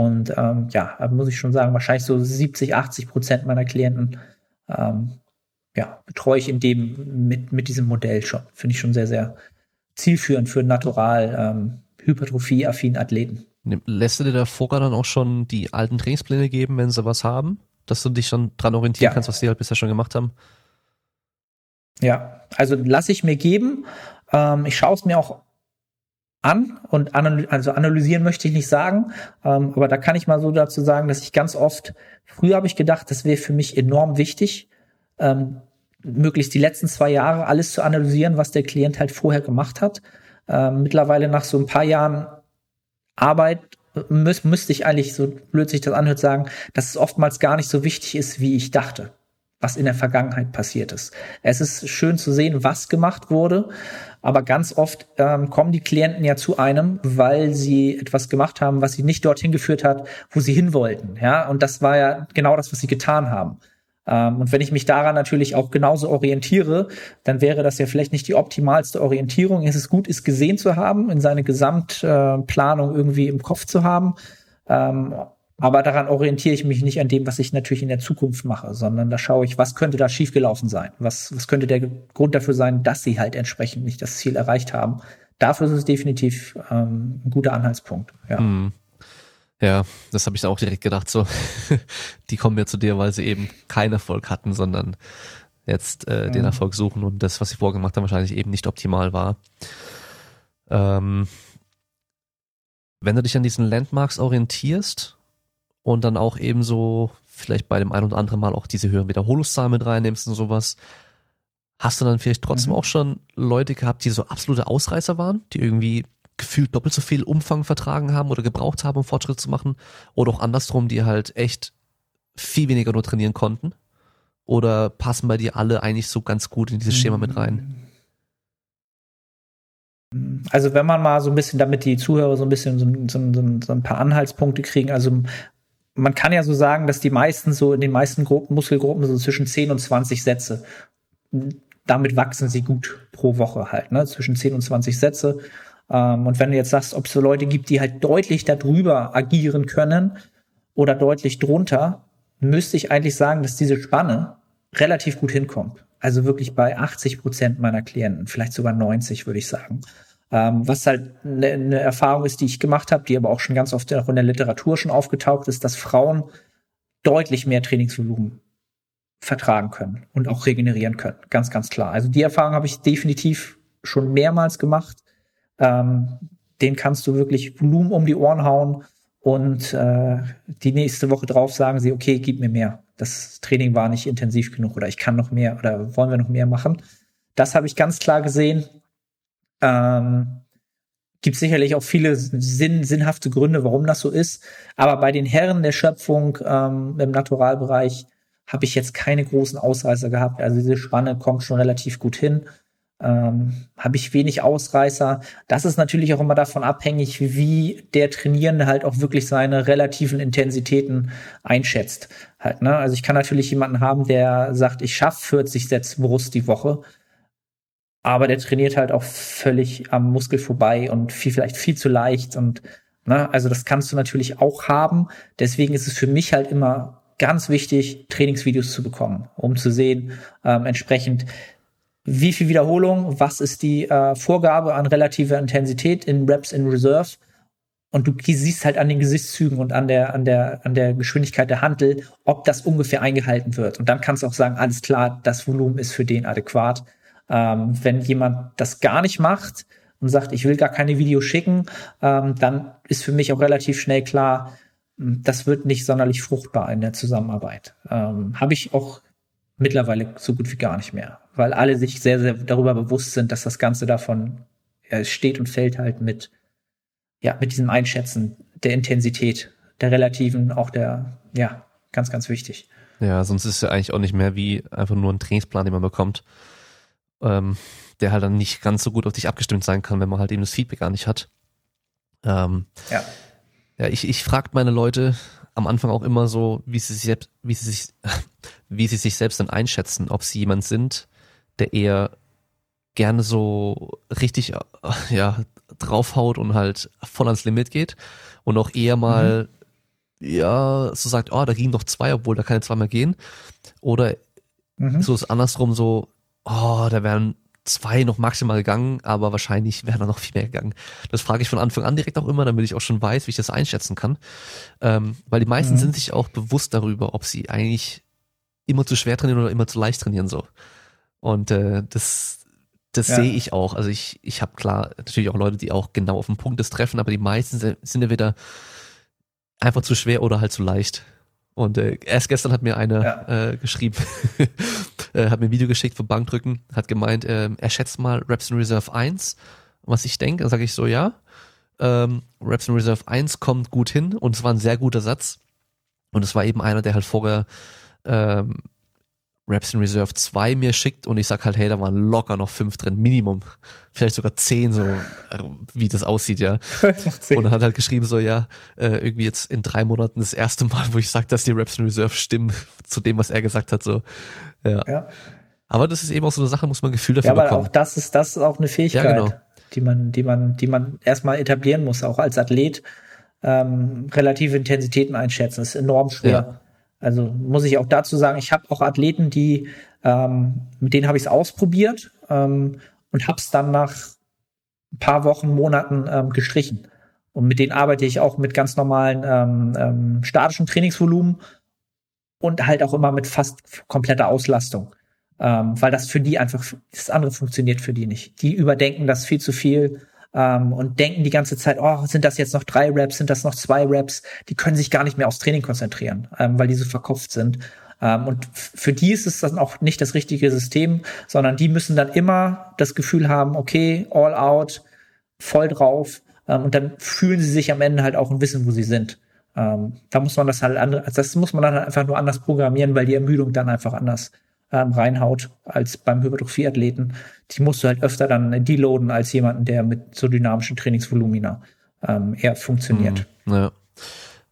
Und ähm, ja, muss ich schon sagen, wahrscheinlich so 70, 80 Prozent meiner Klienten ähm, ja, betreue ich in dem mit, mit diesem Modell schon. Finde ich schon sehr, sehr zielführend für natural ähm, hypertrophie-affinen Athleten. Lässt du dir da vorher dann auch schon die alten Trainingspläne geben, wenn sie was haben? Dass du dich schon dran orientieren ja. kannst, was sie halt bisher schon gemacht haben? Ja, also lasse ich mir geben. Ähm, ich schaue es mir auch an und analy also analysieren möchte ich nicht sagen, ähm, aber da kann ich mal so dazu sagen, dass ich ganz oft, früher habe ich gedacht, das wäre für mich enorm wichtig, ähm, möglichst die letzten zwei Jahre alles zu analysieren, was der Klient halt vorher gemacht hat. Ähm, mittlerweile nach so ein paar Jahren Arbeit müß, müsste ich eigentlich, so blöd sich das anhört, sagen, dass es oftmals gar nicht so wichtig ist, wie ich dachte was in der Vergangenheit passiert ist. Es ist schön zu sehen, was gemacht wurde, aber ganz oft ähm, kommen die Klienten ja zu einem, weil sie etwas gemacht haben, was sie nicht dorthin geführt hat, wo sie hin wollten. Ja, und das war ja genau das, was sie getan haben. Ähm, und wenn ich mich daran natürlich auch genauso orientiere, dann wäre das ja vielleicht nicht die optimalste Orientierung. Es ist gut, es gesehen zu haben, in seine Gesamtplanung irgendwie im Kopf zu haben. Ähm, aber daran orientiere ich mich nicht an dem, was ich natürlich in der Zukunft mache, sondern da schaue ich, was könnte da schiefgelaufen sein? Was, was könnte der Grund dafür sein, dass sie halt entsprechend nicht das Ziel erreicht haben? Dafür ist es definitiv ähm, ein guter Anhaltspunkt. Ja. Mhm. Ja, das habe ich auch direkt gedacht. So, die kommen ja zu dir, weil sie eben keinen Erfolg hatten, sondern jetzt äh, mhm. den Erfolg suchen und das, was sie vorgemacht haben, wahrscheinlich eben nicht optimal war. Ähm, wenn du dich an diesen Landmarks orientierst, und dann auch eben so vielleicht bei dem einen oder anderen Mal auch diese höheren Wiederholungszahlen mit reinnimmst und sowas. Hast du dann vielleicht trotzdem mhm. auch schon Leute gehabt, die so absolute Ausreißer waren, die irgendwie gefühlt doppelt so viel Umfang vertragen haben oder gebraucht haben, um Fortschritt zu machen? Oder auch andersrum, die halt echt viel weniger nur trainieren konnten? Oder passen bei dir alle eigentlich so ganz gut in dieses Schema mit rein? Also wenn man mal so ein bisschen, damit die Zuhörer so ein bisschen so, so, so, so ein paar Anhaltspunkte kriegen, also man kann ja so sagen, dass die meisten so in den meisten Gruppen, Muskelgruppen so zwischen 10 und 20 Sätze. Damit wachsen sie gut pro Woche halt, ne? Zwischen 10 und 20 Sätze. Ähm, und wenn du jetzt sagst, ob es so Leute gibt, die halt deutlich darüber agieren können oder deutlich drunter, müsste ich eigentlich sagen, dass diese Spanne relativ gut hinkommt. Also wirklich bei 80 Prozent meiner Klienten, vielleicht sogar 90, würde ich sagen. Ähm, was halt eine ne Erfahrung ist, die ich gemacht habe, die aber auch schon ganz oft auch in der Literatur schon aufgetaucht ist, dass Frauen deutlich mehr Trainingsvolumen vertragen können und auch regenerieren können. Ganz, ganz klar. Also die Erfahrung habe ich definitiv schon mehrmals gemacht. Ähm, den kannst du wirklich Volumen um die Ohren hauen und äh, die nächste Woche drauf sagen sie, okay, gib mir mehr. Das Training war nicht intensiv genug oder ich kann noch mehr oder wollen wir noch mehr machen. Das habe ich ganz klar gesehen. Ähm, Gibt sicherlich auch viele sinn, sinnhafte Gründe, warum das so ist. Aber bei den Herren der Schöpfung ähm, im Naturalbereich habe ich jetzt keine großen Ausreißer gehabt. Also diese Spanne kommt schon relativ gut hin. Ähm, habe ich wenig Ausreißer. Das ist natürlich auch immer davon abhängig, wie der Trainierende halt auch wirklich seine relativen Intensitäten einschätzt. Halt, ne? Also ich kann natürlich jemanden haben, der sagt, ich schaffe 40 Sätze Brust die Woche aber der trainiert halt auch völlig am Muskel vorbei und viel, vielleicht viel zu leicht und ne, also das kannst du natürlich auch haben. Deswegen ist es für mich halt immer ganz wichtig, Trainingsvideos zu bekommen, um zu sehen, ähm, entsprechend, wie viel Wiederholung, was ist die äh, Vorgabe an relativer Intensität in Reps in Reserve. Und du siehst halt an den Gesichtszügen und an der, an der, an der Geschwindigkeit der Handel, ob das ungefähr eingehalten wird. Und dann kannst du auch sagen, alles klar, das Volumen ist für den adäquat. Ähm, wenn jemand das gar nicht macht und sagt, ich will gar keine Videos schicken, ähm, dann ist für mich auch relativ schnell klar, hm, das wird nicht sonderlich fruchtbar in der Zusammenarbeit. Ähm, Habe ich auch mittlerweile so gut wie gar nicht mehr, weil alle sich sehr, sehr darüber bewusst sind, dass das Ganze davon ja, steht und fällt halt mit, ja, mit diesem Einschätzen der Intensität, der relativen, auch der, ja, ganz, ganz wichtig. Ja, sonst ist es ja eigentlich auch nicht mehr wie einfach nur ein Trainingsplan, den man bekommt, ähm, der halt dann nicht ganz so gut auf dich abgestimmt sein kann, wenn man halt eben das Feedback gar nicht hat. Ähm, ja. Ja, ich, ich frage meine Leute am Anfang auch immer so, wie sie sich selbst, wie sie sich, wie sie sich selbst dann einschätzen, ob sie jemand sind, der eher gerne so richtig äh, ja draufhaut und halt voll ans Limit geht und auch eher mal mhm. ja so sagt, oh, da gingen doch zwei, obwohl da keine zwei mehr gehen oder mhm. so ist andersrum so oh, da wären zwei noch maximal gegangen, aber wahrscheinlich wären da noch viel mehr gegangen. Das frage ich von Anfang an direkt auch immer, damit ich auch schon weiß, wie ich das einschätzen kann. Ähm, weil die meisten mhm. sind sich auch bewusst darüber, ob sie eigentlich immer zu schwer trainieren oder immer zu leicht trainieren so. Und äh, das das ja. sehe ich auch. Also ich ich habe klar natürlich auch Leute, die auch genau auf den Punkt das treffen, aber die meisten sind ja wieder einfach zu schwer oder halt zu leicht. Und äh, erst gestern hat mir einer ja. äh, geschrieben, äh, hat mir ein Video geschickt vom Bankdrücken, hat gemeint, äh, er schätzt mal Reps in Reserve 1, was ich denke. Dann sage ich so, ja. Ähm, Reps in Reserve 1 kommt gut hin und es war ein sehr guter Satz. Und es war eben einer, der halt vorher ähm, Raps in Reserve 2 mir schickt und ich sag halt, hey, da waren locker noch fünf drin, Minimum. Vielleicht sogar zehn, so wie das aussieht, ja. und er hat halt geschrieben, so, ja, äh, irgendwie jetzt in drei Monaten das erste Mal, wo ich sag, dass die Raps in Reserve stimmen zu dem, was er gesagt hat, so. Ja. ja. Aber das ist eben auch so eine Sache, muss man ein Gefühl dafür ja, aber bekommen. auch das ist, das ist auch eine Fähigkeit, ja, genau. die man, die man, die man erstmal etablieren muss, auch als Athlet. Ähm, relative Intensitäten einschätzen, das ist enorm schwer. Ja. Also muss ich auch dazu sagen, ich habe auch Athleten, die ähm, mit denen habe ich es ausprobiert ähm, und habe es dann nach ein paar Wochen, Monaten ähm, gestrichen. Und mit denen arbeite ich auch mit ganz normalen ähm, ähm, statischen Trainingsvolumen und halt auch immer mit fast kompletter Auslastung. Ähm, weil das für die einfach, das andere funktioniert für die nicht. Die überdenken das viel zu viel ähm, und denken die ganze Zeit, oh, sind das jetzt noch drei Raps, sind das noch zwei Raps? Die können sich gar nicht mehr aufs Training konzentrieren, ähm, weil die so verkopft sind. Ähm, und für die ist es dann auch nicht das richtige System, sondern die müssen dann immer das Gefühl haben, okay, all out, voll drauf. Ähm, und dann fühlen sie sich am Ende halt auch und wissen, wo sie sind. Ähm, da muss man das halt andere, das muss man dann halt einfach nur anders programmieren, weil die Ermüdung dann einfach anders ähm, reinhaut als beim Hypertrophie-Athleten. Die musst du halt öfter dann deloaden als jemanden, der mit so dynamischen Trainingsvolumina ähm, eher funktioniert. Mhm, ja.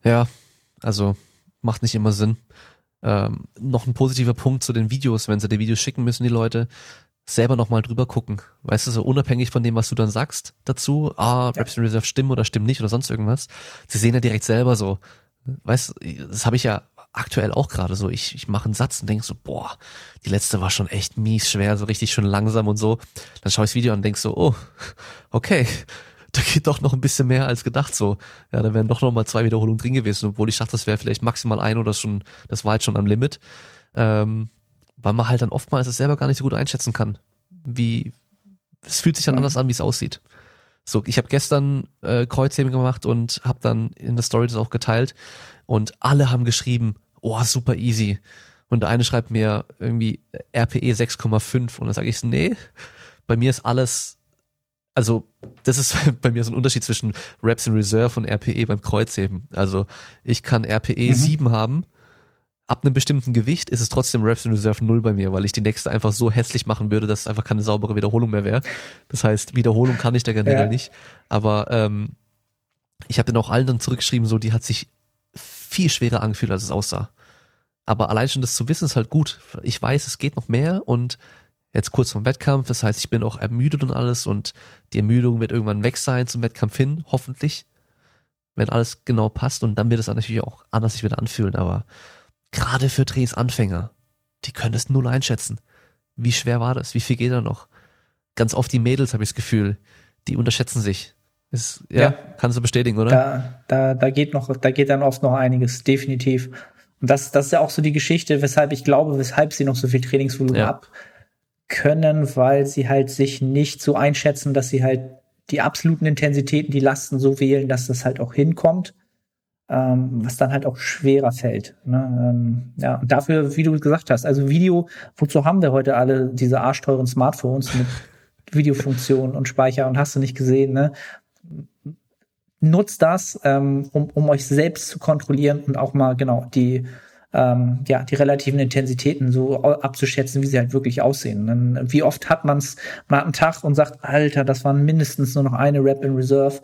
ja, also macht nicht immer Sinn. Ähm, noch ein positiver Punkt zu den Videos, wenn sie die Videos schicken müssen, die Leute selber nochmal drüber gucken. Weißt du, so unabhängig von dem, was du dann sagst dazu, ah, Reps in Reserve stimmen oder stimmen nicht oder sonst irgendwas. Sie sehen ja direkt selber so, weißt du, das habe ich ja aktuell auch gerade so. Ich, ich mache einen Satz und denk so, boah, die letzte war schon echt mies schwer, so richtig schon langsam und so. Dann schaue ich das Video an und denk so, oh, okay, da geht doch noch ein bisschen mehr als gedacht so. Ja, da wären doch noch mal zwei Wiederholungen drin gewesen, obwohl ich dachte, das wäre vielleicht maximal ein oder schon, das war halt schon am Limit. Ähm, weil man halt dann oftmals es selber gar nicht so gut einschätzen kann. Wie, es fühlt sich dann anders an, wie es aussieht. So, ich habe gestern äh, Kreuzheben gemacht und habe dann in der Story das auch geteilt und alle haben geschrieben, oh, super easy. Und der eine schreibt mir irgendwie RPE 6,5 und dann sage ich, nee, bei mir ist alles, also das ist bei mir so ein Unterschied zwischen Reps in Reserve und RPE beim Kreuzheben. Also ich kann RPE mhm. 7 haben, ab einem bestimmten Gewicht ist es trotzdem Reps in Reserve 0 bei mir, weil ich die nächste einfach so hässlich machen würde, dass es einfach keine saubere Wiederholung mehr wäre. Das heißt, Wiederholung kann ich da generell ja. nicht. Aber ähm, ich habe dann auch allen dann zurückgeschrieben, so die hat sich viel schwerer angefühlt, als es aussah. Aber allein schon das zu wissen ist halt gut. Ich weiß, es geht noch mehr und jetzt kurz vom Wettkampf, das heißt, ich bin auch ermüdet und alles und die Ermüdung wird irgendwann weg sein zum Wettkampf hin, hoffentlich, wenn alles genau passt und dann wird es natürlich auch anders sich wieder anfühlen, aber gerade für Trainingsanfänger, die können es null einschätzen. Wie schwer war das? Wie viel geht da noch? Ganz oft die Mädels, habe ich das Gefühl, die unterschätzen sich. Ist, ja, ja, kannst du bestätigen, oder? Da, da, da geht noch, da geht dann oft noch einiges, definitiv. Und das, das ist ja auch so die Geschichte, weshalb ich glaube, weshalb sie noch so viel Trainingsvolumen ja. ab können, weil sie halt sich nicht so einschätzen, dass sie halt die absoluten Intensitäten, die Lasten so wählen, dass das halt auch hinkommt, ähm, was dann halt auch schwerer fällt. Ne? Ähm, ja, und dafür, wie du gesagt hast, also Video, wozu haben wir heute alle diese arschteuren Smartphones mit Videofunktion und Speicher und hast du nicht gesehen, ne? Nutzt das, ähm, um, um euch selbst zu kontrollieren und auch mal genau die ähm, ja, die relativen Intensitäten so abzuschätzen, wie sie halt wirklich aussehen. Dann, wie oft hat man es mal einen Tag und sagt, Alter, das waren mindestens nur noch eine Rap in Reserve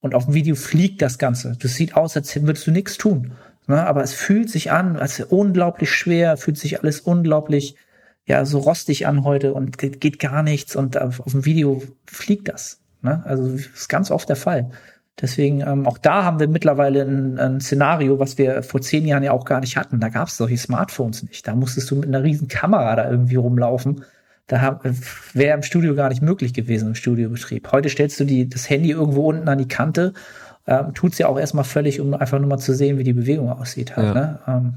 und auf dem Video fliegt das Ganze. Das sieht aus, als würdest du nichts tun. Ne? Aber es fühlt sich an, als unglaublich schwer, fühlt sich alles unglaublich ja so rostig an heute und geht gar nichts und auf, auf dem Video fliegt das. Ne? Also ist ganz oft der Fall. Deswegen, ähm, auch da haben wir mittlerweile ein, ein, Szenario, was wir vor zehn Jahren ja auch gar nicht hatten. Da gab es solche Smartphones nicht. Da musstest du mit einer riesen Kamera da irgendwie rumlaufen. Da wäre im Studio gar nicht möglich gewesen im Studiobetrieb. Heute stellst du die, das Handy irgendwo unten an die Kante, ähm, tut's ja auch erstmal völlig, um einfach nur mal zu sehen, wie die Bewegung aussieht. Halt, ja. ne? ähm,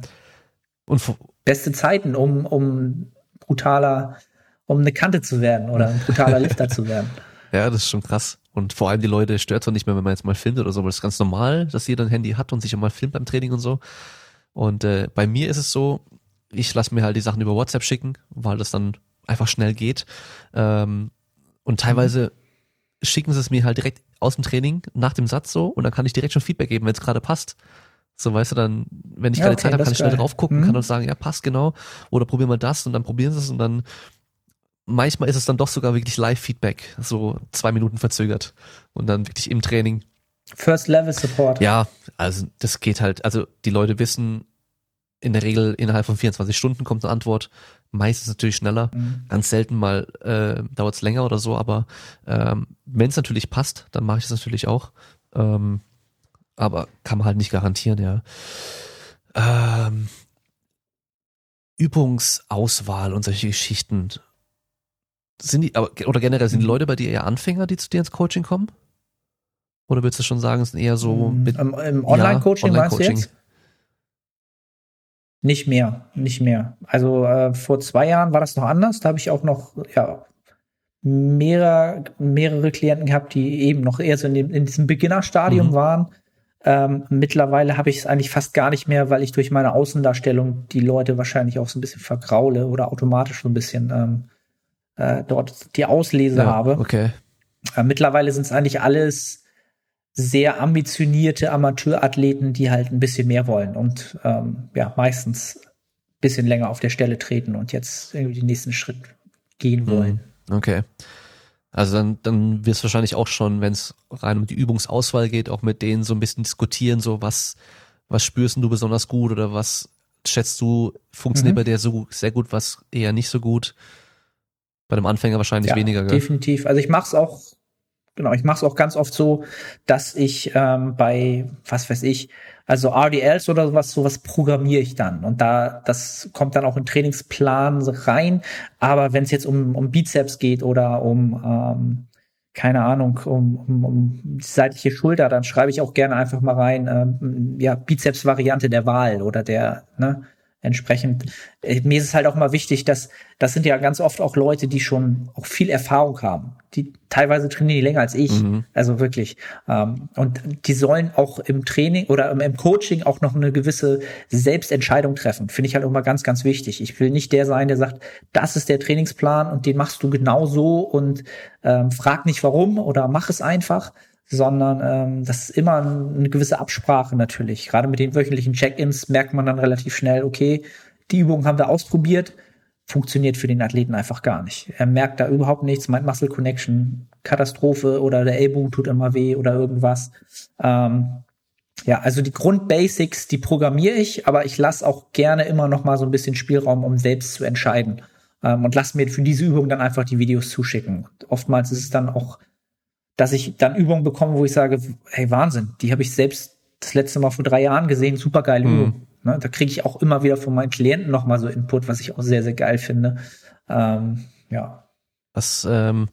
Und beste Zeiten, um, um brutaler, um eine Kante zu werden oder ein brutaler Lifter zu werden. Ja, das ist schon krass. Und vor allem die Leute stört es nicht mehr, wenn man jetzt mal filmt oder so, weil es ist ganz normal, dass jeder ein Handy hat und sich auch mal filmt beim Training und so. Und äh, bei mir ist es so, ich lasse mir halt die Sachen über WhatsApp schicken, weil das dann einfach schnell geht. Ähm, und teilweise mhm. schicken sie es mir halt direkt aus dem Training nach dem Satz so und dann kann ich direkt schon Feedback geben, wenn es gerade passt. So, weißt du, dann, wenn ich ja, keine okay, Zeit habe, kann ich schnell drauf gucken, mhm. kann und sagen, ja, passt genau. Oder probier mal das und dann probieren sie es und dann manchmal ist es dann doch sogar wirklich Live-Feedback, so zwei Minuten verzögert und dann wirklich im Training. First Level Support. Ja, also das geht halt, also die Leute wissen, in der Regel innerhalb von 24 Stunden kommt eine Antwort, meistens natürlich schneller, mhm. ganz selten mal äh, dauert es länger oder so, aber ähm, wenn es natürlich passt, dann mache ich es natürlich auch. Ähm, aber kann man halt nicht garantieren, ja. Ähm, Übungsauswahl und solche Geschichten sind die, aber, oder generell sind die mhm. Leute bei dir eher Anfänger, die zu dir ins Coaching kommen? Oder würdest du schon sagen, es sind eher so mhm. mit, Im, im Online-Coaching ja, Online meinst du jetzt? Nicht mehr, nicht mehr. Also äh, vor zwei Jahren war das noch anders. Da habe ich auch noch ja, mehrere, mehrere Klienten gehabt, die eben noch eher so in, dem, in diesem Beginnerstadium mhm. waren. Ähm, mittlerweile habe ich es eigentlich fast gar nicht mehr, weil ich durch meine Außendarstellung die Leute wahrscheinlich auch so ein bisschen vergraule oder automatisch so ein bisschen ähm, äh, dort die Auslese ja, habe. Okay. Äh, mittlerweile sind es eigentlich alles sehr ambitionierte Amateurathleten, die halt ein bisschen mehr wollen und ähm, ja, meistens ein bisschen länger auf der Stelle treten und jetzt irgendwie den nächsten Schritt gehen hm, wollen. Okay. Also dann, dann wirst du wahrscheinlich auch schon, wenn es rein um die Übungsauswahl geht, auch mit denen so ein bisschen diskutieren, so was, was spürst du besonders gut oder was schätzt du, funktioniert mhm. bei dir so sehr gut, was eher nicht so gut. Bei einem Anfänger wahrscheinlich ja, weniger. Gell? Definitiv. Also ich mache es auch, genau, ich mache es auch ganz oft so, dass ich ähm, bei, was weiß ich, also RDLs oder sowas, sowas programmiere ich dann. Und da, das kommt dann auch in Trainingsplan rein. Aber wenn es jetzt um, um Bizeps geht oder um ähm, keine Ahnung, um, um, um die seitliche Schulter, dann schreibe ich auch gerne einfach mal rein, ähm, ja, Bizeps-Variante der Wahl oder der, ne, Entsprechend, äh, mir ist es halt auch mal wichtig, dass das sind ja ganz oft auch Leute, die schon auch viel Erfahrung haben. Die teilweise trainieren die länger als ich, mhm. also wirklich. Ähm, und die sollen auch im Training oder im Coaching auch noch eine gewisse Selbstentscheidung treffen. Finde ich halt auch mal ganz, ganz wichtig. Ich will nicht der sein, der sagt, das ist der Trainingsplan und den machst du genau so und ähm, frag nicht warum oder mach es einfach sondern ähm, das ist immer eine gewisse Absprache natürlich. Gerade mit den wöchentlichen Check-ins merkt man dann relativ schnell, okay, die Übung haben wir ausprobiert, funktioniert für den Athleten einfach gar nicht. Er merkt da überhaupt nichts, meint Muscle Connection, Katastrophe oder der Ellbogen tut immer weh oder irgendwas. Ähm, ja, also die Grundbasics, die programmiere ich, aber ich lasse auch gerne immer noch mal so ein bisschen Spielraum, um selbst zu entscheiden. Ähm, und lasse mir für diese Übung dann einfach die Videos zuschicken. oftmals ist es dann auch dass ich dann Übungen bekomme, wo ich sage, hey, Wahnsinn, die habe ich selbst das letzte Mal vor drei Jahren gesehen, super geile mhm. Übung. Ne, da kriege ich auch immer wieder von meinen Klienten nochmal so Input, was ich auch sehr, sehr geil finde. Ähm, ja. Was, ähm,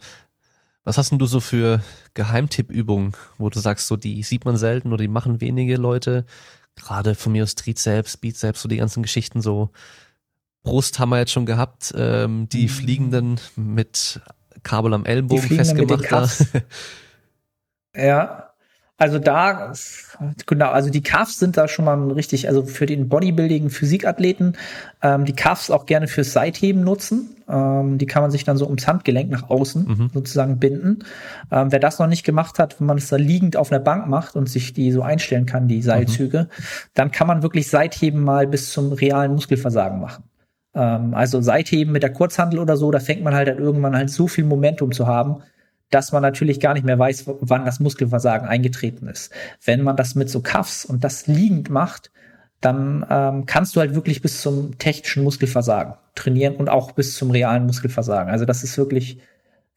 was hast denn du so für Geheimtippübungen, wo du sagst, so die sieht man selten oder die machen wenige Leute? Gerade von mir aus Trizeps, Bizeps, so die ganzen Geschichten so. Brust haben wir jetzt schon gehabt, ähm, die mhm. fliegenden mit Kabel am Ellenbogen festgemacht. ja. Also da, genau, also die Cuffs sind da schon mal richtig, also für den Bodybuilding, Physikathleten, ähm, die Cuffs auch gerne fürs Seitheben nutzen. Ähm, die kann man sich dann so ums Handgelenk nach außen mhm. sozusagen binden. Ähm, wer das noch nicht gemacht hat, wenn man es da liegend auf einer Bank macht und sich die so einstellen kann, die Seilzüge, mhm. dann kann man wirklich Seitheben mal bis zum realen Muskelversagen machen. Ähm, also Seitheben mit der Kurzhandel oder so, da fängt man halt dann irgendwann halt so viel Momentum zu haben, dass man natürlich gar nicht mehr weiß, wann das Muskelversagen eingetreten ist. Wenn man das mit so Cuffs und das liegend macht, dann ähm, kannst du halt wirklich bis zum technischen Muskelversagen trainieren und auch bis zum realen Muskelversagen. Also das ist wirklich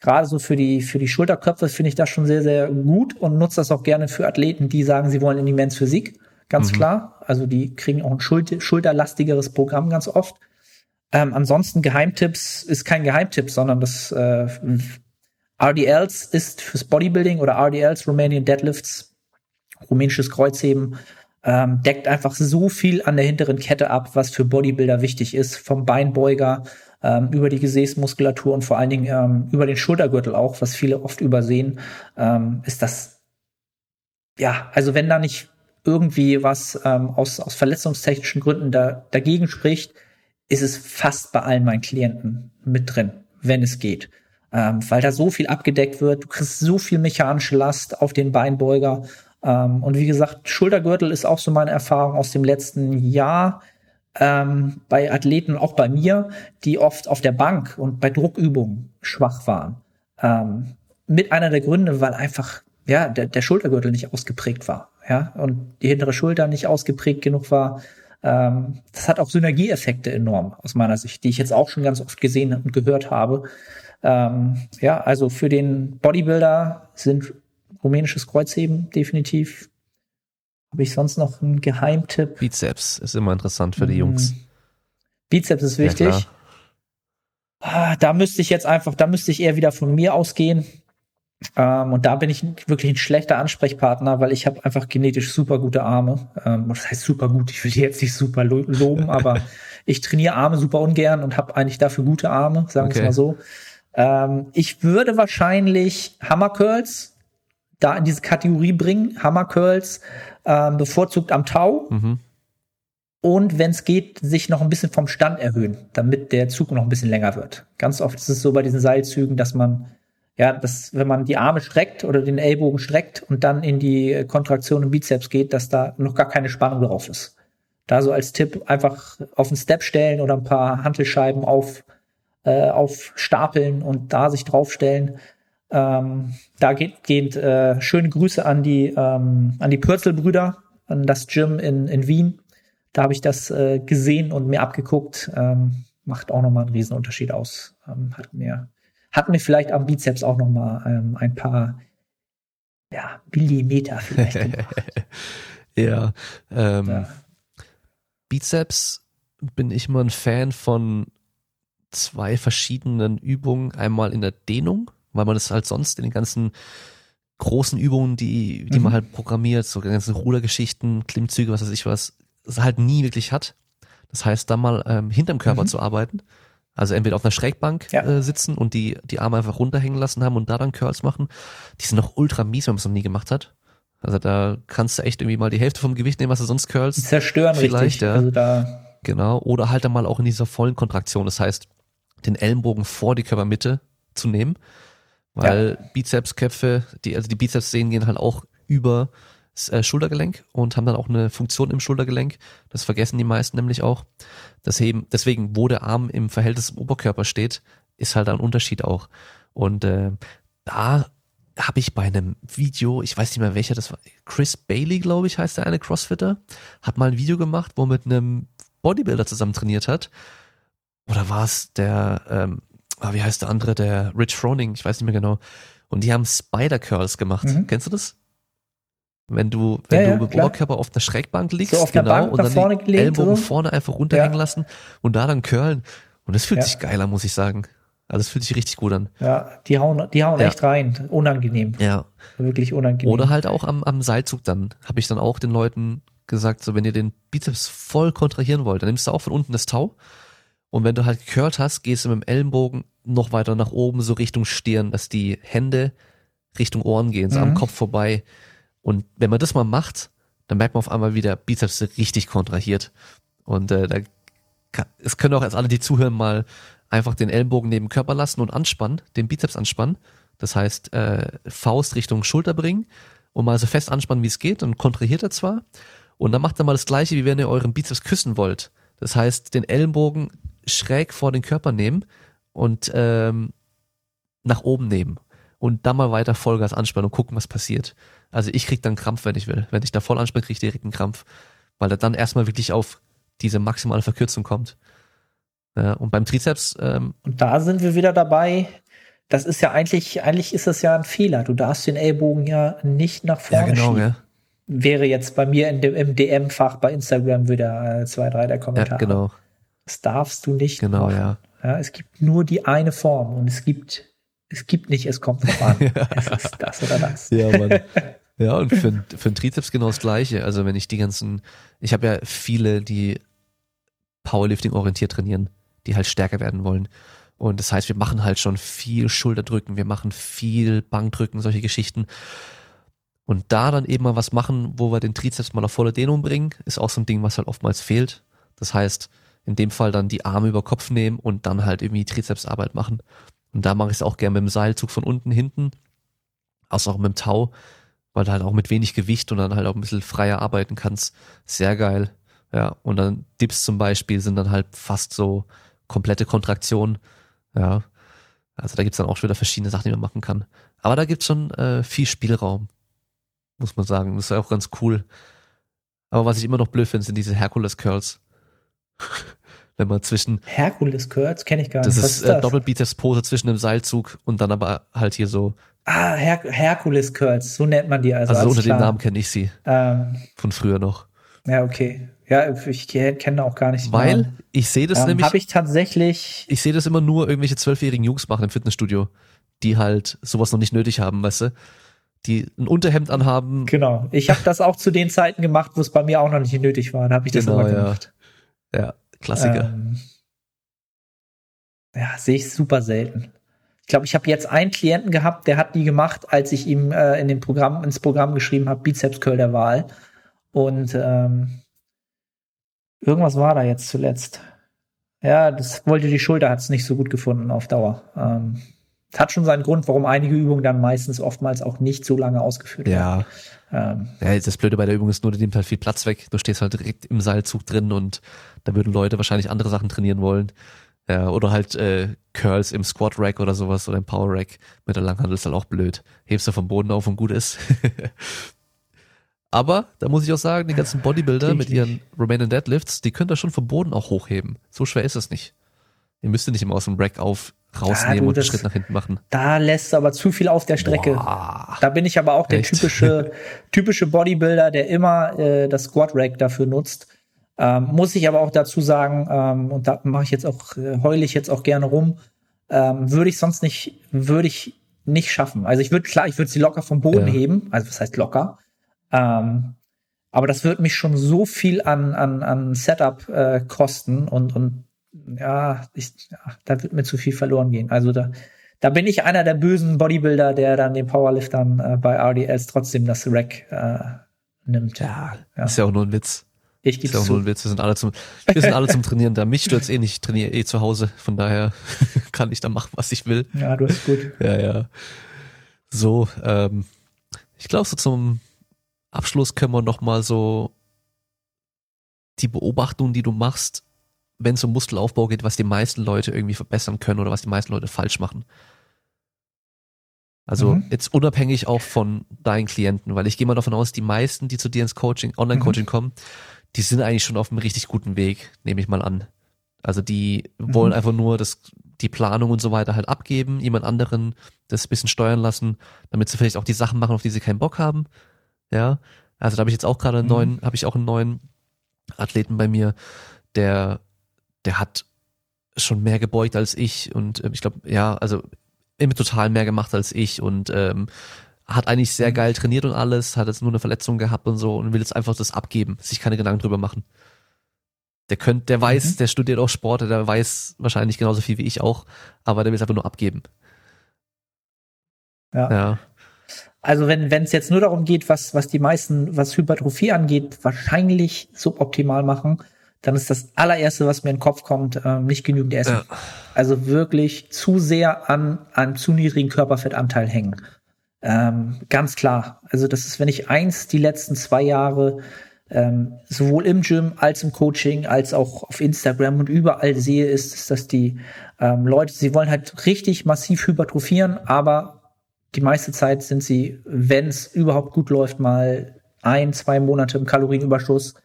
gerade so für die für die Schulterköpfe finde ich das schon sehr sehr gut und nutze das auch gerne für Athleten, die sagen, sie wollen in die Men's Physik, ganz mhm. klar. Also die kriegen auch ein Schulter, schulterlastigeres Programm ganz oft. Ähm, ansonsten Geheimtipps ist kein Geheimtipp, sondern das äh, RDLs ist fürs Bodybuilding oder RDLs, Romanian Deadlifts, rumänisches Kreuzheben, ähm, deckt einfach so viel an der hinteren Kette ab, was für Bodybuilder wichtig ist, vom Beinbeuger ähm, über die Gesäßmuskulatur und vor allen Dingen ähm, über den Schultergürtel auch, was viele oft übersehen, ähm, ist das, ja, also wenn da nicht irgendwie was ähm, aus, aus verletzungstechnischen Gründen da, dagegen spricht, ist es fast bei allen meinen Klienten mit drin, wenn es geht. Ähm, weil da so viel abgedeckt wird, du kriegst so viel mechanische Last auf den Beinbeuger. Ähm, und wie gesagt, Schultergürtel ist auch so meine Erfahrung aus dem letzten Jahr ähm, bei Athleten, auch bei mir, die oft auf der Bank und bei Druckübungen schwach waren. Ähm, mit einer der Gründe, weil einfach ja der, der Schultergürtel nicht ausgeprägt war, ja und die hintere Schulter nicht ausgeprägt genug war ähm, das hat auch Synergieeffekte enorm aus meiner Sicht, die ich jetzt auch schon ganz oft gesehen und gehört habe. Ähm, ja, also für den Bodybuilder sind rumänisches Kreuzheben definitiv. Habe ich sonst noch einen Geheimtipp? Bizeps ist immer interessant für die Jungs. Hm. Bizeps ist wichtig. Ja, da müsste ich jetzt einfach, da müsste ich eher wieder von mir ausgehen. Ähm, und da bin ich wirklich ein schlechter Ansprechpartner, weil ich habe einfach genetisch super gute Arme. Ähm, das heißt super gut, ich will die jetzt nicht super lo loben, aber ich trainiere Arme super ungern und habe eigentlich dafür gute Arme, sagen wir okay. es mal so. Ähm, ich würde wahrscheinlich Hammer Curls da in diese Kategorie bringen. Hammer Curls ähm, bevorzugt am Tau. Mhm. Und wenn es geht, sich noch ein bisschen vom Stand erhöhen, damit der Zug noch ein bisschen länger wird. Ganz oft ist es so bei diesen Seilzügen, dass man ja, dass wenn man die Arme streckt oder den Ellbogen streckt und dann in die Kontraktion im Bizeps geht, dass da noch gar keine Spannung drauf ist. Da so als Tipp einfach auf einen Step stellen oder ein paar Hantelscheiben auf, äh, aufstapeln und da sich draufstellen. Ähm, da geht, geht äh, schöne Grüße an die, ähm, an die Pürzelbrüder, an das Gym in, in Wien. Da habe ich das äh, gesehen und mir abgeguckt. Ähm, macht auch nochmal einen Riesenunterschied aus. Ähm, hat mir hat mir vielleicht am Bizeps auch noch mal ähm, ein paar ja, Millimeter vielleicht ja, ähm, ja. Bizeps bin ich immer ein Fan von zwei verschiedenen Übungen. Einmal in der Dehnung, weil man das halt sonst in den ganzen großen Übungen, die, die mhm. man halt programmiert, so ganzen Rudergeschichten, Klimmzüge, was weiß ich was, halt nie wirklich hat. Das heißt, da mal ähm, hinterm Körper mhm. zu arbeiten. Also entweder auf einer Schrägbank ja. äh, sitzen und die, die Arme einfach runterhängen lassen haben und da dann Curls machen. Die sind noch ultra mies, wenn man es noch nie gemacht hat. Also da kannst du echt irgendwie mal die Hälfte vom Gewicht nehmen, was du sonst curls. Die zerstören vielleicht, richtig. Ja. Also da genau. Oder halt dann mal auch in dieser vollen Kontraktion. Das heißt, den Ellenbogen vor die Körpermitte zu nehmen. Weil ja. Bizepsköpfe, die, also die Bizepssehnen gehen halt auch über äh, Schultergelenk und haben dann auch eine Funktion im Schultergelenk. Das vergessen die meisten nämlich auch. Deswegen, wo der Arm im Verhältnis zum Oberkörper steht, ist halt ein Unterschied auch. Und äh, da habe ich bei einem Video, ich weiß nicht mehr welcher das war, Chris Bailey, glaube ich, heißt der eine Crossfitter, hat mal ein Video gemacht, wo er mit einem Bodybuilder zusammen trainiert hat. Oder war es der, ähm, ah, wie heißt der andere, der Rich Froning, ich weiß nicht mehr genau. Und die haben Spider Curls gemacht. Mhm. Kennst du das? Wenn du, wenn ja, du ja, mit dem Oberkörper auf einer Schrägbank liegst, so genau, und dann die gelegt, Ellbogen so. vorne einfach runterhängen ja. lassen und da dann curlen. Und das fühlt sich geiler, muss ich sagen. Also es fühlt sich richtig gut an. Ja, die hauen, die hauen echt rein. Unangenehm. Ja. Wirklich unangenehm. Oder halt auch am, am Seilzug dann. Habe ich dann auch den Leuten gesagt, so wenn ihr den Bizeps voll kontrahieren wollt, dann nimmst du auch von unten das Tau. Und wenn du halt gecurlt hast, gehst du mit dem Ellenbogen noch weiter nach oben, so Richtung Stirn, dass die Hände Richtung Ohren gehen, so mhm. am Kopf vorbei. Und wenn man das mal macht, dann merkt man auf einmal, wie der Bizeps richtig kontrahiert. Und äh, da kann, es können auch jetzt alle, die zuhören, mal einfach den Ellenbogen neben Körper lassen und anspannen, den Bizeps anspannen. Das heißt, äh, Faust Richtung Schulter bringen und mal so fest anspannen, wie es geht. Dann kontrahiert er zwar. Und dann macht er mal das gleiche, wie wenn ihr euren Bizeps küssen wollt. Das heißt, den Ellenbogen schräg vor den Körper nehmen und ähm, nach oben nehmen. Und dann mal weiter Vollgas anspannen und gucken, was passiert. Also ich krieg dann Krampf, wenn ich will. Wenn ich da voll anspanne, krieg ich direkt einen Krampf. Weil er dann erstmal wirklich auf diese maximale Verkürzung kommt. Ja, und beim Trizeps. Ähm, und da sind wir wieder dabei. Das ist ja eigentlich, eigentlich ist das ja ein Fehler. Du darfst den Ellbogen ja nicht nach vorne ja, genau, schieben. Ja. Wäre jetzt bei mir in dem, im DM-Fach bei Instagram wieder äh, zwei, drei der Kommentare. Ja, genau. Das darfst du nicht. Genau, machen. ja. ja. Es gibt nur die eine Form und es gibt, es gibt nicht, es kommt drauf an. es ist das oder das. Ja, Mann. Ja, und für, für den Trizeps genau das Gleiche. Also wenn ich die ganzen, ich habe ja viele, die Powerlifting orientiert trainieren die halt stärker werden wollen. Und das heißt, wir machen halt schon viel Schulterdrücken, wir machen viel Bankdrücken, solche Geschichten. Und da dann eben mal was machen, wo wir den Trizeps mal auf volle Dehnung bringen, ist auch so ein Ding, was halt oftmals fehlt. Das heißt, in dem Fall dann die Arme über Kopf nehmen und dann halt irgendwie Trizepsarbeit machen. Und da mache ich es auch gerne mit dem Seilzug von unten hinten, also auch mit dem Tau, weil du halt auch mit wenig Gewicht und dann halt auch ein bisschen freier arbeiten kannst. Sehr geil. Ja, und dann Dips zum Beispiel sind dann halt fast so komplette Kontraktion. Ja. Also da gibt's dann auch schon wieder verschiedene Sachen, die man machen kann. Aber da gibt's schon äh, viel Spielraum, muss man sagen. Das ist auch ganz cool. Aber was ich immer noch blöd finde, sind diese Hercules Curls. Wenn man zwischen Hercules Curls kenne ich gar nicht. Das ist, ist äh, Doppelbizeps Pose zwischen dem Seilzug und dann aber halt hier so. Ah, Her Hercules Curls, so nennt man die also. Also unter dem Namen kenne ich sie. Ähm, von früher noch. Ja, okay. Ja, ich kenne auch gar nicht. Weil Namen. ich sehe das ähm, nämlich. Habe ich tatsächlich. Ich sehe das immer nur irgendwelche zwölfjährigen Jungs machen im Fitnessstudio, die halt sowas noch nicht nötig haben, weißt du? Die ein Unterhemd anhaben. Genau. Ich habe das auch zu den Zeiten gemacht, wo es bei mir auch noch nicht nötig war. Da habe ich das genau, immer gemacht. Ja, ja Klassiker. Ähm, ja, sehe ich super selten. Ich glaube, ich habe jetzt einen Klienten gehabt, der hat die gemacht, als ich ihm äh, in dem Programm ins Programm geschrieben habe, Bizeps Curl der Wahl. Und ähm, Irgendwas war da jetzt zuletzt. Ja, das wollte die Schulter, hat es nicht so gut gefunden auf Dauer. Ähm, hat schon seinen Grund, warum einige Übungen dann meistens oftmals auch nicht so lange ausgeführt werden. Ja. Ähm, ja, das Blöde bei der Übung ist nur, du nimmst halt viel Platz weg. Du stehst halt direkt im Seilzug drin und da würden Leute wahrscheinlich andere Sachen trainieren wollen. Ja, oder halt äh, Curls im Squat Rack oder sowas oder im Power Rack mit der Langhandel ist halt auch blöd. Hebst du vom Boden auf und gut ist. Aber da muss ich auch sagen, die ganzen Bodybuilder mit ihren Romanian Deadlifts, die können das schon vom Boden auch hochheben. So schwer ist es nicht. Ihr müsst nicht immer aus dem Rack auf rausnehmen ja, du, und einen Schritt nach hinten machen. Da lässt du aber zu viel auf der Strecke. Boah. Da bin ich aber auch der Echt? typische typische Bodybuilder, der immer äh, das Squat Rack dafür nutzt. Ähm, muss ich aber auch dazu sagen, ähm, und da mache ich jetzt auch, äh, heule ich jetzt auch gerne rum, ähm, würde ich sonst nicht, würde ich nicht schaffen. Also ich würde klar, ich würde sie locker vom Boden ja. heben, also was heißt locker, ähm, Aber das wird mich schon so viel an, an, an Setup äh, kosten und, und ja, ich, ja, da wird mir zu viel verloren gehen. Also da, da bin ich einer der bösen Bodybuilder, der dann den Powerliftern äh, bei RDLs trotzdem das Rack äh, nimmt. Ja, ja, ist ja auch nur ein Witz. Ich gebe nur ein Witz. Wir sind alle zum, wir sind alle zum Trainieren da. Mich stürzt eh nicht, ich trainiere eh zu Hause. Von daher kann ich da machen, was ich will. Ja, du bist gut. Ja, ja. So, ähm, ich glaube, so zum Abschluss können wir noch mal so die Beobachtung, die du machst, wenn es um Muskelaufbau geht, was die meisten Leute irgendwie verbessern können oder was die meisten Leute falsch machen. Also mhm. jetzt unabhängig auch von deinen Klienten, weil ich gehe mal davon aus, die meisten, die zu dir ins Coaching, Online-Coaching mhm. kommen, die sind eigentlich schon auf einem richtig guten Weg, nehme ich mal an. Also die mhm. wollen einfach nur das, die Planung und so weiter halt abgeben, jemand anderen das bisschen steuern lassen, damit sie vielleicht auch die Sachen machen, auf die sie keinen Bock haben. Ja. Also da habe ich jetzt auch gerade einen mhm. neuen, habe ich auch einen neuen Athleten bei mir, der, der hat schon mehr gebeugt als ich und äh, ich glaube, ja, also immer total mehr gemacht als ich und ähm, hat eigentlich sehr mhm. geil trainiert und alles, hat jetzt nur eine Verletzung gehabt und so und will jetzt einfach das abgeben, sich keine Gedanken drüber machen. Der könnte, der weiß, mhm. der studiert auch Sport, der weiß wahrscheinlich genauso viel wie ich auch, aber der will es einfach nur abgeben. Ja. ja. Also wenn wenn es jetzt nur darum geht, was was die meisten, was Hypertrophie angeht, wahrscheinlich suboptimal machen, dann ist das allererste, was mir in den Kopf kommt, äh, nicht genügend Essen. Ja. Also wirklich zu sehr an einem zu niedrigen Körperfettanteil hängen. Ähm, ganz klar. Also das ist, wenn ich eins die letzten zwei Jahre ähm, sowohl im Gym als im Coaching als auch auf Instagram und überall sehe, ist, ist dass die ähm, Leute, sie wollen halt richtig massiv hypertrophieren, aber die meiste Zeit sind sie, wenn es überhaupt gut läuft, mal ein, zwei Monate im Kalorienüberschuss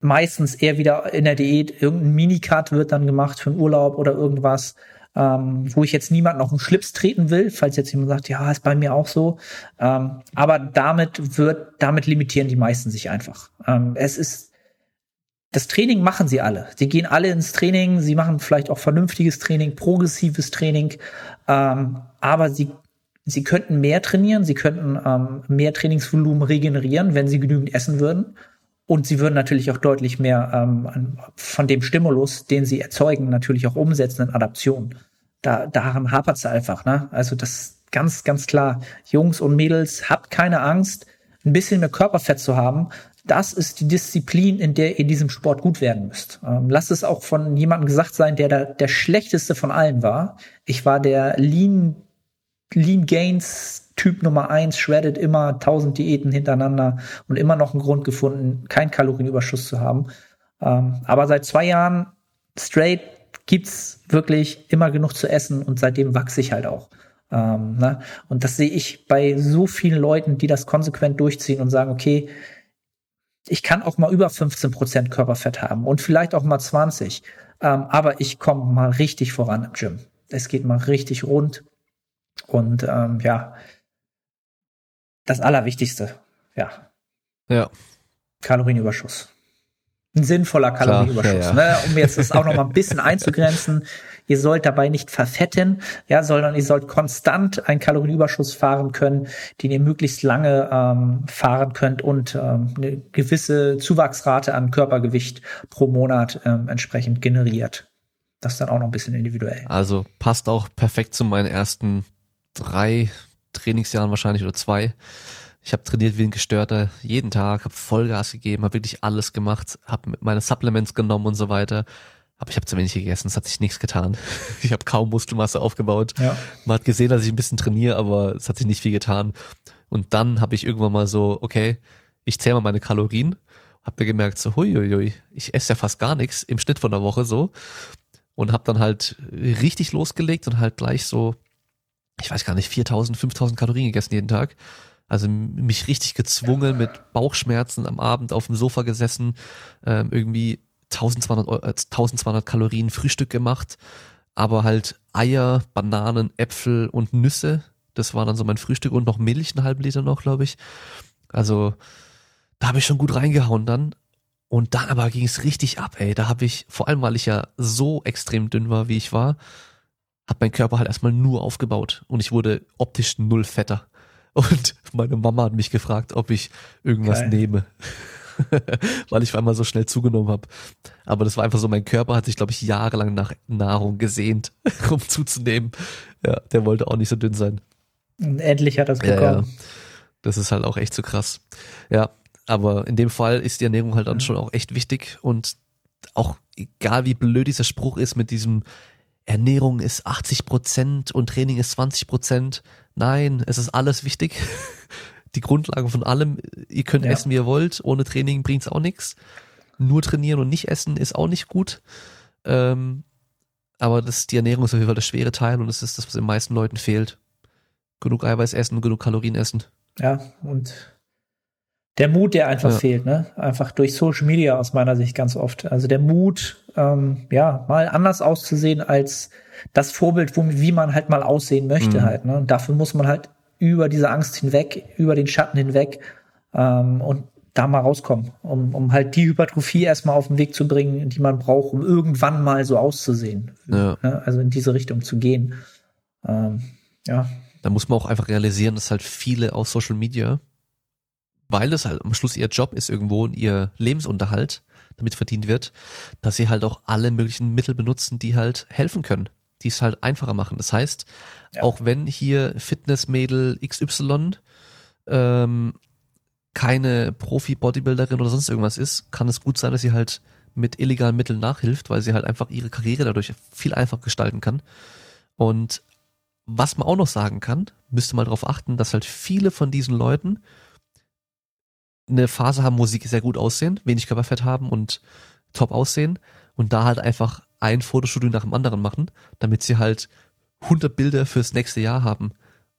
meistens eher wieder in der Diät. Irgendein Minicut wird dann gemacht für einen Urlaub oder irgendwas, ähm, wo ich jetzt niemanden auf den Schlips treten will, falls jetzt jemand sagt, ja, ist bei mir auch so. Ähm, aber damit wird, damit limitieren die meisten sich einfach. Ähm, es ist das Training machen sie alle. Sie gehen alle ins Training, sie machen vielleicht auch vernünftiges Training, progressives Training, ähm, aber sie sie könnten mehr trainieren, sie könnten ähm, mehr Trainingsvolumen regenerieren, wenn sie genügend essen würden. Und sie würden natürlich auch deutlich mehr ähm, von dem Stimulus, den sie erzeugen, natürlich auch umsetzen in Adaption. Da, daran hapert es einfach. Ne? Also das ganz, ganz klar. Jungs und Mädels, habt keine Angst, ein bisschen mehr Körperfett zu haben. Das ist die Disziplin, in der ihr in diesem Sport gut werden müsst. Ähm, lasst es auch von jemandem gesagt sein, der da der schlechteste von allen war. Ich war der Lean, Lean Gains Typ Nummer eins, shredded immer tausend Diäten hintereinander und immer noch einen Grund gefunden, keinen Kalorienüberschuss zu haben. Ähm, aber seit zwei Jahren straight gibt's wirklich immer genug zu essen und seitdem wachse ich halt auch. Ähm, ne? Und das sehe ich bei so vielen Leuten, die das konsequent durchziehen und sagen, okay, ich kann auch mal über 15 Prozent Körperfett haben und vielleicht auch mal 20. Ähm, aber ich komme mal richtig voran im Gym. Es geht mal richtig rund. Und ähm, ja, das Allerwichtigste. Ja. Ja. Kalorienüberschuss. Ein sinnvoller Kalorienüberschuss. Ja, ja. Ne? Um jetzt das auch noch mal ein bisschen einzugrenzen. Ihr sollt dabei nicht verfetten, ja, sondern ihr sollt konstant einen Kalorienüberschuss fahren können, den ihr möglichst lange ähm, fahren könnt und ähm, eine gewisse Zuwachsrate an Körpergewicht pro Monat ähm, entsprechend generiert. Das ist dann auch noch ein bisschen individuell. Also passt auch perfekt zu meinen ersten drei Trainingsjahren wahrscheinlich oder zwei. Ich habe trainiert wie ein Gestörter jeden Tag, habe Vollgas gegeben, habe wirklich alles gemacht, habe meine Supplements genommen und so weiter. Aber ich habe zu wenig gegessen, es hat sich nichts getan. Ich habe kaum Muskelmasse aufgebaut. Ja. Man hat gesehen, dass ich ein bisschen trainiere, aber es hat sich nicht viel getan. Und dann habe ich irgendwann mal so, okay, ich zähle mal meine Kalorien, habe mir gemerkt, so, huiuiui, ich esse ja fast gar nichts im Schnitt von der Woche so. Und habe dann halt richtig losgelegt und halt gleich so ich weiß gar nicht, 4000, 5000 Kalorien gegessen jeden Tag. Also mich richtig gezwungen mit Bauchschmerzen am Abend auf dem Sofa gesessen, ähm, irgendwie 1200, 1200 äh, Kalorien Frühstück gemacht, aber halt Eier, Bananen, Äpfel und Nüsse. Das war dann so mein Frühstück und noch Milch, einen halben Liter noch, glaube ich. Also da habe ich schon gut reingehauen dann. Und dann aber ging es richtig ab, ey. Da habe ich, vor allem weil ich ja so extrem dünn war, wie ich war, hat mein Körper halt erstmal nur aufgebaut und ich wurde optisch null fetter. Und meine Mama hat mich gefragt, ob ich irgendwas Geil. nehme. Weil ich einmal so schnell zugenommen habe. Aber das war einfach so, mein Körper hat sich, glaube ich, jahrelang nach Nahrung gesehnt, um zuzunehmen. Ja, der wollte auch nicht so dünn sein. Und endlich hat er es bekommen. Ja, ja. Das ist halt auch echt so krass. Ja, aber in dem Fall ist die Ernährung halt dann ja. schon auch echt wichtig und auch egal wie blöd dieser Spruch ist mit diesem Ernährung ist 80 Prozent und Training ist 20 Prozent. Nein, es ist alles wichtig. Die Grundlage von allem. Ihr könnt ja. essen, wie ihr wollt. Ohne Training bringt's auch nichts. Nur trainieren und nicht essen ist auch nicht gut. Ähm, aber das, die Ernährung ist auf jeden Fall der schwere Teil und das ist das, was den meisten Leuten fehlt. Genug Eiweiß essen und genug Kalorien essen. Ja, und der Mut, der einfach ja. fehlt, ne? Einfach durch Social Media aus meiner Sicht ganz oft. Also der Mut, ähm, ja, mal anders auszusehen als das Vorbild, wo, wie man halt mal aussehen möchte mhm. halt. Ne? Und dafür muss man halt über diese Angst hinweg, über den Schatten hinweg ähm, und da mal rauskommen, um, um halt die Hypertrophie erstmal auf den Weg zu bringen, die man braucht, um irgendwann mal so auszusehen. Ja. Ne? Also in diese Richtung zu gehen. Ähm, ja. Da muss man auch einfach realisieren, dass halt viele aus Social Media weil es halt am Schluss ihr Job ist irgendwo und ihr Lebensunterhalt damit verdient wird, dass sie halt auch alle möglichen Mittel benutzen, die halt helfen können, die es halt einfacher machen. Das heißt, ja. auch wenn hier Fitnessmädel XY ähm, keine Profi-Bodybuilderin oder sonst irgendwas ist, kann es gut sein, dass sie halt mit illegalen Mitteln nachhilft, weil sie halt einfach ihre Karriere dadurch viel einfacher gestalten kann. Und was man auch noch sagen kann, müsste mal darauf achten, dass halt viele von diesen Leuten eine Phase haben, wo sie sehr gut aussehen, wenig Körperfett haben und top aussehen und da halt einfach ein Fotostudio nach dem anderen machen, damit sie halt 100 Bilder fürs nächste Jahr haben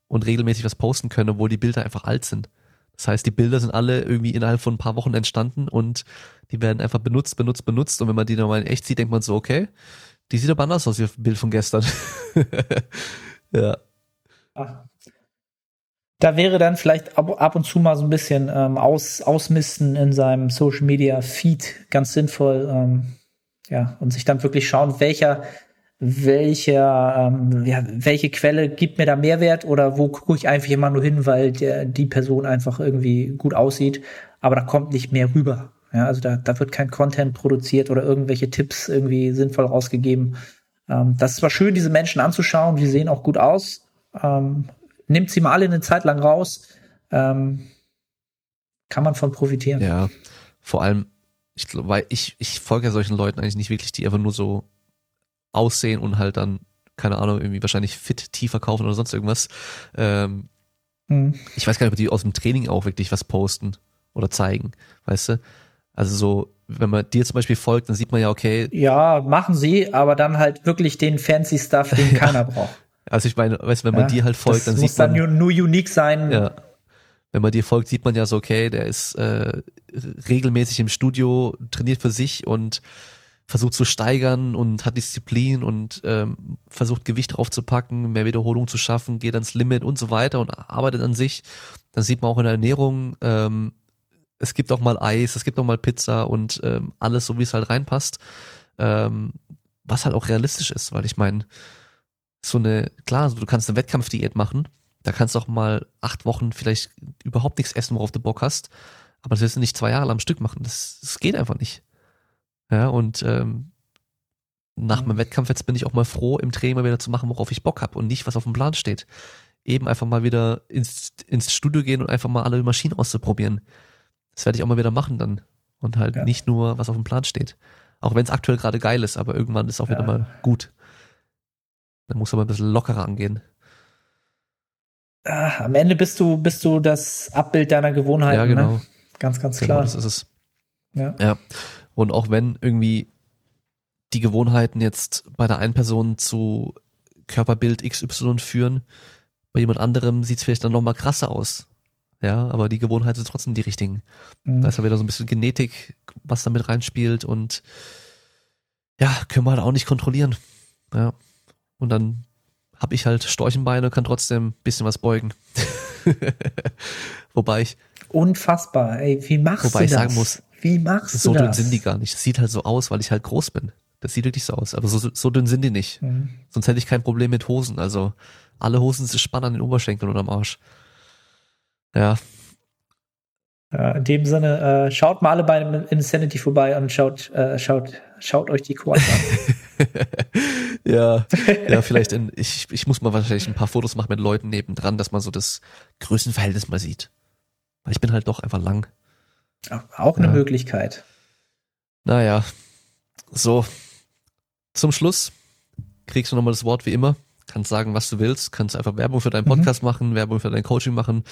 und regelmäßig was posten können, obwohl die Bilder einfach alt sind. Das heißt, die Bilder sind alle irgendwie innerhalb von ein paar Wochen entstanden und die werden einfach benutzt, benutzt, benutzt und wenn man die nochmal in echt sieht, denkt man so, okay, die sieht aber anders aus wie dem Bild von gestern. ja. Ach, da wäre dann vielleicht ab, ab und zu mal so ein bisschen ähm, aus, ausmisten in seinem Social Media Feed ganz sinnvoll. Ähm, ja, und sich dann wirklich schauen, welcher, welcher, ähm, ja, welche Quelle gibt mir da Mehrwert oder wo gucke ich einfach immer nur hin, weil der, die Person einfach irgendwie gut aussieht, aber da kommt nicht mehr rüber. Ja, also da, da wird kein Content produziert oder irgendwelche Tipps irgendwie sinnvoll rausgegeben. Ähm, das ist zwar schön, diese Menschen anzuschauen, die sehen auch gut aus, ähm, nimmt sie mal alle eine Zeit lang raus. Ähm, kann man von profitieren. Ja, vor allem, ich weil ich, ich folge ja solchen Leuten eigentlich nicht wirklich, die einfach nur so aussehen und halt dann, keine Ahnung, irgendwie wahrscheinlich fit tiefer kaufen oder sonst irgendwas. Ähm, hm. Ich weiß gar nicht, ob die aus dem Training auch wirklich was posten oder zeigen, weißt du? Also so, wenn man dir zum Beispiel folgt, dann sieht man ja, okay. Ja, machen sie, aber dann halt wirklich den fancy Stuff, den keiner braucht. Also ich meine, weißt, wenn man ja, dir halt folgt, dann sieht man. muss dann nur unique sein. Ja. Wenn man dir folgt, sieht man ja so, okay, der ist äh, regelmäßig im Studio, trainiert für sich und versucht zu steigern und hat Disziplin und ähm, versucht Gewicht draufzupacken, mehr Wiederholung zu schaffen, geht ans Limit und so weiter und arbeitet an sich. Dann sieht man auch in der Ernährung, ähm, es gibt auch mal Eis, es gibt auch mal Pizza und ähm, alles so, wie es halt reinpasst. Ähm, was halt auch realistisch ist, weil ich meine, so eine, klar, du kannst eine Wettkampfdiät machen, da kannst du auch mal acht Wochen vielleicht überhaupt nichts essen, worauf du Bock hast, aber das wirst du nicht zwei Jahre lang am Stück machen, das, das geht einfach nicht. Ja, und ähm, nach meinem Wettkampf jetzt bin ich auch mal froh, im Training mal wieder zu machen, worauf ich Bock habe und nicht, was auf dem Plan steht. Eben einfach mal wieder ins, ins Studio gehen und einfach mal alle Maschinen auszuprobieren. Das werde ich auch mal wieder machen dann. Und halt ja. nicht nur, was auf dem Plan steht. Auch wenn es aktuell gerade geil ist, aber irgendwann ist auch ja. wieder mal gut. Dann musst du aber ein bisschen lockerer angehen. Ah, am Ende bist du, bist du das Abbild deiner Gewohnheiten. Ja, ne? genau. Ne? Ganz, ganz genau, klar. Genau, das ist es. Ja. ja. Und auch wenn irgendwie die Gewohnheiten jetzt bei der einen Person zu Körperbild XY führen, bei jemand anderem sieht es vielleicht dann nochmal krasser aus. Ja, aber die Gewohnheiten sind trotzdem die richtigen. Mhm. Da ist ja wieder so ein bisschen Genetik, was da mit reinspielt und ja, können wir halt auch nicht kontrollieren. Ja. Und dann habe ich halt Storchenbeine und kann trotzdem ein bisschen was beugen. wobei ich. Unfassbar, ey, wie machst wobei du das? Wobei ich sagen muss, wie machst so du das? dünn sind die gar nicht. Das sieht halt so aus, weil ich halt groß bin. Das sieht wirklich so aus. Aber so, so dünn sind die nicht. Mhm. Sonst hätte ich kein Problem mit Hosen. Also alle Hosen sind spannend an den Oberschenkeln und am Arsch. Ja. In dem Sinne, äh, schaut mal alle bei Insanity vorbei und schaut, äh, schaut, schaut euch die Quads an. ja, ja, vielleicht in, ich, ich muss mal wahrscheinlich ein paar Fotos machen mit Leuten nebendran, dass man so das Größenverhältnis mal sieht. Weil ich bin halt doch einfach lang. Auch eine ja. Möglichkeit. Naja, so. Zum Schluss kriegst du nochmal das Wort wie immer. Kannst sagen, was du willst. Kannst einfach Werbung für deinen mhm. Podcast mhm. machen, Werbung für dein Coaching machen.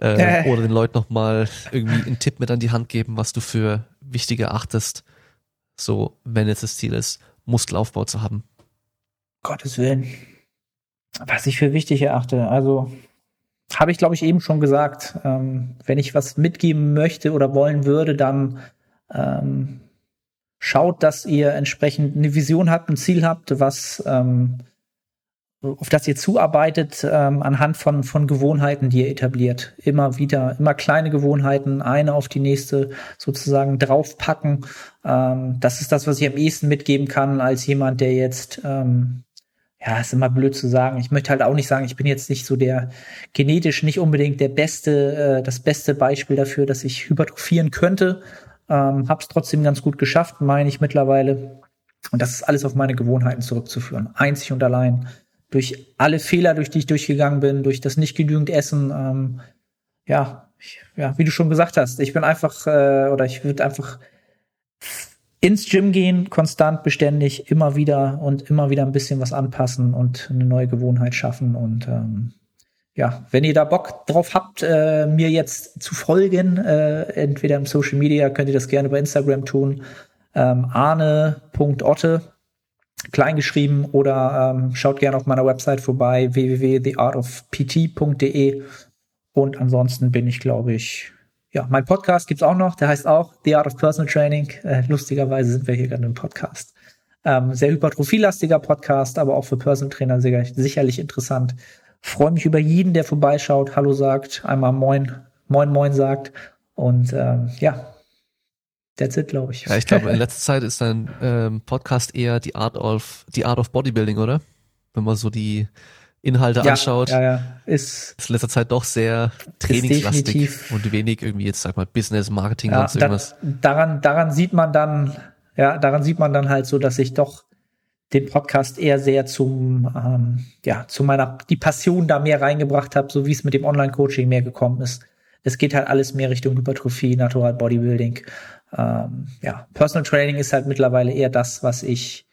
Äh, äh. Oder den Leuten nochmal irgendwie einen Tipp mit an die Hand geben, was du für wichtig erachtest. So, wenn jetzt das Ziel ist, Muskelaufbau zu haben. Gottes Willen. Was ich für wichtig erachte. Also, habe ich, glaube ich, eben schon gesagt. Ähm, wenn ich was mitgeben möchte oder wollen würde, dann ähm, schaut, dass ihr entsprechend eine Vision habt, ein Ziel habt, was ähm, auf das ihr zuarbeitet ähm, anhand von von Gewohnheiten, die ihr etabliert. Immer wieder, immer kleine Gewohnheiten, eine auf die nächste sozusagen draufpacken. Ähm, das ist das, was ich am ehesten mitgeben kann als jemand, der jetzt ähm, ja, ist immer blöd zu sagen. Ich möchte halt auch nicht sagen, ich bin jetzt nicht so der genetisch nicht unbedingt der beste, äh, das beste Beispiel dafür, dass ich hypertrophieren könnte. Ähm, hab's trotzdem ganz gut geschafft, meine ich mittlerweile. Und das ist alles auf meine Gewohnheiten zurückzuführen. Einzig und allein. Durch alle Fehler, durch die ich durchgegangen bin, durch das nicht genügend Essen. Ähm, ja, ich, ja, wie du schon gesagt hast, ich bin einfach, äh, oder ich würde einfach ins Gym gehen, konstant, beständig, immer wieder und immer wieder ein bisschen was anpassen und eine neue Gewohnheit schaffen. Und ähm, ja, wenn ihr da Bock drauf habt, äh, mir jetzt zu folgen, äh, entweder im Social Media, könnt ihr das gerne bei Instagram tun. Ähm, arne.otte, kleingeschrieben, oder ähm, schaut gerne auf meiner Website vorbei, www.theartofpt.de. Und ansonsten bin ich, glaube ich, ja, mein Podcast gibt's auch noch, der heißt auch The Art of Personal Training. Äh, lustigerweise sind wir hier gerade im Podcast. Ähm, sehr hypertrophielastiger Podcast, aber auch für Personal Trainer sicher, sicherlich interessant. Freue mich über jeden, der vorbeischaut, Hallo sagt, einmal Moin, Moin, Moin sagt. Und ähm, ja, that's it, glaube ich. Ja, ich glaube, in letzter Zeit ist dein ähm, Podcast eher die Art of, die Art of Bodybuilding, oder? Wenn man so die Inhalte ja, anschaut, ja, ja. Ist, ist in letzter Zeit doch sehr trainingslastig und wenig irgendwie jetzt sag mal Business, Marketing ja, sonst irgendwas. Da, daran, daran sieht man dann, ja, daran sieht man dann halt so, dass ich doch den Podcast eher sehr zum, ähm, ja, zu meiner, die Passion da mehr reingebracht habe, so wie es mit dem Online-Coaching mehr gekommen ist. Es geht halt alles mehr Richtung Hypertrophie, Natural Bodybuilding. Ähm, ja, Personal Training ist halt mittlerweile eher das, was ich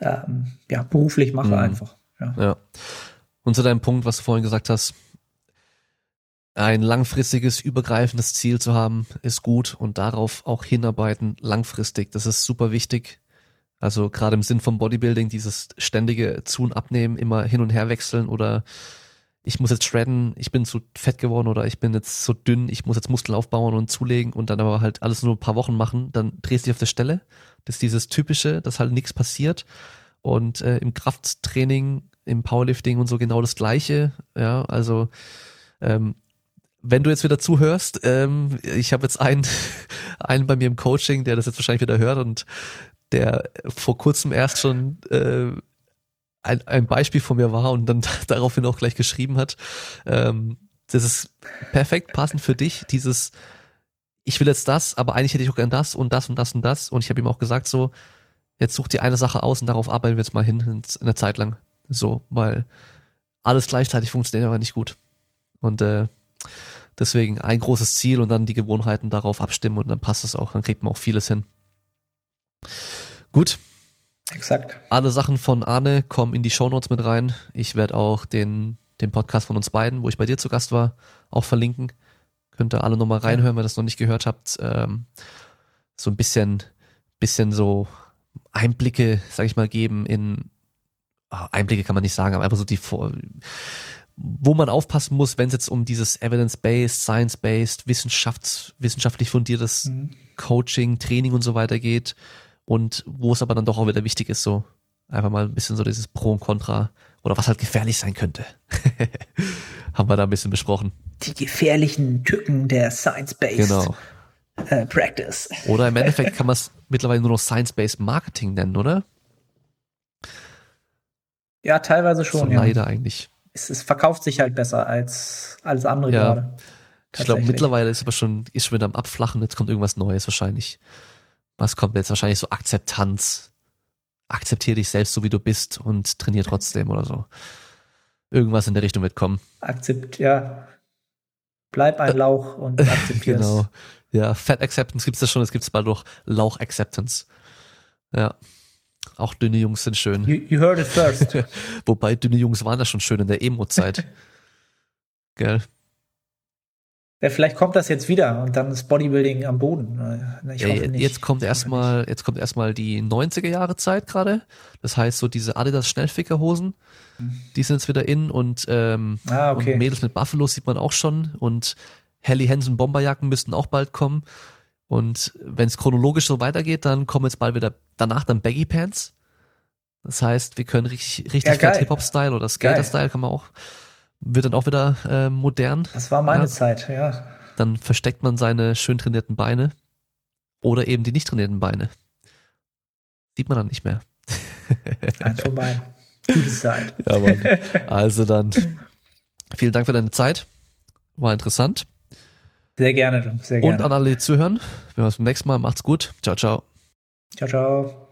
ähm, ja, beruflich mache mhm. einfach. Ja. ja. Und zu deinem Punkt, was du vorhin gesagt hast, ein langfristiges, übergreifendes Ziel zu haben, ist gut und darauf auch hinarbeiten, langfristig. Das ist super wichtig. Also gerade im Sinn vom Bodybuilding, dieses ständige Zu- und Abnehmen, immer hin und her wechseln oder ich muss jetzt shredden, ich bin zu fett geworden oder ich bin jetzt so dünn, ich muss jetzt Muskeln aufbauen und zulegen und dann aber halt alles nur ein paar Wochen machen, dann drehst du dich auf der Stelle. Das ist dieses Typische, dass halt nichts passiert. Und äh, im Krafttraining im Powerlifting und so genau das Gleiche. Ja, also ähm, wenn du jetzt wieder zuhörst, ähm, ich habe jetzt einen, einen bei mir im Coaching, der das jetzt wahrscheinlich wieder hört und der vor kurzem erst schon äh, ein, ein Beispiel von mir war und dann daraufhin auch gleich geschrieben hat. Ähm, das ist perfekt passend für dich, dieses ich will jetzt das, aber eigentlich hätte ich auch gern das und das und das und das. Und ich habe ihm auch gesagt, so, jetzt such dir eine Sache aus und darauf arbeiten wir jetzt mal hin, eine Zeit lang. So, weil alles gleichzeitig funktioniert aber nicht gut. Und äh, deswegen ein großes Ziel und dann die Gewohnheiten darauf abstimmen und dann passt es auch, dann kriegt man auch vieles hin. Gut. Exakt. Alle Sachen von Arne kommen in die Shownotes mit rein. Ich werde auch den, den Podcast von uns beiden, wo ich bei dir zu Gast war, auch verlinken. Könnt ihr alle nochmal reinhören, wenn ihr das noch nicht gehört habt. Ähm, so ein bisschen, bisschen so Einblicke, sag ich mal, geben in Ah, Einblicke kann man nicht sagen, aber einfach so die, wo man aufpassen muss, wenn es jetzt um dieses evidence-based, science-based, wissenschafts-, wissenschaftlich fundiertes mhm. Coaching, Training und so weiter geht und wo es aber dann doch auch wieder wichtig ist, so einfach mal ein bisschen so dieses Pro und Contra oder was halt gefährlich sein könnte. Haben wir da ein bisschen besprochen. Die gefährlichen Tücken der Science-Based genau. äh, Practice. Oder im Endeffekt kann man es mittlerweile nur noch Science-Based Marketing nennen, oder? Ja, teilweise schon. So ja. Leider eigentlich. Es, es, verkauft sich halt besser als alles andere ja. gerade. Ich glaube, mittlerweile ist aber schon, ist schon wieder am Abflachen, jetzt kommt irgendwas Neues wahrscheinlich. Was kommt jetzt? Wahrscheinlich so Akzeptanz. Akzeptiere dich selbst so wie du bist und trainier trotzdem oder so. Irgendwas in der Richtung wird kommen. Akzept, ja. Bleib ein Lauch und akzeptiere Genau. Ja, Fat Acceptance gibt's das schon, es gibt's bald noch Lauch Acceptance. Ja. Auch dünne Jungs sind schön. You, you heard it first. Wobei dünne Jungs waren ja schon schön in der Emo-Zeit. Gell? Ja, vielleicht kommt das jetzt wieder und dann ist Bodybuilding am Boden. Ich hoffe nicht. Jetzt kommt erstmal, jetzt kommt erstmal die 90er Jahre Zeit gerade. Das heißt, so diese Adidas Schnellfickerhosen, die sind jetzt wieder in und, ähm, ah, okay. und Mädels mit Buffalo sieht man auch schon und Helly Hansen Bomberjacken müssten auch bald kommen. Und wenn es chronologisch so weitergeht, dann kommen jetzt bald wieder danach dann Baggy Pants. Das heißt, wir können richtig, richtig ja, Hip-Hop-Style oder Skater-Style kann man auch wird dann auch wieder äh, modern. Das war meine ja. Zeit, ja. Dann versteckt man seine schön trainierten Beine oder eben die nicht trainierten Beine. Sieht man dann nicht mehr. Eins vorbei. Gute Zeit. Ja, Mann. Also dann vielen Dank für deine Zeit. War interessant. Sehr gerne, sehr gerne. Und an alle, die zuhören. Wir hören uns beim nächsten Mal. Macht's gut. Ciao, ciao. Ciao, ciao.